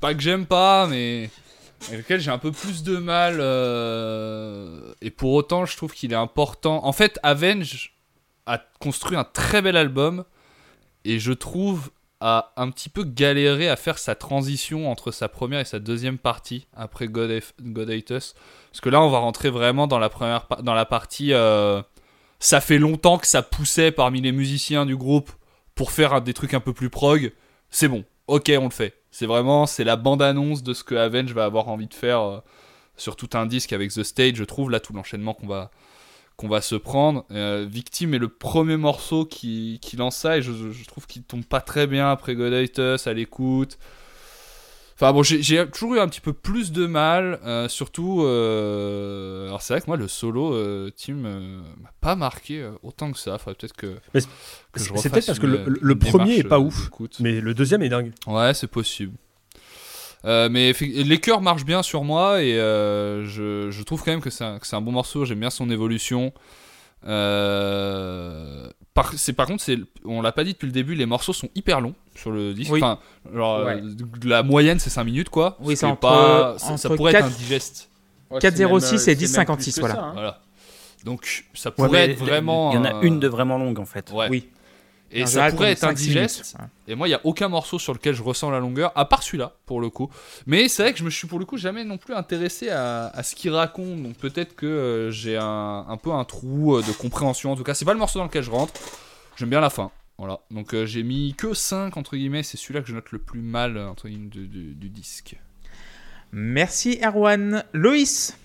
Pas que j'aime pas, mais. Avec lequel j'ai un peu plus de mal. euh, Et pour autant, je trouve qu'il est important. En fait, Avenge a construit un très bel album. Et je trouve a un petit peu galéré à faire sa transition entre sa première et sa deuxième partie après God, God Hate Us. Parce que là, on va rentrer vraiment dans la première dans la partie. euh, Ça fait longtemps que ça poussait parmi les musiciens du groupe pour faire des trucs un peu plus prog. C'est bon, ok, on le fait. C'est vraiment, c'est la bande-annonce de ce que Avenge va avoir envie de faire euh, sur tout un disque avec The Stage, je trouve, là, tout l'enchaînement qu'on va, se prendre. Euh, Victime est le premier morceau qui, qui lance ça et je, trouve qu'il tombe pas très bien après God Us, à l'écoute. Enfin bon, j'ai toujours eu un petit peu plus de mal, euh, surtout. euh, Alors c'est vrai que moi le solo euh, team m'a pas marqué autant que ça. Faudrait peut-être que. Mais c'est- que c'est peut-être parce que une- le- le- une le premier est pas ouf. Mais le deuxième est dingue. Ouais, c'est possible. Mais les chœurs marchent bien sur moi et je, je trouve quand même que c'est un, que c'est un bon morceau. J'aime bien son évolution. Euh, par, c'est, par contre, c'est, on l'a pas dit depuis le début, les morceaux sont hyper longs sur le disque. Oui. Enfin, genre, Ouais. euh, la moyenne c'est 5 minutes quoi. Oui, Ce c'est est entre- pas, ça, pourrait 4 être indigeste. Ouais, 4,06 c'est même, euh, et c'est même 10,56, plus que voilà. hein. Voilà. Donc ça pourrait être vraiment. Il y en a euh, une de vraiment longue en fait. Ouais. Oui. Et ça pourrait être 5, 6 indigeste. minutes. Et moi, il n'y a aucun morceau sur lequel je ressens la longueur, à part celui-là, pour le coup. Mais c'est vrai que je me suis pour le coup jamais non plus intéressé à, à ce qu'il raconte. Donc peut-être que euh, j'ai un, un peu un trou euh, de compréhension. En tout cas, c'est pas le morceau dans lequel je rentre. J'aime bien la fin. Voilà. Donc euh, j'ai mis que 5 entre guillemets. C'est celui-là que je note le plus mal entre guillemets du disque. Merci, Erwan. Loïs,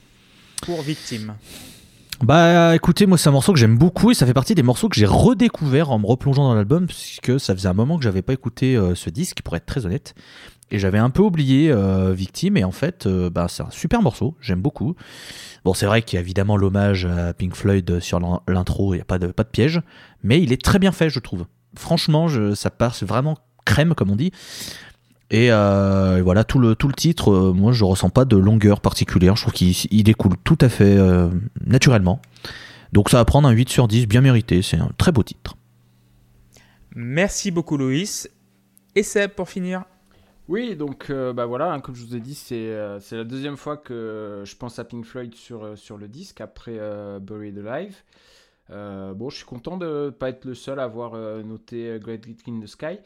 pour Victime. Bah écoutez, moi c'est un morceau que j'aime beaucoup et ça fait partie des morceaux que j'ai redécouvert en me replongeant dans l'album puisque ça faisait un moment que j'avais pas écouté euh, ce disque pour être très honnête. Et j'avais un peu oublié euh, Victime, et en fait, euh, bah, c'est un super morceau, j'aime beaucoup. Bon, c'est vrai qu'il y a évidemment l'hommage à Pink Floyd sur l'in- l'intro, il n'y a pas de, piège, mais il est très bien fait, je trouve. Franchement, ça passe vraiment crème, comme on dit. Et, euh, et voilà, tout le, tout le titre, euh, moi, je ressens pas de longueur particulière, je trouve qu'il il découle tout à fait euh, naturellement. Donc ça va prendre un 8 sur 10, bien mérité, c'est un très beau titre. Merci beaucoup, Loïs. Et Seb, pour finir. Oui, donc euh, bah voilà, hein, comme je vous ai dit, c'est euh, c'est la deuxième fois que je pense à Pink Floyd sur, euh, sur le disque après euh, Buried Alive. Euh, bon, je suis content de ne pas être le seul à avoir euh, noté euh, Great Gate in the Sky.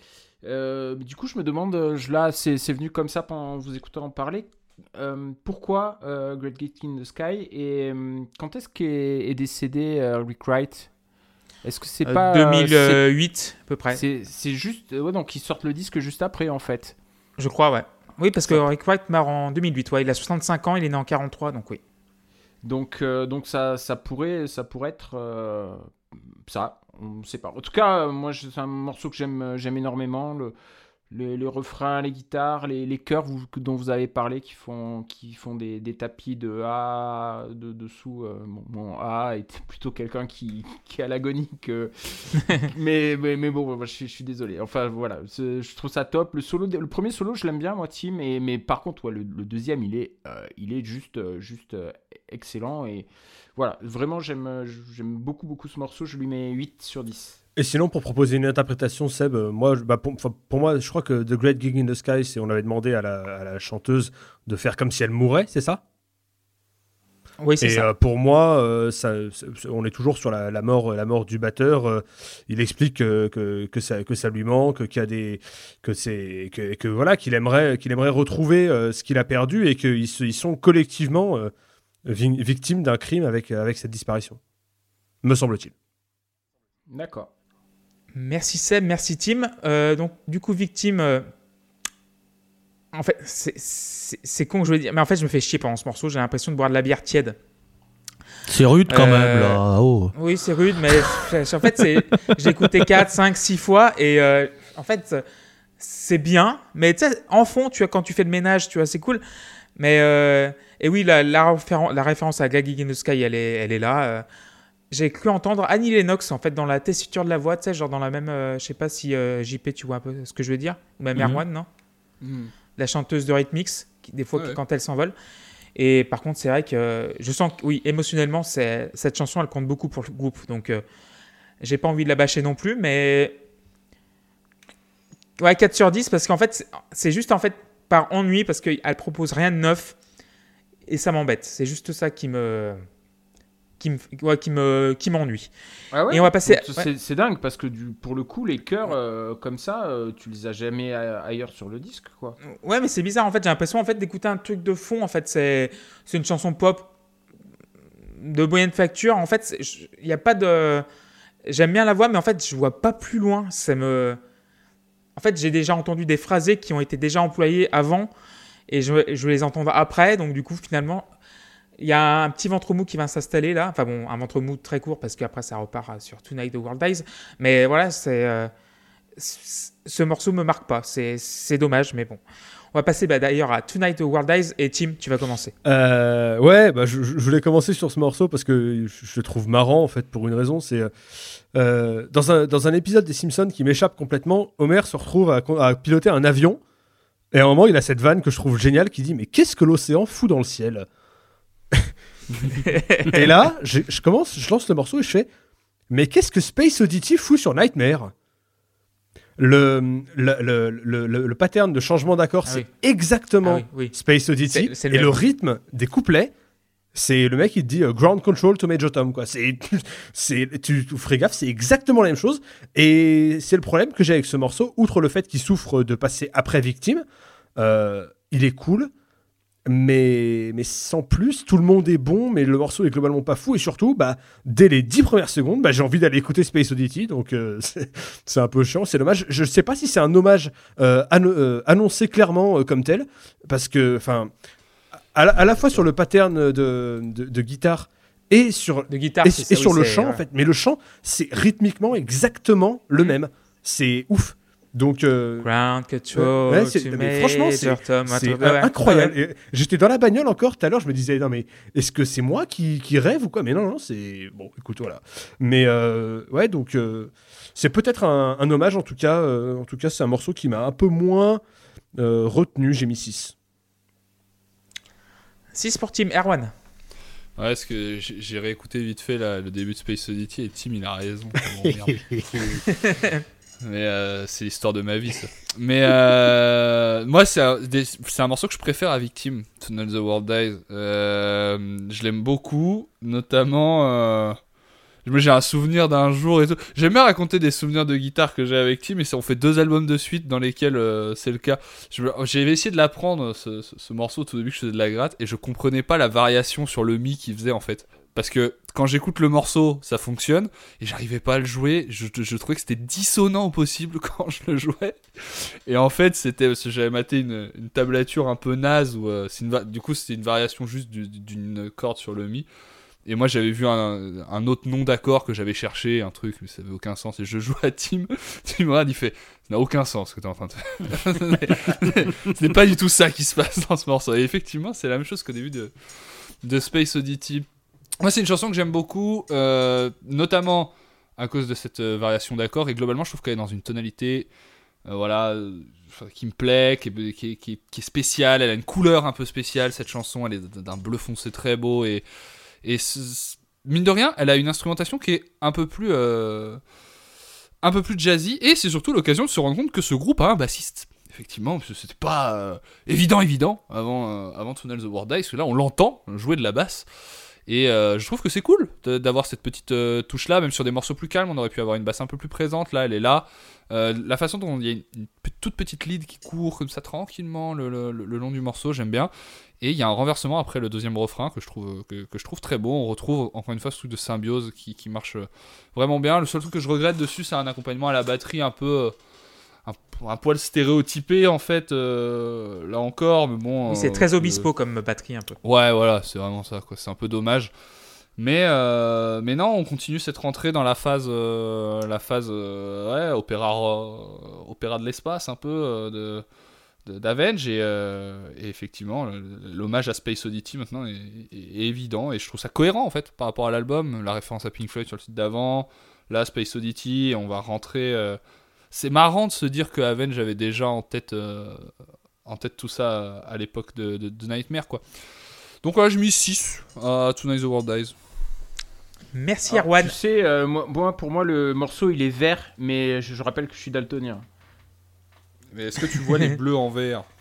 Euh, du coup, je me demande, je, là, c'est c'est venu comme ça pendant vous écoutant en parler. euh, pourquoi Great Gate in the Sky et quand est-ce qu'est est décédé Rick Wright? Est-ce que c'est pas euh, 2008, à peu près. c'est c'est juste ouais, donc ils sortent le disque juste après en fait. Je crois, ouais. Oui, parce que Rick Wright meurt en 2008. Ouais, il a 65 ans, il est né en 43, donc oui. Donc, euh, donc ça, ça, pourrait, ça pourrait être euh, ça, on ne sait pas. En tout cas, euh, moi, c'est un morceau que j'aime j'aime énormément. Les, les refrains, les guitares, les, les chœurs vous- dont vous avez parlé qui font, qui font des, des tapis de A de, dessous. euh, bon, mon A était plutôt quelqu'un qui, qui est à l'agonie que. mais, mais, mais bon, je, suis- je suis désolé. Enfin, voilà, je trouve ça top. Le, solo, le premier solo, je l'aime bien, moi, Tim. Mais, mais par contre, ouais, le, le deuxième, il est, euh, il est juste, euh, juste euh, excellent. Et voilà, vraiment, j'aime j'aime beaucoup, beaucoup ce morceau. Je lui mets 8 sur 10. Et sinon, pour proposer une interprétation, Seb, euh, moi, bah, pour, moi, je crois que The Great Gig in the Sky, c'est on avait demandé à la, à la chanteuse de faire comme si elle mourait, c'est ça? Oui, c'est Et ça. euh, pour moi, euh, ça, on est toujours sur la, la mort, la mort du batteur. euh, il explique que, que, que ça, que ça lui manque, qu'il y a des, que c'est, que, que voilà, qu'il aimerait, qu'il aimerait retrouver euh, ce qu'il a perdu et qu'ils ils sont collectivement euh, vi- victimes d'un crime avec, avec cette disparition. Me semble-t-il. D'accord. Merci Seb, merci Tim. Euh, donc, du coup, victime. euh, En fait, c'est- con que je veux dire, mais en fait, je me fais chier pendant ce morceau. J'ai l'impression de boire de la bière tiède. C'est rude quand Euh, même, là. Oh. Oui, c'est rude, mais en fait, j'ai écouté 4, 5, 6 fois et euh, en fait, c'est bien, mais tu sais, en fond, tu vois, quand tu fais le ménage, tu vois, c'est cool. Mais, euh, et oui, la, la, référen- la référence à Gaggy in the Sky, elle est, elle est là. Euh. j'ai cru entendre Annie Lennox, en fait, dans la tessiture de la voix, tu sais, genre dans la même. euh, je sais pas si euh, JP, tu vois un peu ce que je veux dire, ou même Mhm. Erwan, non? La chanteuse de Rhythmix, qui, des fois, Ouais. quand elle s'envole. Et par contre, c'est vrai que je sens que, oui, émotionnellement, cette chanson, elle compte beaucoup pour le groupe. Donc, euh, j'ai pas envie de la bâcher non plus, mais. Ouais, 4 sur 10, parce qu'en fait, c'est- c'est juste en fait par ennui, parce qu'elle propose rien de neuf, et ça m'embête. C'est juste ça qui me. Qui me, ouais, qui me, qui m'ennuie. Ah ouais Et on va passer- C'est dingue parce que du, pour le coup, les chœurs euh, comme ça, euh, tu les as jamais ailleurs sur le disque, quoi. Ouais, mais c'est bizarre en fait. J'ai l'impression en fait d'écouter un truc de fond. En fait, c'est c'est une chanson pop de moyenne facture. En fait, il n'y a pas de. J'aime bien la voix, mais en fait, je vois pas plus loin. Ça me. En fait, j'ai déjà entendu des phrasés qui ont été déjà employés avant et je, je les entendre après. Donc, du coup, finalement, il y a un petit ventre mou qui va s'installer là. Enfin, bon, un ventre mou très court parce qu'après, ça repart sur Tonight the World Dies. Mais voilà, c'est. euh, ce morceau me marque pas. C'est dommage, mais bon. On va passer bah, d'ailleurs à Tonight the World Dies et Tim, tu vas commencer. Euh, ouais, bah, je, voulais commencer sur ce morceau parce que je, le trouve marrant en fait pour une raison. C'est euh, euh, dans, un, dans un épisode des Simpsons qui m'échappe complètement, Homer se retrouve à piloter un avion et à un moment il a cette vanne que je trouve géniale qui dit mais qu'est-ce que l'océan fout dans le ciel? Et là, je, je commence, je lance le morceau et je fais mais qu'est-ce que Space Oddity fout sur Nightmare? Le, le, le, le, le- pattern de changement d'accord, Ah c'est oui. exactement Ah oui, oui. Space Oddity et même. le rythme des couplets c'est le mec il te dit euh, ground control to Major Tom quoi c'est c'est tu, tu ferais gaffe c'est exactement la même chose et c'est le problème que j'ai avec ce morceau outre le fait qu'il souffre de passer après victime euh, il est cool mais mais sans plus tout le monde est bon mais le morceau est globalement pas fou. Et surtout bah dès les dix premières secondes bah, j'ai envie d'aller écouter Space Oddity. Donc euh, c'est un peu chiant c'est dommage. Je sais pas si c'est un hommage euh, anno- euh, annoncé clairement comme tel parce que enfin à, la- à la fois sur le pattern de, de, de guitare et sur De guitare. et, et ça, sur oui, le chant en fait. Mais le chant c'est rythmiquement exactement le Mm. même. C'est ouf Donc, euh, Ground control. Ouais, c'est- to mais franchement, c'est- Major Tom, c'est attends, ouais, incroyable. J'étais dans la bagnole encore tout à l'heure, je me disais, non, mais est-ce que c'est moi qui, qui rêve ou quoi? Mais non, non, c'est. Bon, écoute, voilà. Mais euh, ouais, donc, euh, c'est peut-être un, un hommage, en tout cas. euh, en tout cas, c'est un morceau qui m'a un peu moins euh, retenu. J'ai mis 6. 6 pour Team Erwan. Ouais, parce que j'ai j'ai réécouté vite fait là, le début de Space Oddity et Tim il a raison. Mais euh, c'est l'histoire de ma vie ça. Mais euh, moi c'est un, morceau que je préfère à Victim, Not the World Dies. Euh, je l'aime beaucoup, notamment. J'ai un souvenir d'un jour et tout. J'aime bien raconter des souvenirs de guitare que j'ai avec Tim et on fait deux albums de suite dans lesquels c'est le cas. J'avais essayé de l'apprendre ce, ce- ce morceau au tout début que je faisais de la gratte et je comprenais pas la variation sur le mi qu'il faisait en fait. Parce que quand j'écoute le morceau, ça fonctionne et j'arrivais pas à le jouer. Je, trouvais que c'était dissonant au possible quand je le jouais. Et en fait, c'était parce que j'avais maté une, tablature un peu naze euh, du coup c'était une variation juste du- d'une corde sur le mi. Et moi j'avais vu un, autre nom d'accord que j'avais cherché, un truc, mais ça avait aucun sens. Et je joue à Tim, Tim Rad, il fait Ça n'a aucun sens ce que tu es en train de faire. Ce n'est pas du tout ça qui se passe dans ce morceau. Et effectivement, c'est la même chose qu'au début de, de Space Oddity. Moi, c'est une chanson que j'aime beaucoup, euh, notamment à cause de cette euh, variation d'accords. Et globalement, je trouve qu'elle est dans une tonalité euh, voilà, qui me plaît, qui est, spéciale. Elle a une couleur un peu spéciale, cette chanson. Elle est d'un bleu foncé très beau. Et, mine de rien, elle a une instrumentation qui est un peu plus. un peu plus jazzy et c'est surtout l'occasion de se rendre compte que ce groupe a un bassiste effectivement parce que c'était pas évident évident avant euh, avant Tunnel the World que là on l'entend jouer de la basse et euh, je trouve que c'est cool d'avoir cette petite euh, touche là même sur des morceaux plus calmes on aurait pu avoir une basse un peu plus présente là elle est là. Euh, la façon dont il y a une, toute petite lead qui court comme ça tranquillement le, long du morceau j'aime bien. Et il y a un renversement après le deuxième refrain que je trouve très beau. On retrouve encore une fois ce truc de symbiose qui, qui marche vraiment bien. Le seul truc que je regrette dessus c'est un accompagnement à la batterie un peu un, un poil stéréotypé en fait euh, là encore mais bon Oui, c'est euh, très le- obispo comme batterie un peu. Ouais, voilà, c'est vraiment ça, quoi. C'est un peu dommage. Mais, euh, mais non, on continue cette rentrée dans la phase, euh, la phase euh, ouais, opéra, euh, opéra de l'espace, un peu, euh, de d'Avenge et, euh, et effectivement l'hommage à Space Oddity maintenant est, est- est évident et je trouve ça cohérent en fait par rapport à l'album la référence à Pink Floyd sur le site d'avant là Space Oddity on va rentrer euh, c'est marrant de se dire que Avenge avait déjà en tête euh, en tête tout ça à l'époque de, de- de Nightmare quoi donc voilà j'ai mis 6 à Tonight the World Dies Merci Erwan. Tu sais, euh, moi, pour moi, le morceau, il est vert, mais je, je rappelle que je suis daltonien. mais est-ce que tu vois les bleus en vert?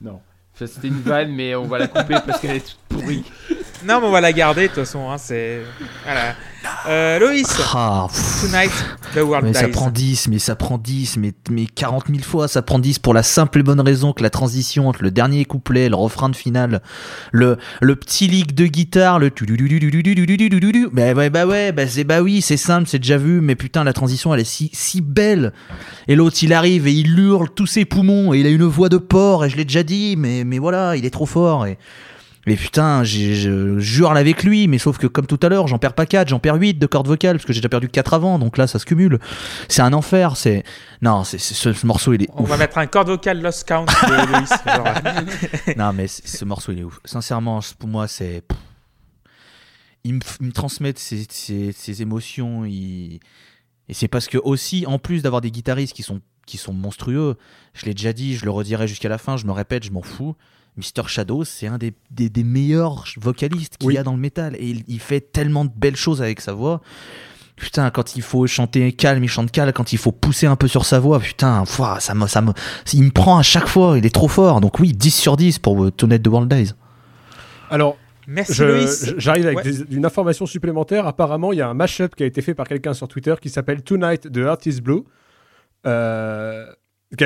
Non. C'était une vanne, mais on va la couper parce qu'elle est toute pourrie. Non, mais on va la garder de toute façon. Hein, c'est voilà. Euh, Loïs, ah, Tonight, The World mais dies. Ça prend 10, mais ça prend 10, mais, mais 40 000 fois, ça prend 10 pour la simple et bonne raison que la transition entre le dernier couplet, le refrain de finale, le, le petit leak de guitare, le bah, bah, bah ouais, bah, c'est, bah oui, c'est simple, c'est déjà vu, mais putain, la transition, elle est si, si belle. Et l'autre, il arrive et il hurle tous ses poumons, et il a une voix de porc, et je l'ai déjà dit, mais, mais voilà, il est trop fort. Et, mais putain, je jure avec lui, mais sauf que comme tout à l'heure, j'en perds pas 4, j'en perds 8 de cordes vocales, parce que j'ai déjà perdu 4 avant, donc là ça se cumule. C'est un enfer, c'est. Non, c'est, c'est- ce, ce morceau il est On ouf. va mettre un corde vocal Lost Count de genre. non, mais ce morceau il est ouf. Sincèrement, pour moi, c'est. Il me, il me transmet ses, ses- ses émotions, il- et c'est parce que aussi, en plus d'avoir des guitaristes qui sont, qui sont monstrueux, je l'ai déjà dit, je le redirai jusqu'à la fin, je me répète, je m'en fous. Mr. Shadow, c'est un des, des, des meilleurs vocalistes qu'il Oui. y a dans le métal. Et il, il fait tellement de belles choses avec sa voix. Putain, quand il faut chanter calme, il chante calme. Quand il faut pousser un peu sur sa voix, putain, ça me, ça me, il me prend à chaque fois. Il est trop fort. Donc oui, 10 sur 10 pour euh, Tonight the World Dies. Alors, Merci je- Loïs. je- j'arrive avec Ouais. des- une information supplémentaire. Apparemment, il y a un mashup qui a été fait par quelqu'un sur Twitter qui s'appelle Tonight de Artist Blue. Euh,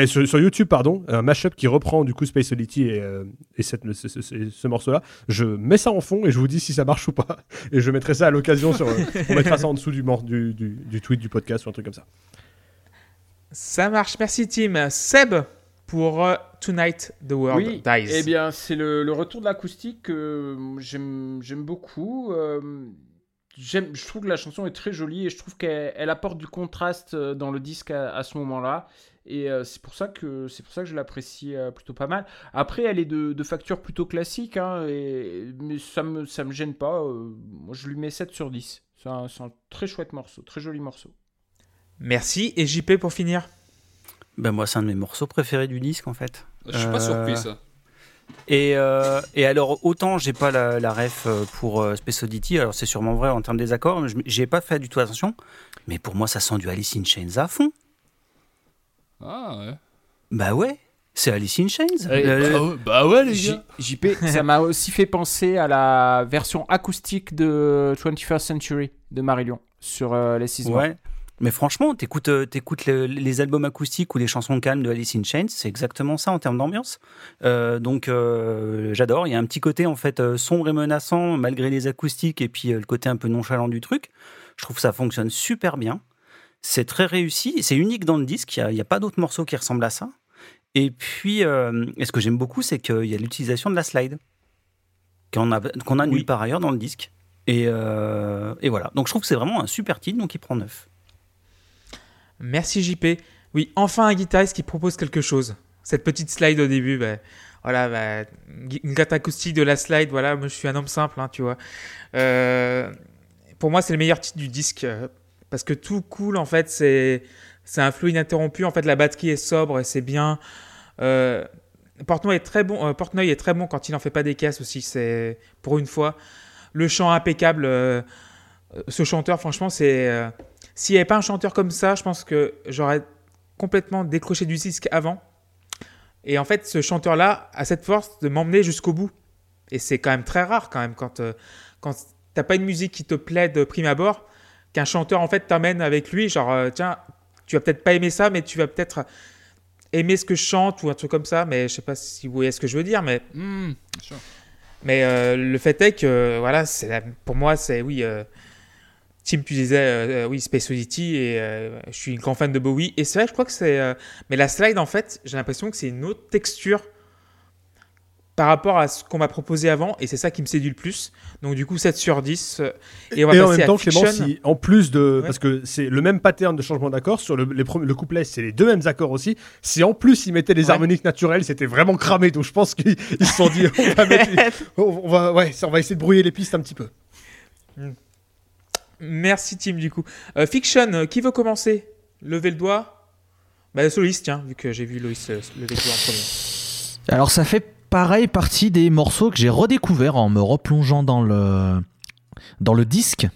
sur, sur YouTube, pardon. Un mashup qui reprend du coup Space Oddity et, euh, et cette- ce, ce- ce- ce morceau-là. Je mets ça en fond et je vous dis si ça marche ou pas. Et je mettrai ça à l'occasion. sur. euh, on mettra ça en dessous du, mor- du, du, du tweet du podcast ou un truc comme ça. Ça marche. Merci Tim. Seb pour euh, Tonight, The World oui, Dies. eh bien, c'est le, le retour de l'acoustique que j'aime j'aime beaucoup. euh, j'aime, je trouve que la chanson est très jolie et je trouve qu'elle elle apporte du contraste dans le disque à, à ce moment-là. Et euh, c'est pour ça que c'est pour ça que je l'apprécie euh, plutôt pas mal. Après, elle est de, de facture plutôt classique, hein, et, mais ça me ça me gêne pas. euh, moi, je lui mets 7 sur 10. C'est un, très chouette morceau, très joli morceau. Merci. Et JP pour finir. Ben moi, c'est un de mes morceaux préférés du disque en fait. Je suis pas Euh, surpris, ça. Et, euh, et alors, autant j'ai pas la, la ref pour euh, Space Oddity, alors c'est sûrement vrai en termes des accords, mais je- j'ai pas fait du tout attention. Mais pour moi, ça sent du Alice in Chains à fond. Ah ouais. Bah ouais, c'est Alice in Chains. Le- le- Bah ouais, bah ouais, les J- gars. JP, ça m'a aussi fait penser à la version acoustique de 21st Century de Marillion sur euh, les 6 mois. Ouais. Mais franchement, t'écoutes euh, t'écoutes le- les albums acoustiques ou les chansons calmes de Alice in Chains, c'est exactement ça en termes d'ambiance. Euh, donc euh, j'adore. Il y a un petit côté en fait euh, sombre et menaçant malgré les acoustiques et puis euh, le côté un peu nonchalant du truc. Je trouve que ça fonctionne super bien. C'est très réussi. C'est unique dans le disque. Il n'y a, pas d'autres morceaux qui ressemblent à ça. Et puis, euh, et ce que j'aime beaucoup, c'est qu'il y a l'utilisation de la slide qu'on a, qu'on a nulle part ailleurs dans le disque. Et, euh, et voilà. Donc je trouve que c'est vraiment un super titre, donc il prend neuf. Merci JP. Oui, enfin un guitariste qui propose quelque chose. Cette petite slide au début, bah, voilà, bah, une carte acoustique de la slide, voilà, moi je suis un homme simple, hein, tu vois. Euh, pour moi, c'est le meilleur titre du disque parce que tout cool, en fait, c'est c'est un flou ininterrompu. En fait, la batterie est sobre et c'est bien. Euh, Portnoy est très bon. euh, Portnoy est très bon quand il en fait pas des caisses aussi. C'est pour une fois le chant impeccable. euh, euh, ce chanteur, franchement, c'est s'il n'y avait pas un chanteur comme ça, je pense que j'aurais complètement décroché du disque avant. Et en fait, ce chanteur-là a cette force de m'emmener jusqu'au bout. Et c'est quand même très rare quand même quand, quand t'as pas une musique qui te plaît de prime abord, qu'un chanteur en fait t'emmène avec lui, genre euh, tiens, tu vas peut-être pas aimer ça, mais tu vas peut-être aimer ce que je chante ou un truc comme ça. Mais je sais pas si vous voyez ce que je veux dire, mais Hmm, mais euh, le fait est que, voilà, c'est la- pour moi, c'est oui. euh, Tim, tu disais, euh, oui, Space Oddity, et je suis grand fan de Bowie. Et c'est vrai, je crois que c'est. mais la slide, en fait, j'ai l'impression que c'est une autre texture par rapport à ce qu'on m'a proposé avant, et c'est ça qui me séduit le plus. Donc, du coup, 7 sur 10. euh, et on va Et en même temps, Clément, si, en plus de. Ouais. Parce que c'est le même pattern de changement d'accord, sur le, les premiers- le couplet, c'est les deux mêmes accords aussi. Si en plus ils mettaient les Ouais. harmoniques naturelles, c'était vraiment cramé. Donc je pense qu'ils ils se sont dit, on va, mettre les- on, on va, ouais, on va essayer de brouiller les pistes un petit peu. Merci, Tim, du coup. Euh, Fiction, euh, qui veut commencer? Levez le doigt. Bah, Loïs, tiens, vu que j'ai vu Loïs euh, lever le doigt en premier. Alors ça fait pareil partie des morceaux que j'ai redécouvert en me replongeant dans le dans le disque.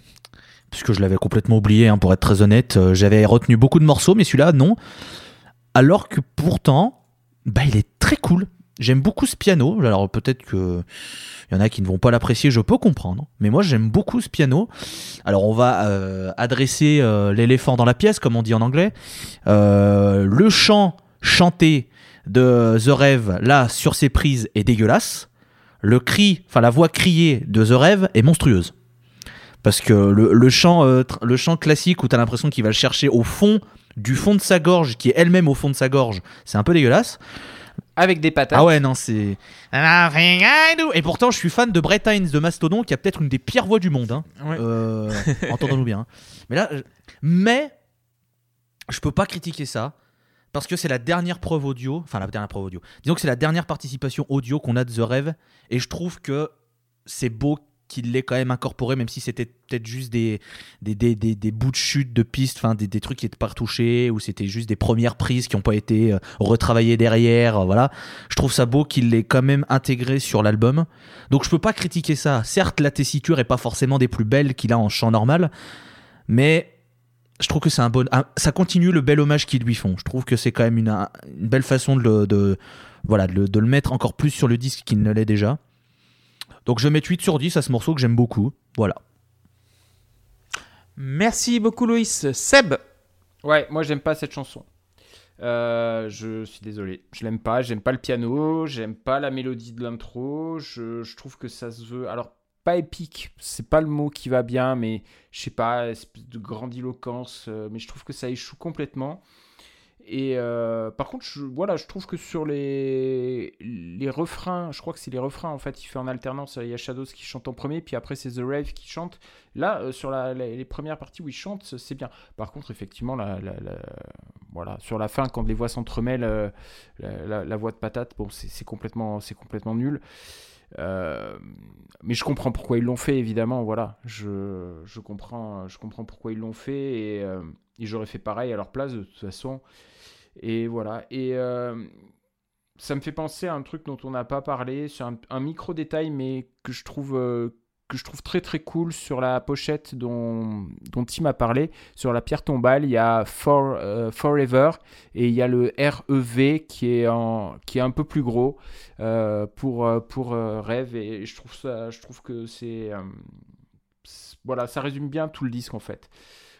Puisque je l'avais complètement oublié hein, pour être très honnête Euh, j'avais retenu beaucoup de morceaux mais celui-là non. Alors que pourtant bah il est très cool. J'aime beaucoup ce piano. Alors peut-être que il y en a qui ne vont pas l'apprécier je peux comprendre. Mais moi j'aime beaucoup ce piano. Alors on va euh, adresser euh, l'éléphant dans la pièce comme on dit en anglais. Le chant chanté de The Rêve, là, sur ses prises, est dégueulasse. Le cri, enfin la voix criée de The Rêve est monstrueuse. Parce que le, le chant, euh, le chant classique où t'as l'impression qu'il va le chercher au fond du fond de sa gorge, qui est elle-même au fond de sa gorge, c'est un peu dégueulasse. Avec des patates. Ah ouais, non, c'est. Et pourtant, je suis fan de Brett Hines de Mastodon, qui a peut-être une des pires voix du monde. Hein. Ouais. Euh, Entendons-nous bien. hein. Mais là, je- mais je peux pas critiquer ça parce que c'est la dernière preuve audio, enfin la dernière preuve audio. Disons que c'est la dernière participation audio qu'on a de The Rêve, et je trouve que c'est beau qu'il l'ait quand même incorporé, même si c'était peut-être juste des, des, des, des, des bouts de chute de pistes, enfin des, des trucs qui n'étaient pas retouchés, ou c'était juste des premières prises qui n'ont pas été euh, retravaillées derrière, euh, voilà. Je trouve ça beau qu'il l'ait quand même intégré sur l'album. Donc je peux pas critiquer ça. Certes, la tessiture est pas forcément des plus belles qu'il a en chant normal, mais je trouve que c'est un bon, un- ça continue le bel hommage qu'ils lui font. Je trouve que c'est quand même une, un- une belle façon de le, de, voilà, de le, de le mettre encore plus sur le disque qu'il ne l'est déjà. Donc je mets 8 sur 10 à ce morceau que j'aime beaucoup. Voilà. Merci beaucoup, Loïs. Seb, Ouais, moi j'aime pas cette chanson. Euh, je suis désolé, je l'aime pas. J'aime pas le piano, j'aime pas la mélodie de l'intro. Je, je trouve que ça se veut. Alors, pas épique, c'est pas le mot qui va bien, mais je sais pas, espèce de grandiloquence. euh, mais je trouve que ça échoue complètement. Et euh, par contre, je, voilà, je trouve que sur les, les refrains, je crois que c'est les refrains en fait, il fait en alternance. Il y a Shadows qui chante en premier, puis après c'est The Rave qui chante. Là, euh, sur les premières parties où il chante, c'est bien. Par contre, effectivement, la, voilà, sur la fin, quand les voix s'entremêlent, euh, la, voix de patate, bon, c'est complètement, complètement nul. Euh, mais je comprends pourquoi ils l'ont fait, évidemment. Voilà, je, je comprends, je comprends pourquoi ils l'ont fait et, euh, j'aurais fait pareil à leur place de toute façon. Et voilà. Et euh, ça me fait penser à un truc dont on n'a pas parlé, sur un, micro détail, mais que je trouve que je trouve très très cool sur la pochette dont, dont Tim a parlé. Sur la pierre tombale, il y a For, euh, Forever et il y a le REV qui est, en, qui est un peu plus gros euh, pour, euh, pour Rêve. Et je trouve, ça, je trouve que c'est- voilà, ça résume bien tout le disque en fait.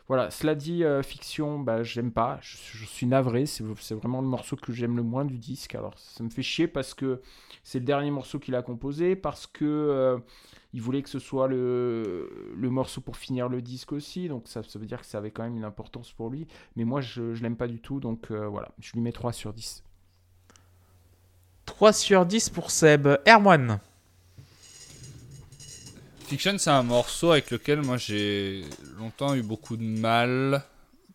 Voilà, cela dit, euh, fiction, bah, j'aime pas, je, suis navré, c'est vraiment le morceau que j'aime le moins du disque. Alors ça me fait chier parce que c'est le dernier morceau qu'il a composé, parce que euh, il voulait que ce soit le, le morceau pour finir le disque aussi, donc ça, ça veut dire que ça avait quand même une importance pour lui. Mais moi je, je l'aime pas du tout, donc euh, voilà, je lui mets 3 sur 10. 3 sur 10 pour Seb. Erwan. Fiction, c'est un morceau avec lequel moi j'ai longtemps eu beaucoup de mal,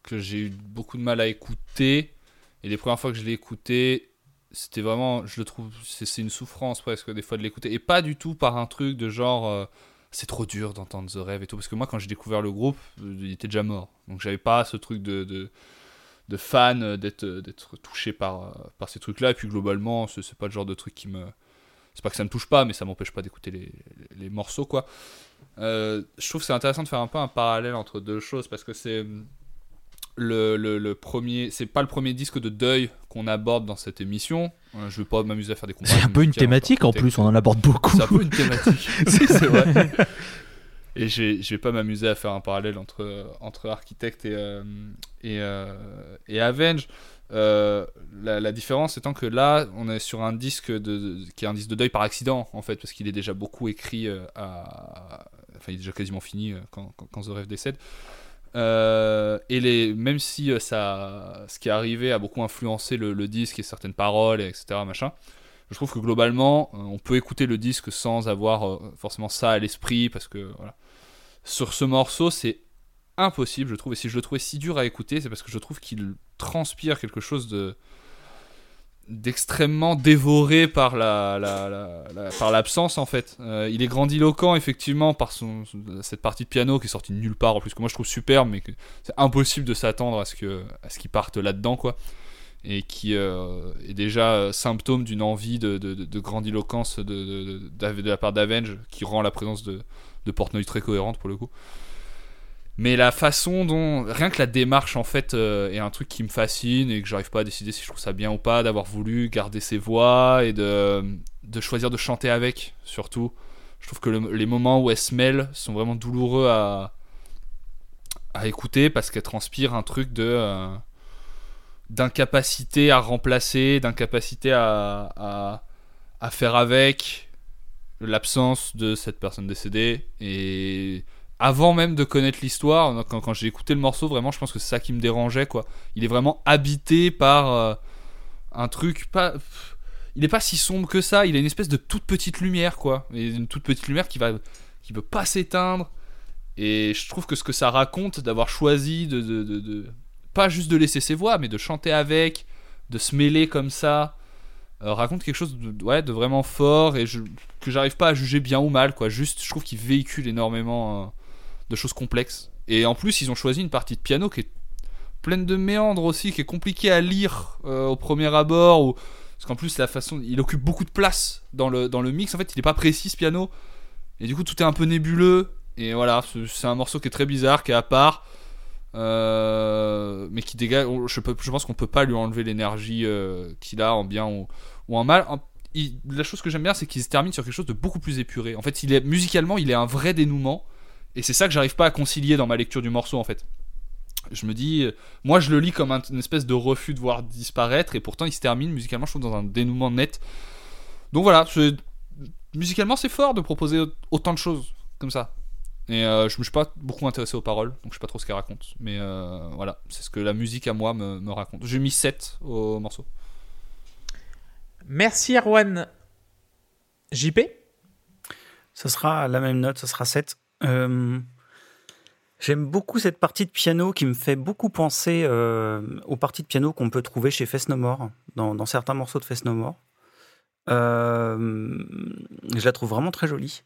que j'ai eu beaucoup de mal à écouter. Et les premières fois que je l'ai écouté, c'était vraiment, je le trouve, c'est une souffrance presque des fois de l'écouter. Et pas du tout par un truc de genre, euh, c'est trop dur d'entendre The Rêve et tout. Parce que moi, quand j'ai découvert le groupe, euh, il était déjà mort. Donc j'avais pas ce truc de, de, fan, euh, d'être touché par, par ces trucs-là. Et puis globalement, c'est pas le genre de truc qui me. C'est pas que ça me touche pas, mais ça m'empêche pas d'écouter les, les- morceaux, quoi. Euh, je trouve que c'est intéressant de faire un peu un parallèle entre deux choses parce que c'est hum, le, le, le premier, c'est pas le premier disque de deuil qu'on aborde dans cette émission. Euh, je vais pas m'amuser à faire des C'est comparaisons. un peu une thématique en plus, on en aborde beaucoup. c'est un peu une thématique. Oui, c'est vrai. Et je vais, je vais pas m'amuser à faire un parallèle entre, entre Architect et, euh, et, euh, et Avenge. Euh, la, la différence étant que là, on est sur un disque qui est un disque de deuil par accident, en fait, parce qu'il est déjà beaucoup écrit euh. Enfin, il est déjà quasiment fini euh, quand, quand, quand The Rêve décède. Et les, même si ça, ce qui est arrivé a beaucoup influencé le, disque et certaines paroles, et etc., machin, je trouve que globalement, on peut écouter le disque sans avoir forcément ça à l'esprit, parce que voilà. Sur ce morceau, c'est impossible, je trouve. Et si je le trouvais si dur à écouter, c'est parce que je trouve qu'il transpire quelque chose de d'extrêmement dévoré par la, par l'absence en fait. Euh, il est grandiloquent effectivement par son cette partie de piano qui est sortie de nulle part en plus que moi je trouve superbe mais c'est impossible de s'attendre à ce que à ce qu'il parte là-dedans quoi et qui euh, est déjà euh, symptôme d'une envie de, de, de- de grandiloquence de la part d'Avenge qui rend la présence de, de Portnoy très cohérente pour le coup. Mais la façon dont, rien que la démarche en fait euh, est un truc qui me fascine et que j'arrive pas à décider si je trouve ça bien ou pas, d'avoir voulu garder ses voix et de, de choisir de chanter avec surtout. Je trouve que le- les moments où elle se mêle sont vraiment douloureux à, à écouter parce qu'elle transpire un truc de euh, d'incapacité à remplacer, d'incapacité à, à, à faire avec l'absence de cette personne décédée. Et avant même de connaître l'histoire, quand, j'ai écouté le morceau, vraiment, je pense que c'est ça qui me dérangeait. quoi. Il est vraiment habité par euh, un truc pas. Il est pas si sombre que ça. Il a une espèce de toute petite lumière, quoi. Une toute petite lumière qui va, veut pas s'éteindre. Et je trouve que ce que ça raconte, d'avoir choisi de, pas juste de laisser ses voix, mais de chanter avec, de se mêler comme ça, euh, raconte quelque chose de vraiment fort et je, que j'arrive pas à juger bien ou mal, quoi. Juste, je trouve qu'il véhicule énormément euh, de choses complexes. Et en plus, ils ont choisi une partie de piano qui est pleine de méandres aussi, qui est compliquée à lire euh, au premier abord. Ou... Parce qu'en plus, la façon, il occupe beaucoup de place dans le, dans le mix. En fait, il est pas précis ce piano. Et du coup, tout est un peu nébuleux. Et voilà, c'est- un morceau qui est très bizarre, qui est à part. euh, mais qui dégage. Je, pense qu'on peut pas lui enlever l'énergie euh, qu'il a en bien ou, en mal. La chose que j'aime bien, c'est qu'il se termine sur quelque chose de beaucoup plus épuré. En fait, il est musicalement, il est un vrai dénouement. Et c'est ça que j'arrive pas à concilier dans ma lecture du morceau, en fait. Je me dis, euh, moi je le lis comme un- une espèce de refus de voir disparaître, et pourtant il se termine musicalement, je trouve, dans un dénouement net. Donc voilà, musicalement c'est fort de proposer autant de choses comme ça. Et euh, je me suis pas beaucoup intéressé aux paroles, donc je sais pas trop ce qu'elle raconte. Mais euh, voilà, c'est ce que la musique à moi me, me raconte. J'ai mis 7 au morceau. Merci Erwan. JP Ce sera la même note, ce sera 7. Euh, J'aime beaucoup cette partie de piano qui me fait beaucoup penser euh, aux parties de piano qu'on peut trouver chez Fest No More, dans, certains morceaux de Fest No More. Euh, je la trouve vraiment très jolie.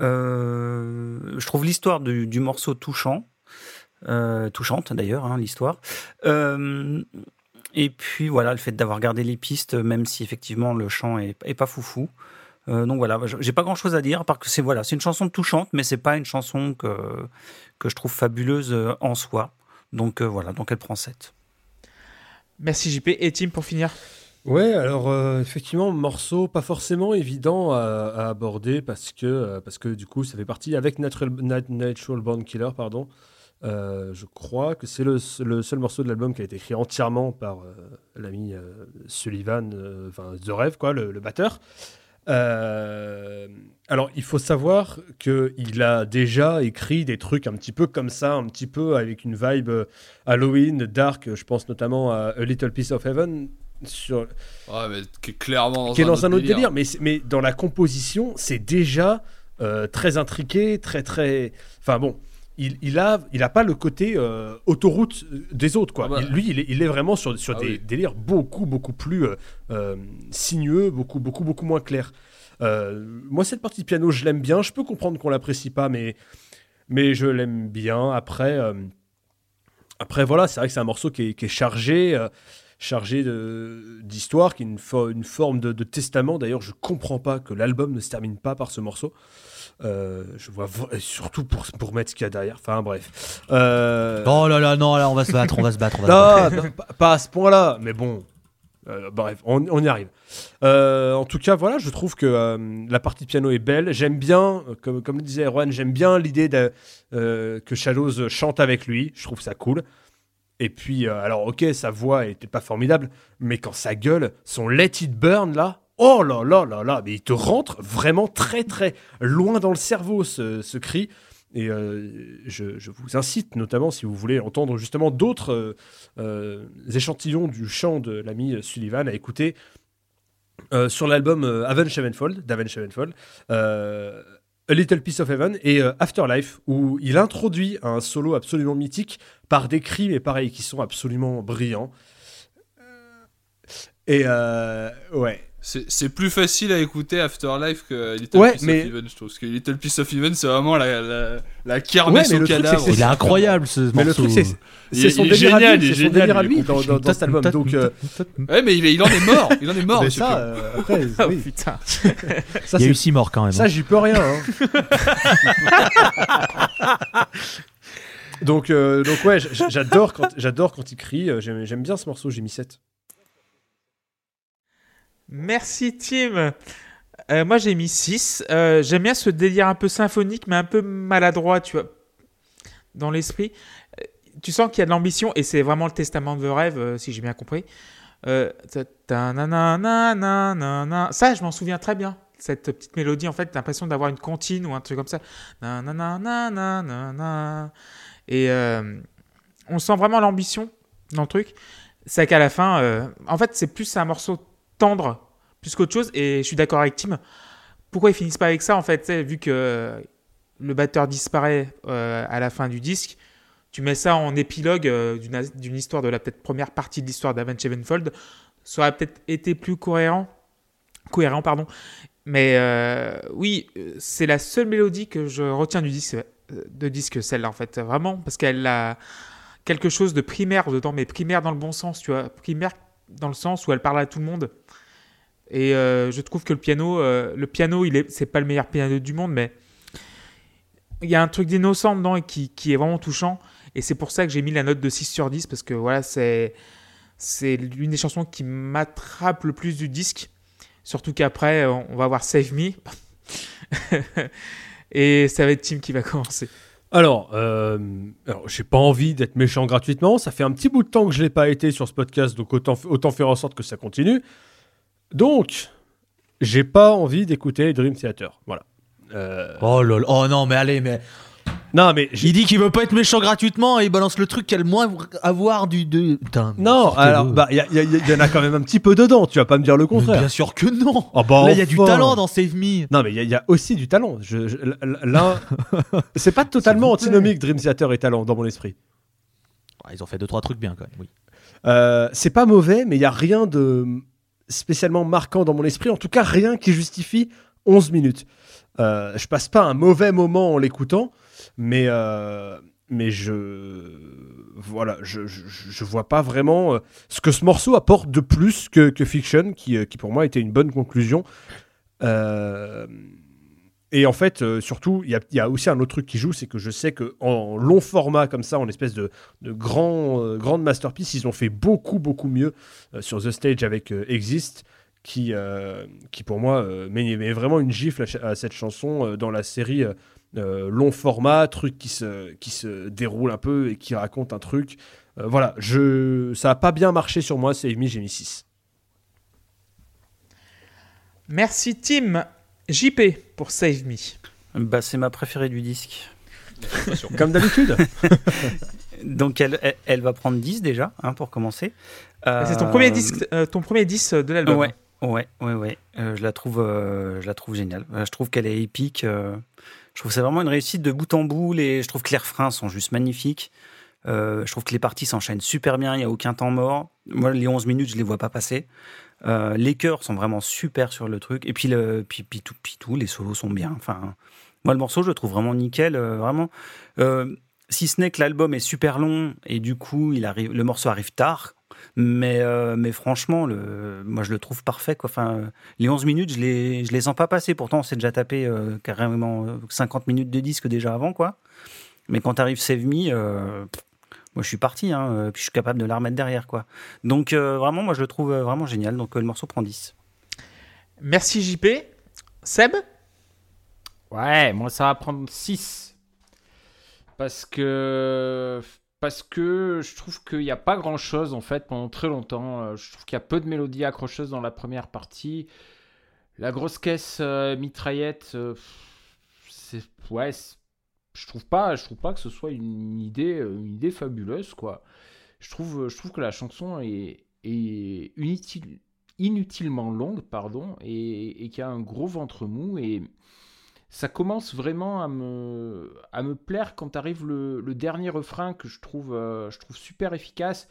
Je trouve l'histoire du, morceau touchant, touchante d'ailleurs, hein, l'histoire. Et puis voilà, le fait d'avoir gardé les pistes, même si effectivement le chant est, est pas foufou. Euh, donc voilà, j'ai pas grand chose à dire, à part que c'est voilà, c'est une chanson touchante, mais c'est pas une chanson que, que je trouve fabuleuse euh, en soi. Donc euh, voilà, donc elle prend 7. Merci JP. Et Tim pour finir? Ouais, alors euh, effectivement, morceau pas forcément évident à, à aborder parce que, euh, parce que du coup, ça fait partie avec Natural, Nat- Natural Born Killer, pardon. Euh, je crois que c'est le, le seul morceau de l'album qui a été écrit entièrement par euh, l'ami euh, Sullivan, euh, enfin The Rêve, quoi, le, le batteur. Euh, alors, il faut savoir qu'il a déjà écrit des trucs un petit peu comme ça, un petit peu avec une vibe euh, Halloween, dark. Je pense notamment à A Little Piece of Heaven, sur, Ouais, mais qui est clairement dans, qui est un, dans un autre délire. délire. Mais, mais dans la composition, c'est déjà euh, très intriqué, très très. Enfin bon, il, il a il a pas le côté euh, autoroute des autres quoi. Ah bah. Il- lui, il est, il est vraiment sur sur Ah des oui. délires beaucoup beaucoup plus euh, euh, sinueux, beaucoup beaucoup beaucoup moins clairs. Euh, moi, cette partie de piano, je l'aime bien. Je peux comprendre qu'on l'apprécie pas, mais mais je l'aime bien. Après. euh, après, voilà, c'est vrai que c'est un morceau qui est, qui est chargé, euh, chargé d'histoire, qui est une, fo- une forme de, de testament. D'ailleurs, je comprends pas que l'album ne se termine pas par ce morceau. Euh, je vois surtout pour, pour mettre ce qu'il y a derrière. Enfin, bref. Euh, Oh là là, non, là, on va se battre, on va se battre. On va se battre. non, pas, à ce point-là, mais bon. Euh, bref, on, on y arrive. En tout cas, voilà, je trouve que la partie piano est belle. J'aime bien, comme, comme le disait Erwan, j'aime bien l'idée de, que Shadows chante avec lui. Je trouve ça cool. Et puis, alors, ok, sa voix était pas formidable, mais quand sa gueule, son Let It Burn, là, oh là là là là, mais il te rentre vraiment très très loin dans le cerveau, ce, ce cri. Et euh, je, je vous incite, notamment si vous voulez entendre justement d'autres euh, euh, échantillons du chant de l'ami Sullivan, à écouter sur l'album Avenged Sevenfold, d'Avenged Sevenfold, A Little Piece of Heaven et Afterlife, où il introduit un solo absolument mythique par des cris, mais pareil, qui sont absolument brillants. Et ouais. C'est plus facile à écouter Afterlife que Little Ouais, Piece mais- of Heaven, je trouve. Parce que Little Piece of Heaven, c'est vraiment la, la, la kermesse Ouais, mais au le truc, cadavre. c'est que Il est incroyable ce Mais le morceau. truc, c'est est- son il est délire à génial, lui, il est c'est son génial, délire à il est lui dans, dans- dans cet album. Donc, euh, Ouais, mais il, est- il en est mort. Il en est mort. mais ça, euh, après, Oh oui. putain. ça, Il y a c'est- eu six morts quand même. Ça, hein. j'y peux rien. hein. donc, euh, donc ouais, j'adore quand, j'adore quand il crie. euh, J'aime j'aime bien ce morceau, j'ai mis 7. Merci Tim. Euh, moi j'ai mis 6. Euh, J'aime bien ce délire un peu symphonique mais un peu maladroit, tu vois, dans l'esprit. Euh, Tu sens qu'il y a de l'ambition et c'est vraiment le testament de rêve, si j'ai bien compris. Ça, je m'en souviens très bien. Cette petite mélodie, en fait, t'as l'impression d'avoir une comptine ou un truc comme ça. Et on sent vraiment l'ambition dans le truc. C'est qu'à la fin, en fait, c'est plus un morceau tendre plus qu'autre chose. Et je suis d'accord avec Tim. Pourquoi ils finissent pas avec ça en fait Vu que le batteur disparaît euh, à la fin du disque, tu mets ça en épilogue euh, d'une histoire de la peut-être première partie de l'histoire d'Avenged Sevenfold, ça aurait peut-être été plus cohérent. Cohérent, pardon. Mais euh, oui, c'est la seule mélodie que je retiens du disque, de disque celle-là en fait, vraiment, parce qu'elle a quelque chose de primaire dedans, mais primaire dans le bon sens, tu vois, primaire dans le sens où elle parle à tout le monde. Et euh, je trouve que le piano, euh, le piano, c'est pas le meilleur piano du monde, mais il y a un truc d'innocent dedans et qui, est vraiment touchant. Et c'est pour ça que j'ai mis la note de 6 sur 10 parce que voilà, c'est, c'est l'une des chansons qui m'attrape le plus du disque. Surtout qu'après, on va voir Save Me. et ça va être Tim qui va commencer. Alors, euh, alors j'ai pas envie d'être méchant gratuitement. Ça fait un petit bout de temps que je l'ai pas été sur ce podcast, donc autant, autant faire en sorte que ça continue. Donc, j'ai pas envie d'écouter Dream Theater. Voilà. Euh, Oh lol. Oh non, mais allez, mais. Non, mais Il dit qu'il veut pas être méchant gratuitement et il balance le truc qui a le moins à voir du. De... Putain, non, alors bah il y, a- y a- y en a quand même un petit peu dedans. Tu vas pas me dire le Mais contraire. Bien sûr que non. Oh, bah, Là, il y a du talent dans Save Me. Non, mais il y, a- il y a aussi du talent. Je, je- l'un, c'est pas totalement antinomique Dream Theater et talent dans mon esprit. Ah, ils ont fait deux trois trucs bien quand même. Oui. Euh, c'est pas mauvais, mais il y a rien de spécialement marquant dans mon esprit. En tout cas, rien qui justifie 11 minutes. Euh, je passe pas un mauvais moment en l'écoutant, mais euh, mais je voilà, je, je, vois pas vraiment euh, ce que ce morceau apporte de plus que, que Fiction, qui, qui pour moi était une bonne conclusion. Euh, et en fait, euh, surtout, il y a, aussi un autre truc qui joue, c'est que je sais que en long format comme ça, en espèce de, grand, euh, grande masterpiece, ils ont fait beaucoup, beaucoup mieux euh, sur The Stage avec Exist, qui, qui pour moi met, vraiment une gifle à, cette chanson dans la série long format, truc qui se, qui se déroule un peu et qui raconte un truc. Voilà, je, ça a pas bien marché sur moi, Save Me, j'ai mis 6. Merci Tim. JP pour Save Me. Bah, c'est ma préférée du disque. Comme d'habitude. Donc elle, elle, elle va prendre 10 déjà, hein, pour commencer. C'est ton Euh, premier disque, euh, ton premier disque de l'album. Ouais, ouais, ouais, ouais. Euh, je la trouve, euh, je la trouve géniale. Euh, Je trouve qu'elle est épique. euh, je trouve que c'est vraiment une réussite de bout en bout. Et je trouve que les refrains sont juste magnifiques. Euh, je trouve que les parties s'enchaînent super bien. Il n'y a aucun temps mort. Moi, les 11 minutes, je les vois pas passer. Euh, les chœurs sont vraiment super sur le truc. Et puis, le, puis, puis tout, puis tout, les solos sont bien. Enfin, moi, le morceau, je le trouve vraiment nickel. euh, vraiment. Euh, si ce n'est que l'album est super long et du coup, il arrive, le morceau arrive tard. Mais, mais franchement, le, moi je le trouve parfait. Quoi. Enfin, les 11 minutes, je les, je les sens pas passer. Pourtant, on s'est déjà tapé carrément euh, 50 minutes de disque déjà avant. quoi. Mais quand arrive Save Me, moi je suis parti. Hein, euh, puis je suis capable de la remettre derrière. Quoi. Donc euh, vraiment, moi je le trouve euh, vraiment génial. Donc euh, le morceau prend 10. Merci JP. Seb? Ouais, moi ça va prendre 6. Parce que parce que je trouve qu'il n'y a pas grand chose en fait pendant très longtemps. Je trouve qu'il y a peu de mélodies accrocheuses dans la première partie. La grosse caisse euh, mitraillette, euh, c'est ouais, c'est- je trouve pas, je trouve pas que ce soit une idée, une idée fabuleuse quoi. Je trouve, je trouve que la chanson est, est inutile, inutilement longue, pardon, et, et qu'il y a un gros ventre mou et ça commence vraiment à me, plaire quand arrive le, dernier refrain que je trouve, euh, je trouve super efficace.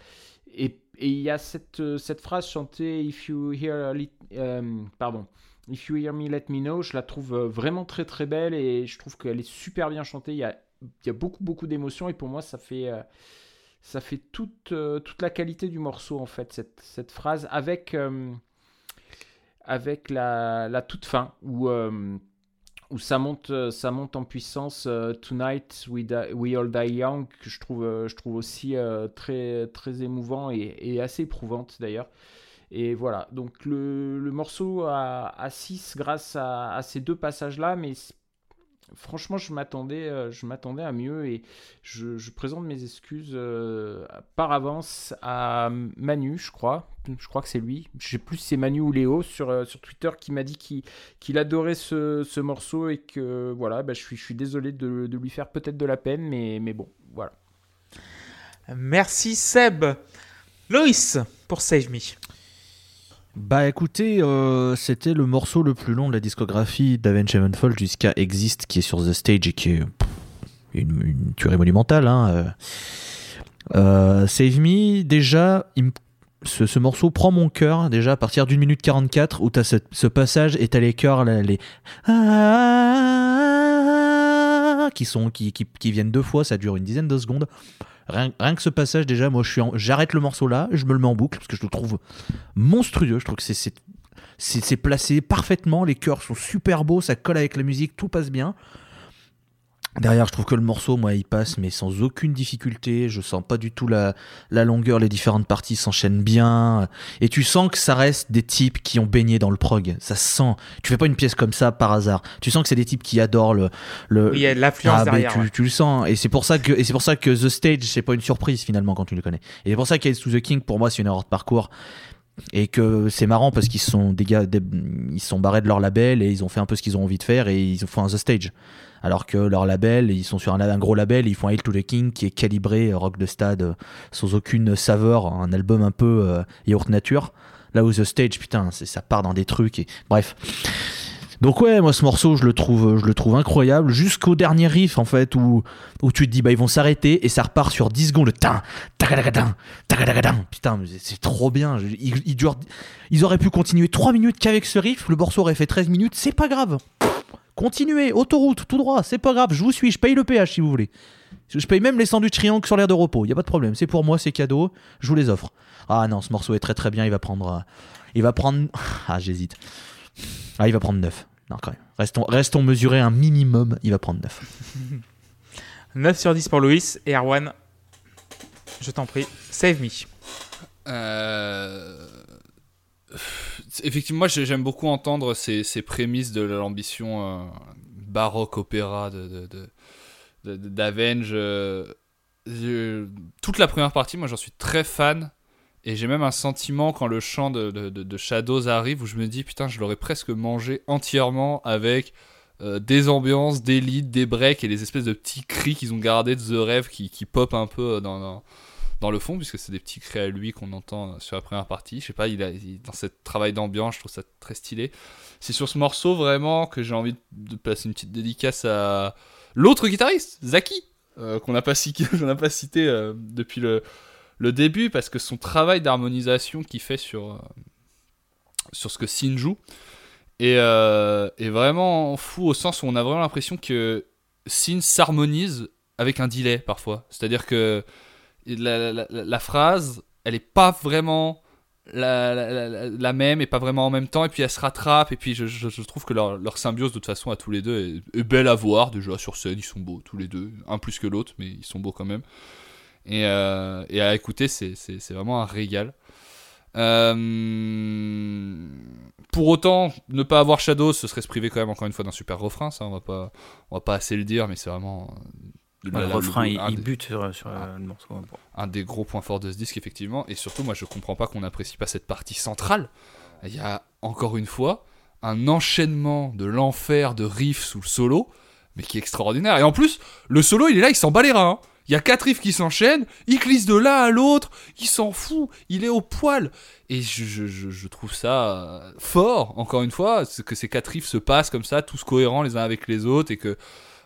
Et il y a cette, phrase chantée If you hear, lit- euh, pardon, If you hear me, let me know. Je la trouve euh, vraiment très très belle et je trouve qu'elle est super bien chantée. Il y a, beaucoup beaucoup d'émotions et pour moi ça fait, euh, ça fait toute, euh, toute la qualité du morceau en fait, cette, cette phrase avec, avec la, la toute fin où. où ça monte, ça monte en puissance. Tonight we, we all die young, que je trouve, je trouve aussi très, très émouvant et assez éprouvante d'ailleurs. Et voilà, donc le, morceau a, 6 grâce à, ces deux passages-là, mais franchement, je m'attendais, euh, je m'attendais à mieux et je, présente mes excuses euh, par avance à Manu, je crois. Je crois que c'est lui. Je sais plus si c'est Manu ou Léo sur, euh, sur Twitter qui m'a dit qu'il adorait ce, ce morceau et que voilà, bah, je, suis, désolé de, de lui faire peut-être de la peine, mais, mais bon, voilà. Merci Seb. Loïs pour Save Me. Bah écoutez, euh, c'était le morceau le plus long de la discographie d'Avenged Sevenfold jusqu'à Exist qui est sur The Stage et qui est une, tuerie monumentale. Hein. euh. Euh, Save Me, déjà, ce, ce morceau prend mon cœur déjà à partir d'une minute 44 où tu ce, passage et tu as les chœurs, là, les Ah qui, sont, qui, qui, viennent deux fois, ça dure une dizaine de secondes. Rien, rien que ce passage, déjà, moi, j'arrête le morceau là, je me le mets en boucle parce que je le trouve monstrueux. Je trouve que c'est c'est placé parfaitement. Les chœurs sont super beaux, ça colle avec la musique, tout passe bien. Derrière, je trouve que le morceau, moi, il passe, mais sans aucune difficulté. Je sens pas du tout la, la longueur, les différentes parties s'enchaînent bien. Et tu sens que ça reste des types qui ont baigné dans le prog. Ça se sent. Tu fais pas une pièce comme ça par hasard. Tu sens que c'est des types qui adorent le. le Il y a de l'influence ah, derrière. tu, ouais. tu le sens. Et c'est pour ça que, et c'est pour ça que The Stage, c'est pas une surprise finalement quand tu le connais. Et c'est pour ça qu'Ace to the King, pour moi, c'est une erreur de parcours. Et que c'est marrant parce qu'ils sont des gars, ils sont barrés de leur label et ils ont fait un peu ce qu'ils ont envie de faire et ils font un The Stage. Alors que leur label, ils sont sur un, gros label, ils font Hail to the King qui est calibré euh, rock de stade euh, sans aucune saveur, un album un peu euh, yaourt nature. Là où The Stage, putain, ça part dans des trucs et bref. Donc ouais, moi ce morceau, je le trouve, je le trouve incroyable jusqu'au dernier riff en fait où où tu te dis bah ils vont s'arrêter et ça repart sur 10 secondes. Tin, tagadagadan, tagadagadan. Putain, c'est- trop bien. Ils, ils ils auraient pu continuer 3 minutes qu'avec ce riff, le morceau aurait fait 13 minutes, c'est pas grave. Continuez, autoroute, tout droit, c'est pas grave, je vous suis, je paye le péage si vous voulez. Je paye même les sandwichs triangles sur l'air de repos, y a pas de problème, c'est pour moi, c'est cadeau, je vous les offre. Ah non, ce morceau est très très bien, il va prendre. euh, il va prendre. Ah, j'hésite. Ah, il va prendre 9. Non, quand même. Restons, restons mesurés un minimum, il va prendre 9. 9 sur 10 pour Louis et Erwan. Je t'en prie, save me. Euh, Effectivement, moi j'ai- j'aime beaucoup entendre ces, ces prémices de l'ambition euh, baroque opéra de, de, de- de- de- d'Avenge. euh, Toute la première partie, moi j'en suis très fan. Et j'ai même un sentiment quand le chant de, Shadows arrive où je me dis putain, je l'aurais presque mangé entièrement avec euh, des ambiances, des leads, des breaks et les espèces de petits cris qu'ils ont gardés de The Rêve qui, qui pop un peu dans, dans, dans le fond, puisque c'est des petits cris à lui qu'on entend sur la première partie. Je sais pas, il a, dans ce travail d'ambiance, je trouve ça très stylé. C'est sur ce morceau vraiment que j'ai envie de placer une petite dédicace à l'autre guitariste, Zaki, euh, qu'on n'a pas, cité euh, depuis le, le début, parce que son travail d'harmonisation qu'il fait sur, euh, ce que Sin joue est, euh, est vraiment fou au sens où on a vraiment l'impression que Sin s'harmonise avec un delay parfois. C'est-à-dire que la, phrase, elle est pas vraiment la, même et pas vraiment en même temps, et puis elle se rattrape, et puis je, trouve que leur, leur symbiose de toute façon à tous les deux est, est belle à voir, déjà sur scène, ils sont beaux tous les deux, un plus que l'autre, mais ils sont beaux quand même. Et, euh, et à écouter, c'est vraiment un régal. Euh, pour autant, ne pas avoir Shadow, ce serait se priver quand même encore une fois d'un super refrain, ça on va pas, on va pas assez le dire, mais c'est vraiment... euh, Le refrain, il, un il des- bute sur, sur, euh, le morceau. Bon. un des gros points forts de ce disque, effectivement. Et surtout, moi, je comprends pas qu'on n'apprécie pas cette partie centrale. Il y a, encore une fois, un enchaînement de l'enfer de riffs sous le solo, mais qui est extraordinaire. Et en plus, le solo, il est là, il s'en bat les reins. hein. Il y a quatre riffs qui s'enchaînent, il glisse de l'un à l'autre, il s'en fout, il est au poil. Et je, trouve ça euh, fort, encore une fois, que ces quatre riffs se passent comme ça, tous cohérents les uns avec les autres, et que,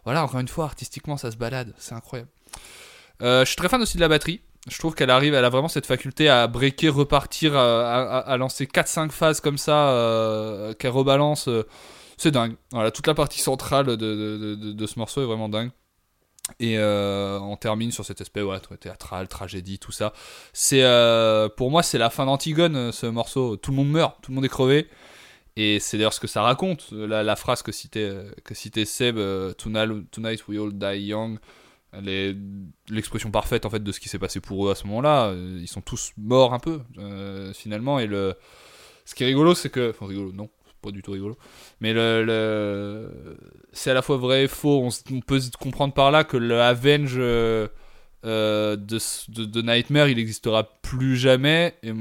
voilà, encore une fois, artistiquement, ça se balade, c'est incroyable. Euh, je suis très fan aussi de la batterie. Je trouve qu'elle arrive, elle a vraiment cette faculté à breaker, repartir, à, à- lancer 4-5 phases comme ça, euh, qu'elle rebalance. euh, c'est dingue. Voilà, toute la partie centrale de- de ce morceau est vraiment dingue. Et euh, on termine sur cet aspect ouais, théâtral, tragédie, tout ça. C'est euh, pour moi c'est la fin d'Antigone euh, ce morceau. Tout le monde meurt, tout le monde est crevé. Et c'est d'ailleurs ce que ça raconte. La, phrase que citait, que citait Seb, tonight, we all die young, l'expression parfaite en fait de ce qui s'est passé pour eux à ce moment-là. Ils sont tous morts un peu finalement. Et le, ce qui est rigolo, c'est que, enfin rigolo, non, pas du tout rigolo. Mais le, c'est à la fois vrai et faux. On, peut comprendre par là que le Avenge euh, euh, de, Nightmare, il n'existera plus jamais. Et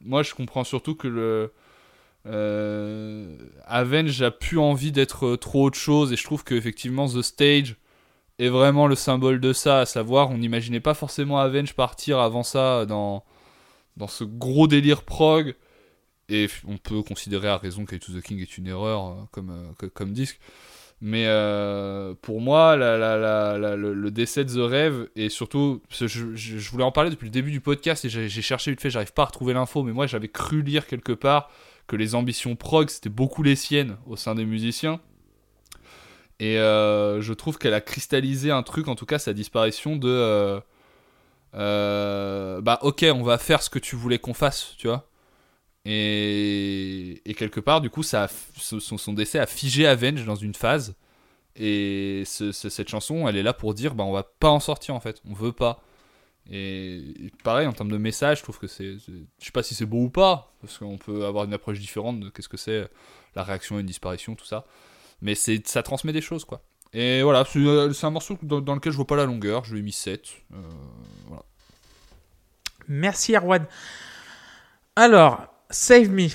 moi, je comprends surtout que le euh, Avenge a plus envie d'être euh, trop autre chose. Et je trouve qu'effectivement, The Stage est vraiment le symbole de ça. À savoir, on n'imaginait pas forcément Avenge partir avant ça dans, dans ce gros délire prog. Et on peut considérer à raison qu'I to the King est une erreur euh, comme, euh, que- comme disque. Mais euh, pour moi, le, le décès de The Rêve, et surtout, que je, voulais en parler depuis le début du podcast et j'ai cherché vite fait, j'arrive pas à retrouver l'info, mais moi j'avais cru lire quelque part que les ambitions prog c'était beaucoup les siennes au sein des musiciens. Et je trouve qu'elle a cristallisé un truc, en tout cas sa disparition de. bah ok, on va faire ce que tu voulais qu'on fasse, tu vois. Et, quelque part, du coup, ça son, décès a figé Avenge dans une phase. Et ce- ce- cette chanson, elle est là pour dire, bah, on va pas en sortir en fait, on veut pas. Et, pareil, en termes de message, je trouve que c'est. Je sais pas si c'est beau ou pas, parce qu'on peut avoir une approche différente de qu'est-ce que c'est la réaction à une disparition, tout ça. Mais ça transmet des choses, quoi. Et voilà, c'est euh, un morceau dans, dans lequel je vois pas la longueur, je lui ai mis 7. euh, voilà. Merci Erwan. Alors, Save Me,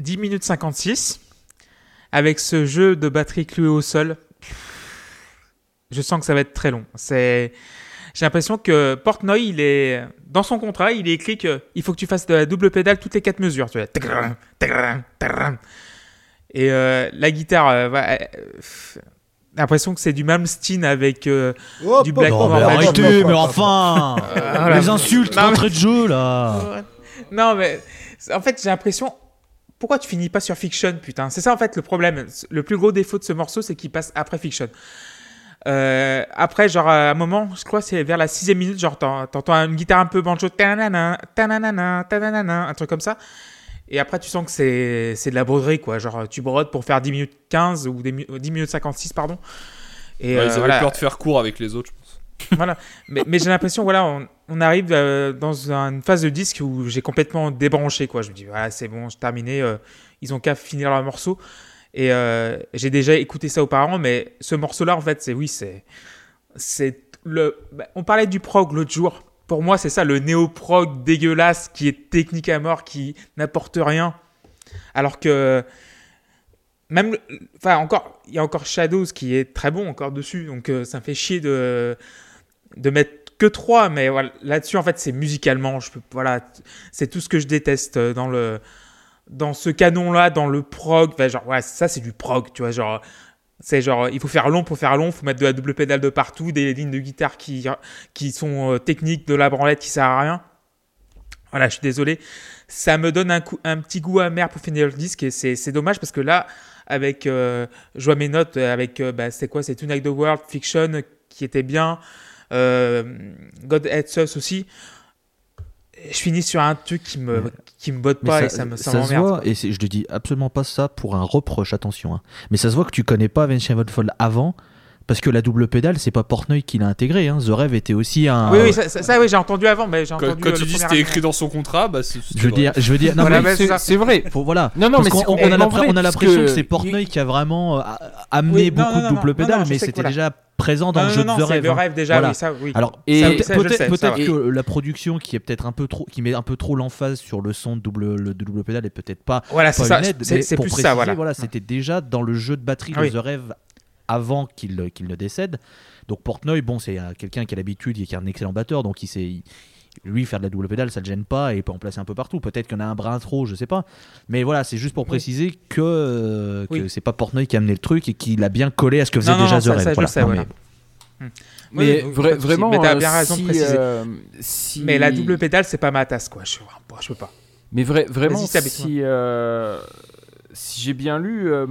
10 minutes 56, avec ce jeu de batterie cloué au sol. Je sens que ça va être très long. C'est, j'ai l'impression que Portnoy, il est dans son contrat, il est écrit que il faut que tu fasses de la double pédale toutes les quatre mesures. Tu. Et euh, la guitare, euh, euh, l'impression que c'est du Malmsteen avec euh, du Black Non, mais arrêtez, mais enfin. Les insultes d'entrée de jeu, là Non, mais en fait, j'ai l'impression. Pourquoi tu finis pas sur Fiction, putain? C'est ça, en fait, le problème. Le plus gros défaut de ce morceau, c'est qu'il passe après Fiction. Euh, après, genre, à un moment, je crois c'est vers la sixième minute, genre, t'en- t'entends une guitare un peu banjo, tanana, tanana, tanana, un truc comme ça. Et après, tu sens que c'est c'est de la broderie, quoi. Genre, tu brodes pour faire 10 minutes 15 ou des, mi- 10 minutes 56, pardon. Et Ouais, euh, ils avaient voilà. peur de faire court avec les autres, je pense. Voilà. Mais, mais j'ai l'impression, voilà, on, on arrive euh, dans une phase de disque où j'ai complètement débranché, quoi. Je me dis, voilà, c'est bon, j'ai terminé. euh, ils ont qu'à finir leur morceau. Et euh, j'ai déjà écouté ça auparavant, mais ce morceau-là, en fait, c'est oui, c'est. c'est le. bah, on parlait du prog l'autre jour. Pour moi, c'est ça, le néo-prog dégueulasse qui est technique à mort, qui n'apporte rien. Alors que. Même. Enfin, encore. Il y a encore Shadows qui est très bon encore dessus. Donc, ça me fait chier de de mettre que 3 mais voilà, là-dessus en fait c'est musicalement je peux voilà c'est tout ce que je déteste euh, dans le dans ce canon là dans le prog. Enfin, genre ouais ça c'est du prog tu vois genre c'est genre il faut faire long pour faire long faut mettre de la double pédale de partout des lignes de guitare qui qui sont euh, techniques de la branlette qui sert à rien. Voilà je suis désolé. Ça me donne un, coup, un petit goût amer pour finir le disque et c'est dommage parce que là avec euh, je vois mes notes avec euh, bah, c'est quoi? C'est Tonight the World Fiction qui était bien God Hates Us aussi. Je finis sur un truc qui me, qui me botte pas ça, et ça me ça ça se voit, et je te dis absolument pas ça pour un reproche, attention. hein. Mais ça se voit que tu connais pas Avenged Sevenfold avant, parce que la double pédale, c'est pas Portnoy qui l'a intégré. Hein. The Rêve était aussi un. Oui, oui, ça, ça- ça, oui, j'ai entendu avant, mais Quand, entendu. quand euh, tu le dis premier c'était écrit dans son contrat, bah c'est. Je veux dire, je veux dire, non, Voilà, mais mais c'est ça. c'est vrai. faut- voilà. Non, non, Parce mais on, a vrai, on l'impression que, que c'est Portnoy qui a vraiment euh, amené Oui, non, beaucoup non, de double pédale, mais que c'était voilà. déjà présent dans Non, le non, jeu non, de The Rêve. rêve déjà, Voilà. oui, ça, oui. Alors, Et- peut-être que la production qui est peut-être un peu trop, qui met un peu trop l'emphase sur le son de double, le de double pédale est peut-être pas Voilà, c'est ça. C'est plus préciser, ça, voilà. c'était déjà dans le jeu de batterie de Oui. The Rêve avant qu'il qu'il ne décède. Donc Portnoy, bon, c'est euh, quelqu'un qui a l'habitude et qui est un excellent batteur, donc il sait. lui, faire de la double pédale, ça le gêne pas et il peut en placer un peu partout. Peut-être qu'il y en a un brin trop, je sais pas. Mais voilà, c'est juste pour Oui. préciser que, euh, que Oui. c'est pas Portnoy qui a amené le truc et qu'il a bien collé à ce que faisait Non, déjà non, The ça, Rêve. ça, je Voilà. sais, Non, voilà. mais- Oui, vra- vraiment, Mais t'as euh, bien raison de si, préciser. euh, si- Mais la double pédale, c'est pas ma tasse, quoi. Je, je peux pas. Mais vrai- vraiment, si, euh, si j'ai bien lu, euh,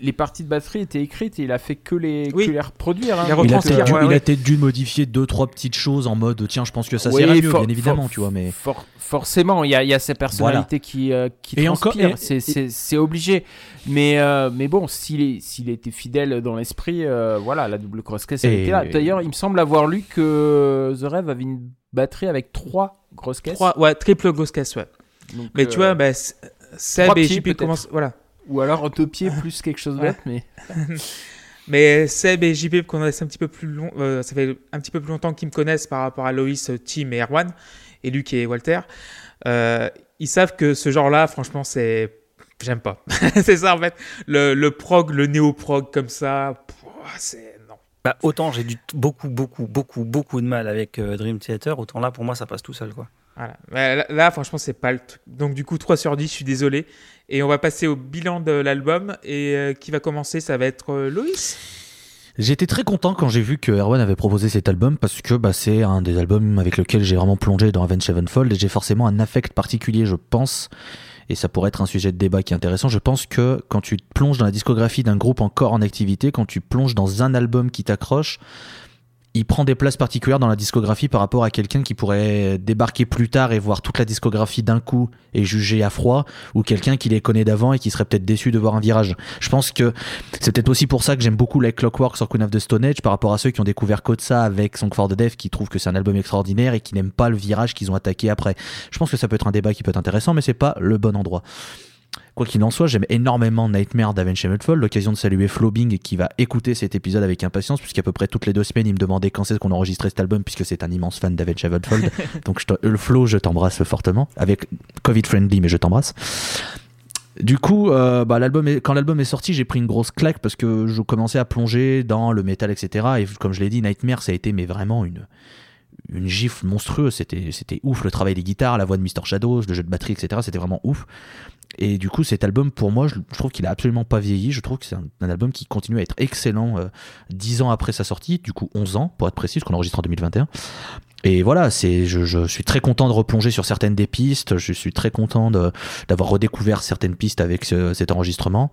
les parties de batterie étaient écrites et il a fait que les, Oui. que les reproduire. hein. Il a peut-être dû, ouais, il a ouais. peut-être dû modifier deux trois petites choses en mode tiens je pense que ça Oui, sert mieux bien évidemment tu vois mais for- forcément, il y a, il y a sa personnalité qui, euh, qui Et encore- transpire. et- C'est- obligé. Mais, euh, mais bon, s'il était fidèle dans l'esprit, euh, voilà, la double cross-case, elle Et- était là. D'ailleurs, il me semble avoir lu que The Rêve avait une batterie avec trois grosses caisses. Trois, ouais, triple ghost case, ouais. Donc, Mais euh, tu vois, bah, S- Seb trois et JP commencent. Voilà. Ou alors deux pieds plus quelque chose d'autre. Mais... Mais Seb et JP connaissent un petit peu plus long, euh, ça fait un petit peu plus longtemps qu'ils me connaissent par rapport à Loïs, euh, Tim et Erwan, et Luc et Walter. Euh, ils savent que ce genre-là, franchement, c'est. J'aime pas. c'est ça en fait. Le, le prog, le néo-prog comme ça, c'est. Non. Bah, autant j'ai du beaucoup, beaucoup, beaucoup, beaucoup de mal avec euh, Dream Theater, autant là pour moi ça passe tout seul quoi. Voilà. Mais Là, là, franchement, c'est pas le truc. Donc, du coup, 3 sur 10, je suis désolé. Et on va passer au bilan de l'album. Et euh, qui va commencer? Ça va être euh, Loïs? J'étais très content quand j'ai vu que Erwan avait proposé cet album parce que bah, c'est un des albums avec lequel j'ai vraiment plongé dans Avenged Sevenfold et j'ai forcément un affect particulier, je pense. Et ça pourrait être un sujet de débat qui est intéressant. Je pense que quand tu plonges dans la discographie d'un groupe encore en activité, quand tu plonges dans un album qui t'accroche, il prend des places particulières dans la discographie par rapport à quelqu'un qui pourrait débarquer plus tard et voir toute la discographie d'un coup et juger à froid, ou quelqu'un qui les connaît d'avant et qui serait peut-être déçu de voir un virage. Je pense que c'est peut-être aussi pour ça que j'aime beaucoup Like Clockwork sur Queen of the Stone Age par rapport à ceux qui ont découvert Kotsa avec Song for the Deaf qui trouvent que c'est un album extraordinaire et qui n'aiment pas le virage qu'ils ont attaqué après. Je pense que ça peut être un débat qui peut être intéressant, mais c'est pas le bon endroit. Quoi qu'il en soit, j'aime énormément Nightmare d'Avenged Sevenfold. L'occasion de saluer Flobing qui va écouter cet épisode avec impatience, puisqu'à peu près toutes les deux semaines, il me demandait quand c'est qu'on enregistrait cet album, puisque c'est un immense fan d'Avenged Sevenfold. Donc, je le Flo, je t'embrasse fortement. Avec Covid friendly, mais je t'embrasse. Du coup, euh, bah, l'album est- quand l'album est sorti, j'ai pris une grosse claque parce que je commençais à plonger dans le métal, etc. Et comme je l'ai dit, Nightmare, ça a été mais vraiment une, une gifle monstrueuse. C'était, c'était ouf, le travail des guitares, la voix de Mr. Shadows, le jeu de batterie, etc. C'était vraiment ouf. Et du coup, cet album, pour moi, je, trouve qu'il a absolument pas vieilli. Je trouve que c'est un, album qui continue à être excellent euh, 10 ans après sa sortie, du coup 11 ans pour être précis, parce qu'on enregistre en 2021. Et voilà, c'est, je, je suis très content de replonger sur certaines des pistes. Je suis très content de, d'avoir redécouvert certaines pistes avec ce- cet enregistrement.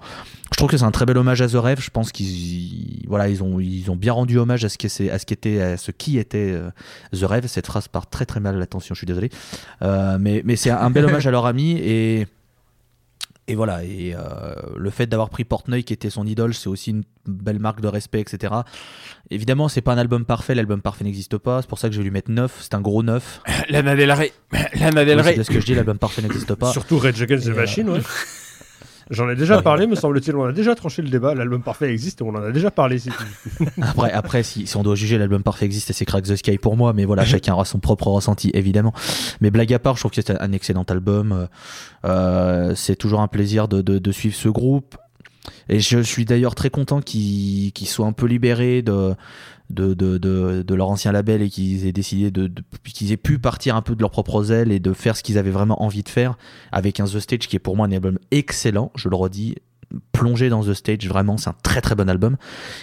Je trouve que c'est un très bel hommage à The Rêve. Je pense qu'ils, voilà, ils ont, ils ont bien rendu hommage à ce qui, c'est- à ce qui était, à ce qui était euh, The Rêve. Cette phrase part très très mal à l'attention. Je suis désolé, Euh, mais, mais c'est un bel hommage à leur ami et. Et voilà, et euh, le fait d'avoir pris Portnoy qui était son idole, c'est aussi une belle marque de respect, etc. Évidemment, c'est pas un album parfait, l'album parfait n'existe pas, c'est pour ça que je vais lui mettre 9, c'est un gros 9. Lana Del Rey. Lana Del Oui, c'est Rey. ce que je dis, l'album parfait n'existe pas. Surtout Rage Against the Et, euh, Machine, ouais. J'en ai déjà parlé, me semble-t-il. On a déjà tranché le débat. L'album parfait existe et on en a déjà parlé. Après, après si, si on doit juger, l'album parfait existe et c'est Crack the Sky pour moi, mais voilà, chacun aura son propre ressenti, évidemment. Mais blague à part, je trouve que c'est un excellent album. Euh, euh, c'est toujours un plaisir de, de, de suivre ce groupe. Et je suis d'ailleurs très content qu'ils soient un peu libérés de, de, de, de, leur ancien label et qu'ils aient décidé de, qu'ils pu partir un peu de leurs propres ailes et de faire ce qu'ils avaient vraiment envie de faire avec un The Stage qui est pour moi un album excellent, je le redis, plongé dans The Stage, vraiment c'est un très très bon album.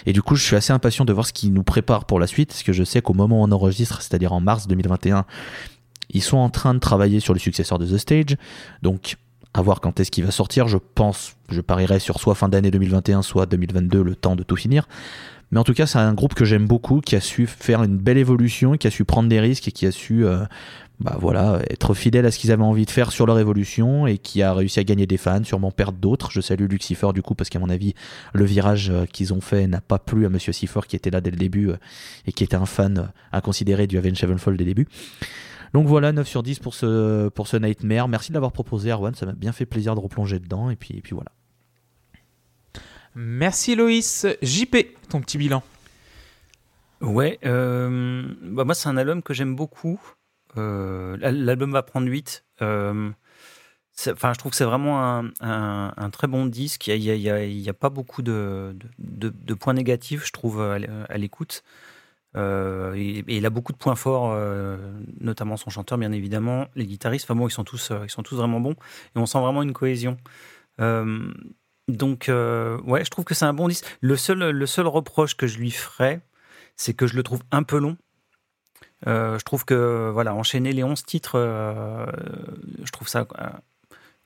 Et du coup, je suis assez impatient de voir ce qui nous prépare pour la suite, parce que je sais qu'au moment où on enregistre, c'est-à-dire en mars 2021, ils sont en train de travailler sur le successeur de The Stage. Donc, à voir quand est-ce qu'il va sortir. Je pense, je parierais sur soit fin d'année 2021, soit 2022, le temps de tout finir. Mais en tout cas, c'est un groupe que j'aime beaucoup, qui a su faire une belle évolution, qui a su prendre des risques et qui a su euh, bah voilà, être fidèle à ce qu'ils avaient envie de faire sur leur évolution et qui a réussi à gagner des fans, sûrement perdre d'autres. Je salue Lucifer du coup parce qu'à mon avis, le virage euh, qu'ils ont fait n'a pas plu à Monsieur Sifor qui était là dès le début euh, et qui était un fan inconsidéré du Avenged Sevenfold des débuts. Donc voilà, 9 sur 10 pour ce, pour ce Nightmare. Merci de l'avoir proposé, Erwan. Ça m'a bien fait plaisir de replonger dedans. Et puis, et puis voilà. Merci Loïs. JP, ton petit bilan. Ouais, euh, bah moi c'est un album que j'aime beaucoup. Euh, l'al- L'album va prendre 8. Euh, je trouve que c'est vraiment un, très bon disque. Il n'y a, y a- pas beaucoup de, points négatifs, je trouve, à l'écoute. Et, il a beaucoup de points forts, notamment son chanteur, bien évidemment, les guitaristes. Enfin bon, ils sont tous, ils sont tous vraiment bons et on sent vraiment une cohésion. Donc, euh, ouais, je trouve que c'est un bon disque. Le seul, reproche que je lui ferais, c'est que je le trouve un peu long. Euh, je trouve que voilà, enchaîner les 11 titres, euh, je trouve ça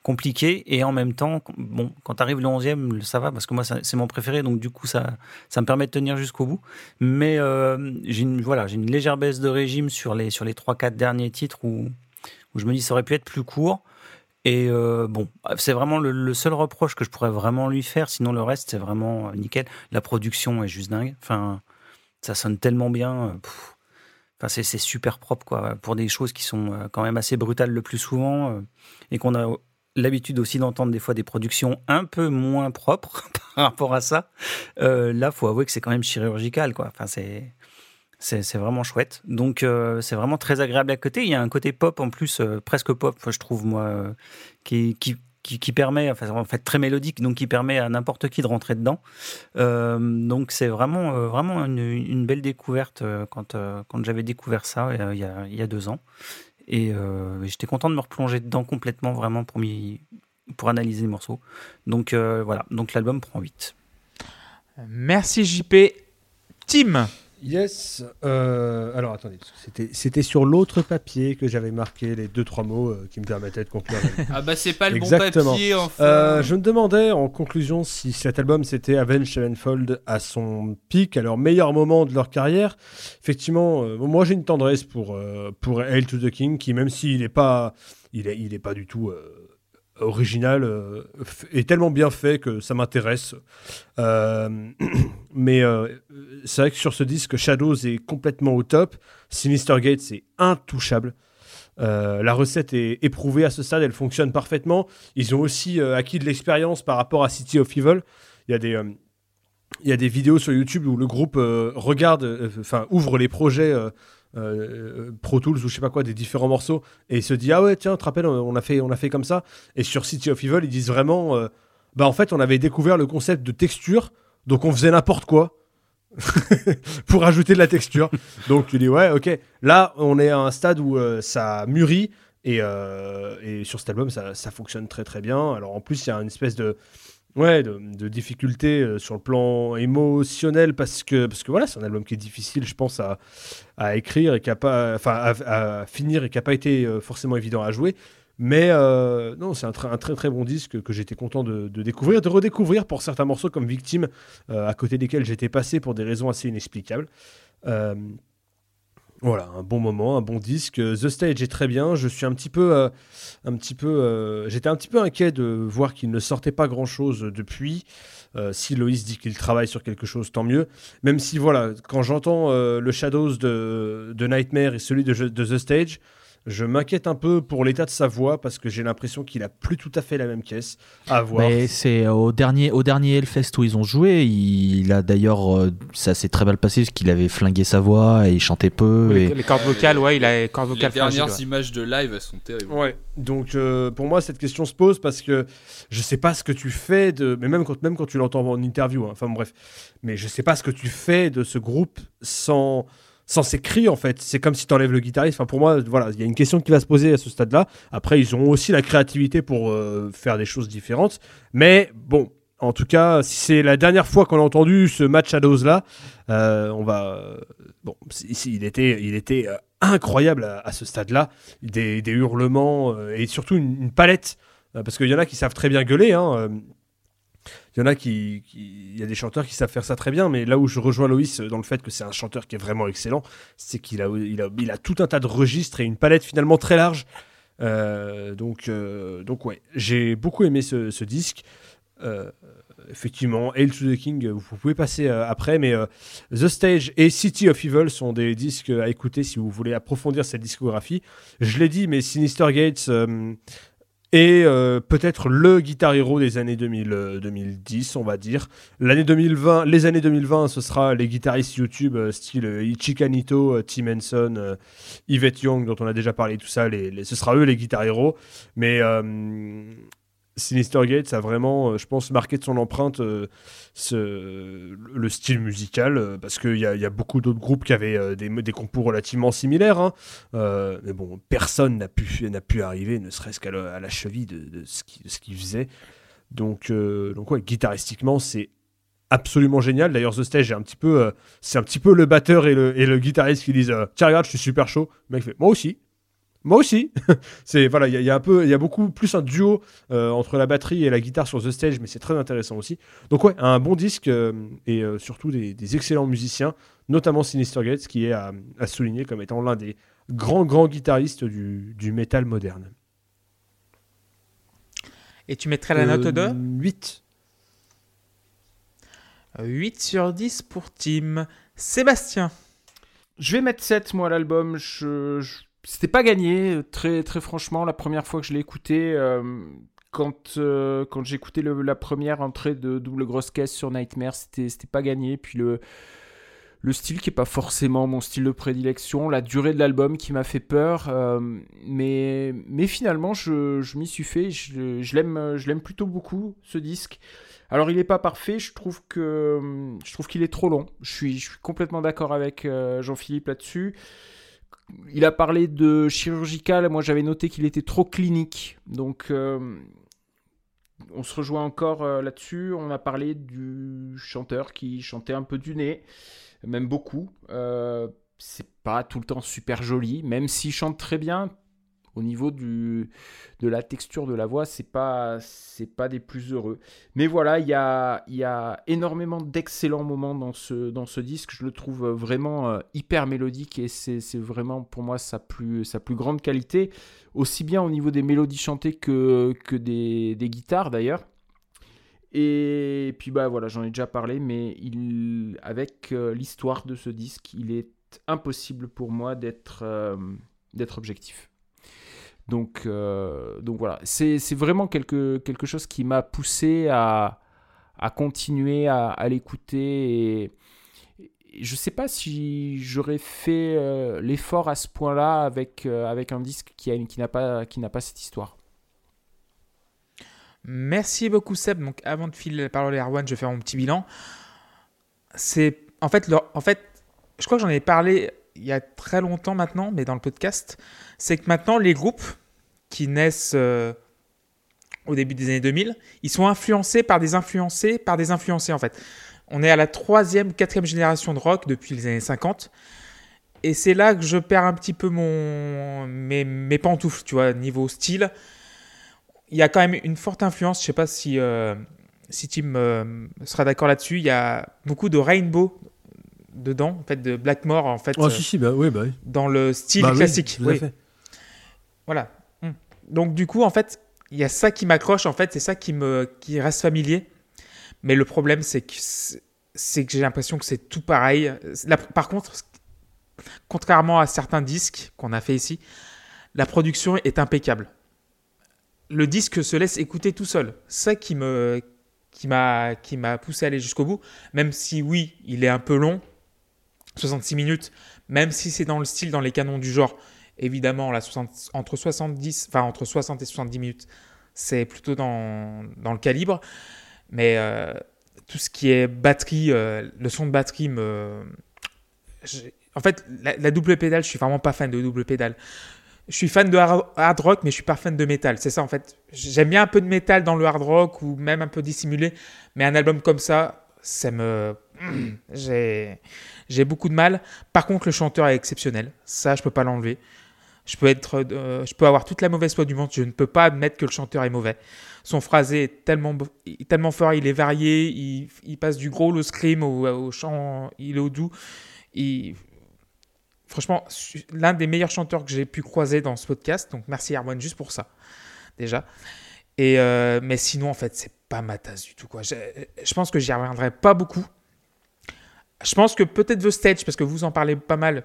compliqué. Et en même temps, bon, quand arrive le 11e, ça va, parce que moi, c'est mon préféré, donc du coup, ça, me permet de tenir jusqu'au bout. Mais j'ai une, une légère baisse de régime sur les, sur les 3-4 derniers titres où, où je me dis ça aurait pu être plus court. Et euh, bon, c'est vraiment le, seul reproche que je pourrais vraiment lui faire. Sinon, le reste, c'est vraiment euh, nickel. La production est juste dingue. Enfin, ça sonne tellement bien. euh. Enfin, c'est, super propre, quoi. Pour des choses qui sont quand même assez brutales le plus souvent et qu'on a l'habitude aussi d'entendre des fois des productions un peu moins propres par rapport à ça. Euh, là, faut avouer que c'est quand même chirurgical, quoi. Enfin, c'est. C'est, vraiment chouette. Donc, euh, c'est vraiment très agréable à côté. Il y a un côté pop en plus, euh, presque pop, je trouve, moi, euh, qui, qui, qui, permet, en fait, très mélodique, donc qui permet à n'importe qui de rentrer dedans. Donc, c'est vraiment, vraiment une, belle découverte quand, quand j'avais découvert ça il, y a, il y a deux ans. Et j'étais content de me replonger dedans complètement, vraiment, pour, pour analyser les morceaux. Donc, voilà. Donc, l'album prend 8. Merci JP. Tim. Yes. euh, alors attendez, c'était- sur l'autre papier que j'avais marqué les deux trois mots euh, qui me permettaient de conclure. Ah bah c'est pas le Exactement. bon papier enfin. Euh, je me demandais en conclusion si cet album c'était Avenged Sevenfold à son pic, à leur meilleur moment de leur carrière. Effectivement, euh, moi j'ai une tendresse pour pour Hail to the King, qui même s'il n'est pas il est il est pas du tout original, euh, est tellement bien fait que ça m'intéresse. Euh, mais euh, c'est vrai que sur ce disque, Shadows est complètement au top. Sinister Gate, c'est intouchable. La recette est éprouvée à ce stade, elle fonctionne parfaitement. Ils ont aussi acquis de l'expérience par rapport à City of Evil. Il y a des, il y a des vidéos sur YouTube où le groupe regarde, enfin ouvre les projets euh, euh, Pro Tools ou je sais pas quoi des différents morceaux et il se dit ah ouais tiens, tu te rappelles, on a fait, on a fait comme ça. Et sur City of Evil, ils disent vraiment, euh, bah en fait, on avait découvert le concept de texture, donc on faisait n'importe quoi. pour ajouter de la texture. Donc tu dis ouais, ok. Là, on est à un stade où ça mûrit et, et sur cet album, ça, ça fonctionne très très bien. Alors en plus, il y a une espèce de ouais de, de difficulté euh, sur le plan émotionnel parce que parce que voilà, c'est un album qui est difficile, je pense à, à écrire et qui a pas, enfin à, finir et qui a pas été euh, forcément évident à jouer. Mais euh, non, c'est un, tr- un très très bon disque que j'étais content de, de découvrir, de redécouvrir pour certains morceaux comme Victime, à côté desquels j'étais passé pour des raisons assez inexplicables. Voilà, un bon moment, un bon disque. The Stage est très bien. Je suis un petit peu, euh, un petit peu, euh, j'étais un petit peu inquiet de voir qu'il ne sortait pas grand chose depuis. Euh, si Loïs dit qu'il travaille sur quelque chose, tant mieux. Même si voilà, quand j'entends le Shadows de, Nightmare et celui de The Stage, je m'inquiète un peu pour l'état de sa voix parce que j'ai l'impression qu'il a plus tout à fait la même caisse à voir. Mais c'est au dernier, au dernier Hellfest où ils ont joué. Il a d'ailleurs, euh, ça s'est très mal passé parce qu'il avait flingué sa voix et il chantait peu. Les, et- les cordes vocales, ouais, il a les cordes Les vocales fragiles. dernières ouais. images de live, elles sont terribles. Ouais. Donc euh, pour moi cette question se pose parce que je sais pas ce que tu fais de mais même quand même quand tu l'entends en interview hein. enfin bref mais je sais pas ce que tu fais de ce groupe sans sans ces cris en fait. C'est comme si tu enlèves le guitariste. Enfin pour moi voilà il y a une question qui va se poser à ce stade là après ils ont aussi la créativité pour euh, faire des choses différentes. Mais bon en tout cas si c'est la dernière fois qu'on a entendu ce match à dose là euh, on va bon si- si, il était il était euh, incroyable à, ce stade là des, hurlements euh, et surtout une, une palette euh, parce qu'il y en a qui savent très bien gueuler hein, euh, il y en a qui, il y a des chanteurs qui savent faire ça très bien mais là où je rejoins Loïs euh, dans le fait que c'est un chanteur qui est vraiment excellent c'est qu'il a, il a, il a tout un tas de registres et une palette finalement très large. Euh, donc, euh, donc ouais j'ai beaucoup aimé ce, disque. Euh, effectivement Hail to the King vous pouvez passer après mais The Stage et City of Evil sont des disques à écouter si vous voulez approfondir cette discographie. Je l'ai dit, mais Sinister Gates est euh, peut-être le guitar hero des années 2000, euh, 2010, on va dire. L'année 2020, les années 2020, ce sera les guitaristes YouTube euh, style Ichika Nito, euh, Tim Henson, Yvette Young, dont on a déjà parlé, tout ça. Ce sera eux les guitar héros. Mais Sinister Gates a vraiment, euh, je pense, marqué de son empreinte euh, ce- le style musical, euh, parce qu'il y, y a beaucoup d'autres groupes qui avaient des, des compos relativement similaires. hein. Mais bon, personne n'a pu, pu arriver, ne serait-ce qu'à la, cheville de, ce qu'il qu'il faisait. Donc, donc ouais, guitaristiquement, c'est absolument génial. D'ailleurs, The Stage est c'est un petit peu le batteur et le, et le guitariste qui disent Tiens, regarde, je suis super chaud. Le mec fait Moi aussi. Moi aussi. c'est voilà, il y, a- il y a un peu, il y a beaucoup plus un duo euh, entre la batterie et la guitare sur The Stage, mais c'est très intéressant aussi. Donc ouais, un bon disque euh, et euh, surtout des, des excellents musiciens, notamment Sinister Gates, qui est à, à souligner comme étant l'un des grands grands guitaristes du, du métal moderne. Et tu mettrais la note de? 8. 8 sur 10 pour Tim. Sébastien. Je vais mettre 7 moi l'album. Je, je- C'était pas gagné, très très franchement, la première fois que je l'ai écouté. euh, Quand, euh, quand j'ai écouté la première entrée de double grosse caisse sur Nightmare, c'était pas gagné. Puis le, le style qui est pas forcément mon style de prédilection, la durée de l'album qui m'a fait peur, euh, mais, mais finalement je, je m'y suis fait, je, je l'aime plutôt beaucoup ce disque. Alors il n'est pas parfait, je trouve que je trouve qu'il est trop long. Je suis, je suis complètement d'accord avec euh, Jean-Philippe là-dessus. Il a parlé de chirurgical, moi j'avais noté qu'il était trop clinique. Donc euh, on se rejoint encore euh, là-dessus. On a parlé du chanteur qui chantait un peu du nez, même beaucoup. Euh, c'est pas tout le temps super joli, même s'il chante très bien. Au niveau de la texture de la voix, c'est pas, pas des plus heureux. Mais voilà, il y a, énormément d'excellents moments dans ce, disque. Je le trouve vraiment euh, hyper mélodique et c'est vraiment pour moi sa plus, grande qualité, aussi bien au niveau des mélodies chantées que, des, guitares d'ailleurs. Et puis bah voilà, j'en ai déjà parlé, mais avec euh, l'histoire de ce disque, il est impossible pour moi d'être euh, objectif. Donc, euh, donc voilà, c'est vraiment quelque, quelque chose qui m'a poussé à, à continuer à, l'écouter. Et, et je sais pas si j'aurais fait euh, l'effort à ce point-là avec, euh, avec un disque qui n'a pas, qui n'a pas cette histoire. Merci beaucoup Seb. Donc avant de filer la parole à Erwan, je vais faire mon petit bilan. C'est en fait, en fait, je crois que j'en ai parlé il y a très longtemps maintenant, mais dans le podcast, c'est que maintenant les groupes qui naissent euh, au début des années 2000, ils sont influencés par des influencés par des influencés en fait. On est à la troisième, quatrième génération de rock depuis les années 50. Et c'est là que je perds un petit peu mon, mes, mes pantoufles, tu vois, niveau style il y a quand même une forte influence. Je sais pas si, euh, si Tim euh, sera d'accord là-dessus. Il y a beaucoup de rainbow dedans, en fait, de Blackmore, en fait, Oh, euh, si, si, bah oui, bah oui. dans le style Bah classique. Oui. Voilà. Hmm. Donc du coup, en fait, il y a ça qui m'accroche. En fait, c'est ça qui me qui reste familier. Mais le problème, c'est que c'est- que j'ai l'impression que c'est tout pareil. Par contre, contrairement à certains disques qu'on a fait ici, la production est impeccable. Le disque se laisse écouter tout seul. Ça qui me qui m'a qui m'a poussé à aller jusqu'au bout. Même si oui, il est un peu long, 66 minutes. Même si c'est dans le style, dans les canons du genre, évidemment, la 60 entre 70, enfin entre 60 et 70 minutes, c'est plutôt dans, dans le calibre. Mais euh, tout ce qui est batterie, euh, le son de batterie me. En fait, la, double pédale, je suis vraiment pas fan de double pédale. Je suis fan de hard hard rock, mais je suis pas fan de métal. C'est ça, en fait. J'aime bien un peu de métal dans le hard rock ou même un peu dissimulé. Mais un album comme ça, ça me. J'ai j'ai beaucoup de mal. Par contre, le chanteur est exceptionnel. Ça, je peux pas l'enlever. Je peux, être, euh, je peux avoir toute la mauvaise foi du monde. Je ne peux pas admettre que le chanteur est mauvais. Son phrasé est tellement, tellement fort, il est varié. Il, passe du gros au scream au, chant, il est au doux. Il- franchement, l'un des meilleurs chanteurs que j'ai pu croiser dans ce podcast. Donc, merci Erwan juste pour ça, déjà. Et euh, mais sinon, en fait, c'est pas ma tasse du tout. Quoi. Je, je pense que j'y reviendrai pas beaucoup. Je pense que peut-être The Stage, parce que vous en parlez pas mal.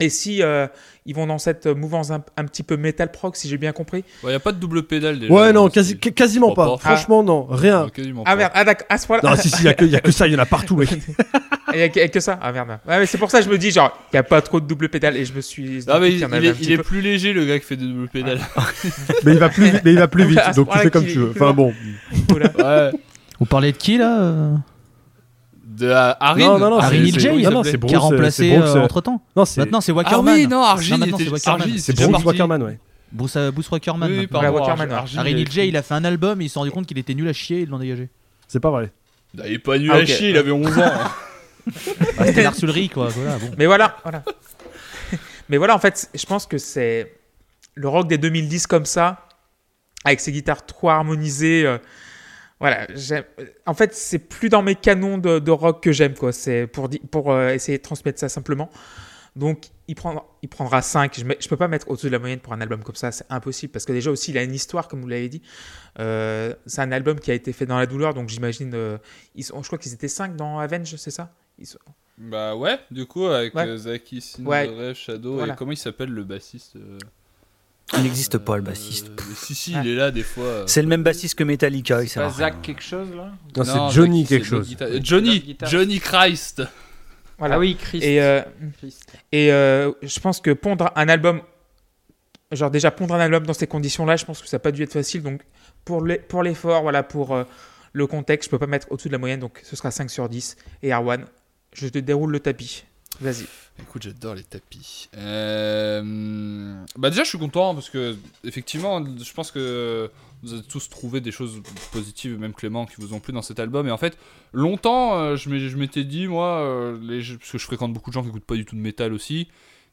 Et si euh, ils vont dans cette mouvance un, un petit peu metal prog, si j'ai bien compris. Il n'y a pas de double pédale déjà. Ouais, non, donc quasi- c'est- quasiment pas. pas. Franchement, non, rien. Ouais, quasiment Ah pas. merde, ah, à ce point-là. Non, si, si, il y, a a que ça, il y en a partout, mec. Il y a a que ça. Ah merde. Ouais, mais c'est pour ça que je me dis, genre, il n'y a pas trop de double pédale. Et je me suis. Non, mais dit il, qu'il y en il est, il est plus léger le gars qui fait des double pédales. mais il va plus, vite- mais il va plus vite, donc tu fais comme tu veux. Enfin bon. Ouais. Vous parlez de qui là euh? De euh, Harry. Non, non, non, Harry c'est- Neil c'est- Jay, non, non, c'est Bruce, Qui a euh, remplacé Brooks, euh, entre temps Non, c'est Maintenant c'est Ah Wackerman. oui, non, était- c'est Bruce. Wackerman, ouais. Bruce, euh, Bruce Wackerman. Oui, pardon, Voilà, Wackerman, Harry il Neil Jay, il a fait un album, ils se sont rendu compte qu'il était nul à chier, ils l'ont dégagé. C'est pas vrai. Il est pas nul Ah, à chier, il avait 11 ans. Bah, C'était l'arsulerie quoi. Voilà, bon. Mais voilà, voilà. Mais voilà, en fait, je pense que c'est le rock des 2010 comme ça, avec ses guitares trop harmonisées. euh, voilà, en fait, c'est plus dans mes canons de, de rock que j'aime, quoi. C'est pour, euh, essayer de transmettre ça simplement. Donc, il, prendra, il prendra 5. Je ne peux pas mettre au-dessus de la moyenne pour un album comme ça, c'est impossible. Parce que déjà aussi, il a une histoire, comme vous l'avez dit. Euh, c'est un album qui a été fait dans la douleur, donc j'imagine. euh, je crois qu'ils étaient 5 dans Avenge, c'est ça? Ils sont- Bah ouais, du coup, avec Ouais. Zaki, Sin, Ouais. Shadow, Voilà. et comment il s'appelle le bassiste Il n'existe pas le euh, bassiste. mais Si, si, Ah. il est là des fois. euh. C'est le même bassiste que Metallica. C'est pas rien. Zach quelque chose là Non, c'est Johnny quelque chose. Johnny. Johnny Christ. Voilà. Ah oui, Chris. Et, euh, Christ. Et euh, je pense que pondre un album, genre déjà pondre un album dans ces conditions-là, je pense que ça n'a pas dû être facile. Donc pour les- pour l'effort, voilà, pour euh, le contexte, je peux pas mettre au-dessus de la moyenne, donc ce sera 5 sur 10. Et Arwan, je te déroule le tapis. Vas-y. Écoute, j'adore les tapis. Euh, Bah déjà, je suis content parce que effectivement, je pense que vous avez tous trouvé des choses positives, même Clément, qui vous ont plu dans cet album. Et en fait, longtemps, euh, je m'étais dit, moi, euh, parce que je fréquente beaucoup de gens qui écoutent pas du tout de métal aussi.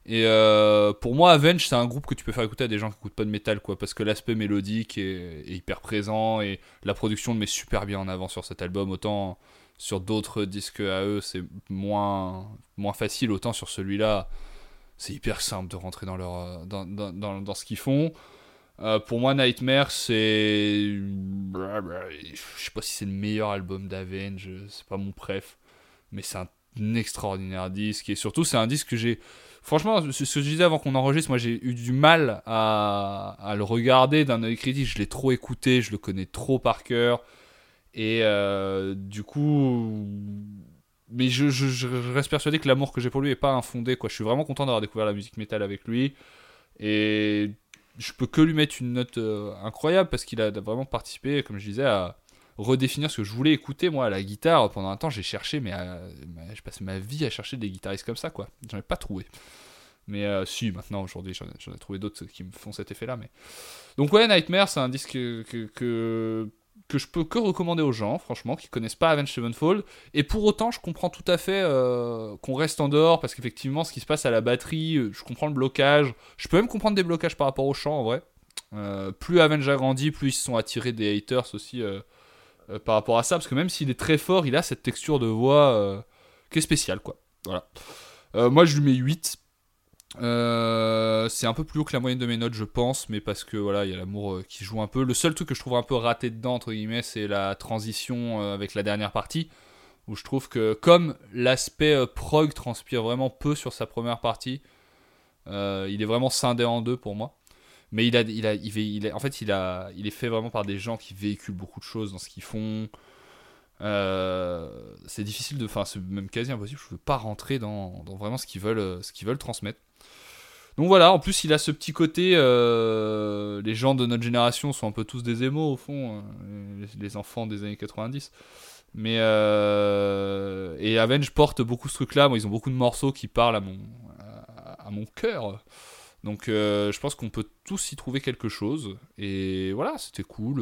Et euh, pour moi, Avenge, c'est un groupe que tu peux faire écouter à des gens qui écoutent pas de métal, quoi, parce que l'aspect mélodique est hyper présent et la production le met super bien en avant sur cet album. Autant sur d'autres disques à eux, c'est moins, moins facile, autant sur celui-là, c'est hyper simple de rentrer dans, leur, dans, dans, dans, dans ce qu'ils font. Euh, pour moi, Nightmare, c'est. Je sais pas si c'est le meilleur album d'Avenge, c'est pas mon préf, mais c'est un extraordinaire disque. Et surtout, c'est un disque que j'ai. Franchement, ce que je disais avant qu'on enregistre, moi j'ai eu du mal à, à le regarder d'un œil critique. Je l'ai trop écouté, je le connais trop par cœur. Et euh, du coup. Mais je, reste persuadé que l'amour que j'ai pour lui est pas infondé. Quoi. Je suis vraiment content d'avoir découvert la musique métal avec lui. Et je peux que lui mettre une note euh, incroyable parce qu'il a vraiment participé, comme je disais, à redéfinir ce que je voulais écouter. Moi, à la guitare, pendant un temps, j'ai cherché, mais à- ma- je ma vie à chercher des guitaristes comme ça, quoi. J'en ai pas trouvé. Mais euh, si, maintenant, aujourd'hui, j'en ai, trouvé d'autres qui me font cet effet-là. Mais... Donc, ouais, Nightmare, c'est un disque que, que, que, que je peux que recommander aux gens, franchement, qui connaissent pas Avenged Sevenfold. Et pour autant, je comprends tout à fait euh, qu'on reste en dehors, parce qu'effectivement, ce qui se passe à la batterie, euh, je comprends le blocage. Je peux même comprendre des blocages par rapport au chant, en vrai. Euh, plus Avenge a grandi, plus ils se sont attirés des haters aussi par rapport à ça, parce que même s'il est très fort, il a cette texture de voix qui est spéciale, quoi. Voilà. Moi, je lui mets 8. Euh, c'est un peu plus haut que la moyenne de mes notes, je pense, mais parce que voilà, il y a l'amour euh, qui joue un peu. Le seul truc que je trouve un peu raté dedans, entre guillemets, c'est la transition euh, avec la dernière partie, où je trouve que comme l'aspect prog transpire vraiment peu sur sa première partie, il est vraiment scindé en deux pour moi. Mais il a, il a, il, a- en fait, il a, il est fait vraiment par des gens qui véhiculent beaucoup de choses dans ce qu'ils font. C'est difficile de, enfin, c'est même quasi impossible. Je veux pas rentrer dans, dans vraiment ce qu'ils veulent, ce qu'ils veulent transmettre. Donc voilà, en plus il a ce petit côté, euh, les gens de notre génération sont un peu tous des émos au fond, euh, les, enfants des années 90. Mais euh, et Avenge porte beaucoup ce truc-là. Moi, ils ont beaucoup de morceaux qui parlent à mon à, mon cœur. Donc je pense qu'on peut tous y trouver quelque chose. Et voilà, c'était cool.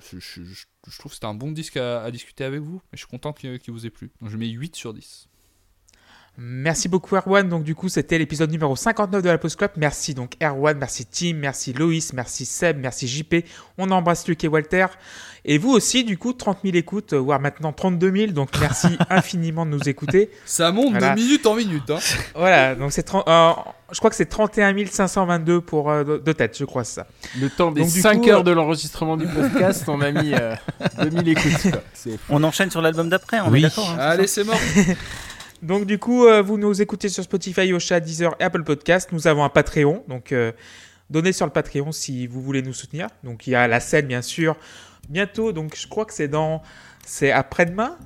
je, trouve que c'était un bon disque à, discuter avec vous. Et je suis content qu'il vous ait plu. Je mets 8 sur 10. Merci beaucoup Erwan. Donc du coup, c'était l'épisode numéro 59 de la Post Club. Merci donc Erwan, merci Tim, merci Loïs, merci Seb, merci JP. On embrasse Luc et Walter. Et vous aussi, du coup, 30 000 écoutes, euh, voire maintenant 32 000. Donc merci infiniment de nous écouter. Ça monte Voilà. de minute en minute. Hein. Voilà, donc c'est 30 euh, je crois que c'est 31 522 pour euh, de, tête, je crois c'est ça. Le temps des Donc, du 5 coup, heures euh, de l'enregistrement du podcast, on a mis euh, 2000 écoutes. quoi. C'est On enchaîne sur l'album d'après, on Oui. est d'accord hein, Allez, c'est mort. Donc du coup, euh, vous nous écoutez sur Spotify, Ocha, Deezer et Apple Podcast. Nous avons un Patreon, donc euh, donnez sur le Patreon si vous voulez nous soutenir. Donc il y a la scène bien sûr. Bientôt, donc je crois que c'est dans, c'est après-demain,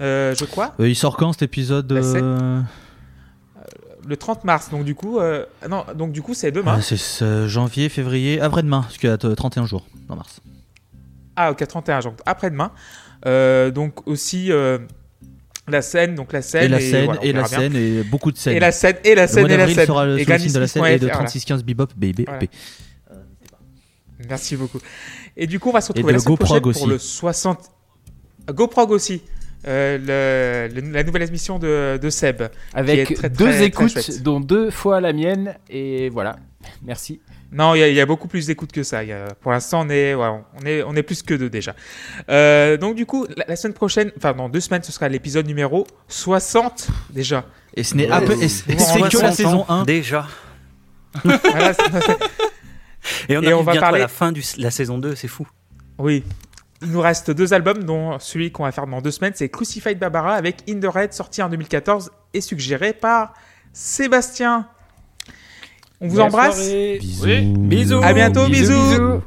euh, je crois, il sort quand cet épisode Bah, le 30 mars. Donc du coup, euh, non, donc du coup c'est demain. ah, C'est ce janvier, février, après-demain, parce qu'il y a euh, 31 jours en mars. Ah ok, 31, donc après-demain. Euh, donc aussi euh, la scène, donc la scène Et la et scène, voilà, et la bien. scène, et beaucoup de scènes. et la scène et la Le scène mois et la scène. sera le Et le de la scène et de Granny Smith.fr, 3615 Bebop, BB. Voilà. Merci beaucoup. Et du coup, on va se Et retrouver la semaine prochaine pour le 60. GoProg aussi. Euh, le- le- la nouvelle émission de, de Seb. Avec très, deux très, écoutes, dont deux fois la mienne. Et voilà. Merci. Non, il y, a- il y a beaucoup plus d'écoutes que ça. Il y a- pour l'instant, on est, ouais, on est, on est plus que deux déjà. Euh, donc du coup, la, la semaine prochaine, enfin dans deux semaines, ce sera l'épisode numéro 60 déjà. Et ce n'est Ouais. à peu- et c'est- que 60 la saison 1. Déjà. Voilà, c'est- Et on Et on va parler- à la fin de la saison 2, c'est fou. oui. Il nous reste deux albums, dont celui qu'on va faire dans deux semaines, c'est Crucified Barbara avec In the Red, sorti en 2014 et suggéré par Sébastien. On vous Bonne embrasse. soirée. Bisous. Bisous. À bientôt, bisous. bisous.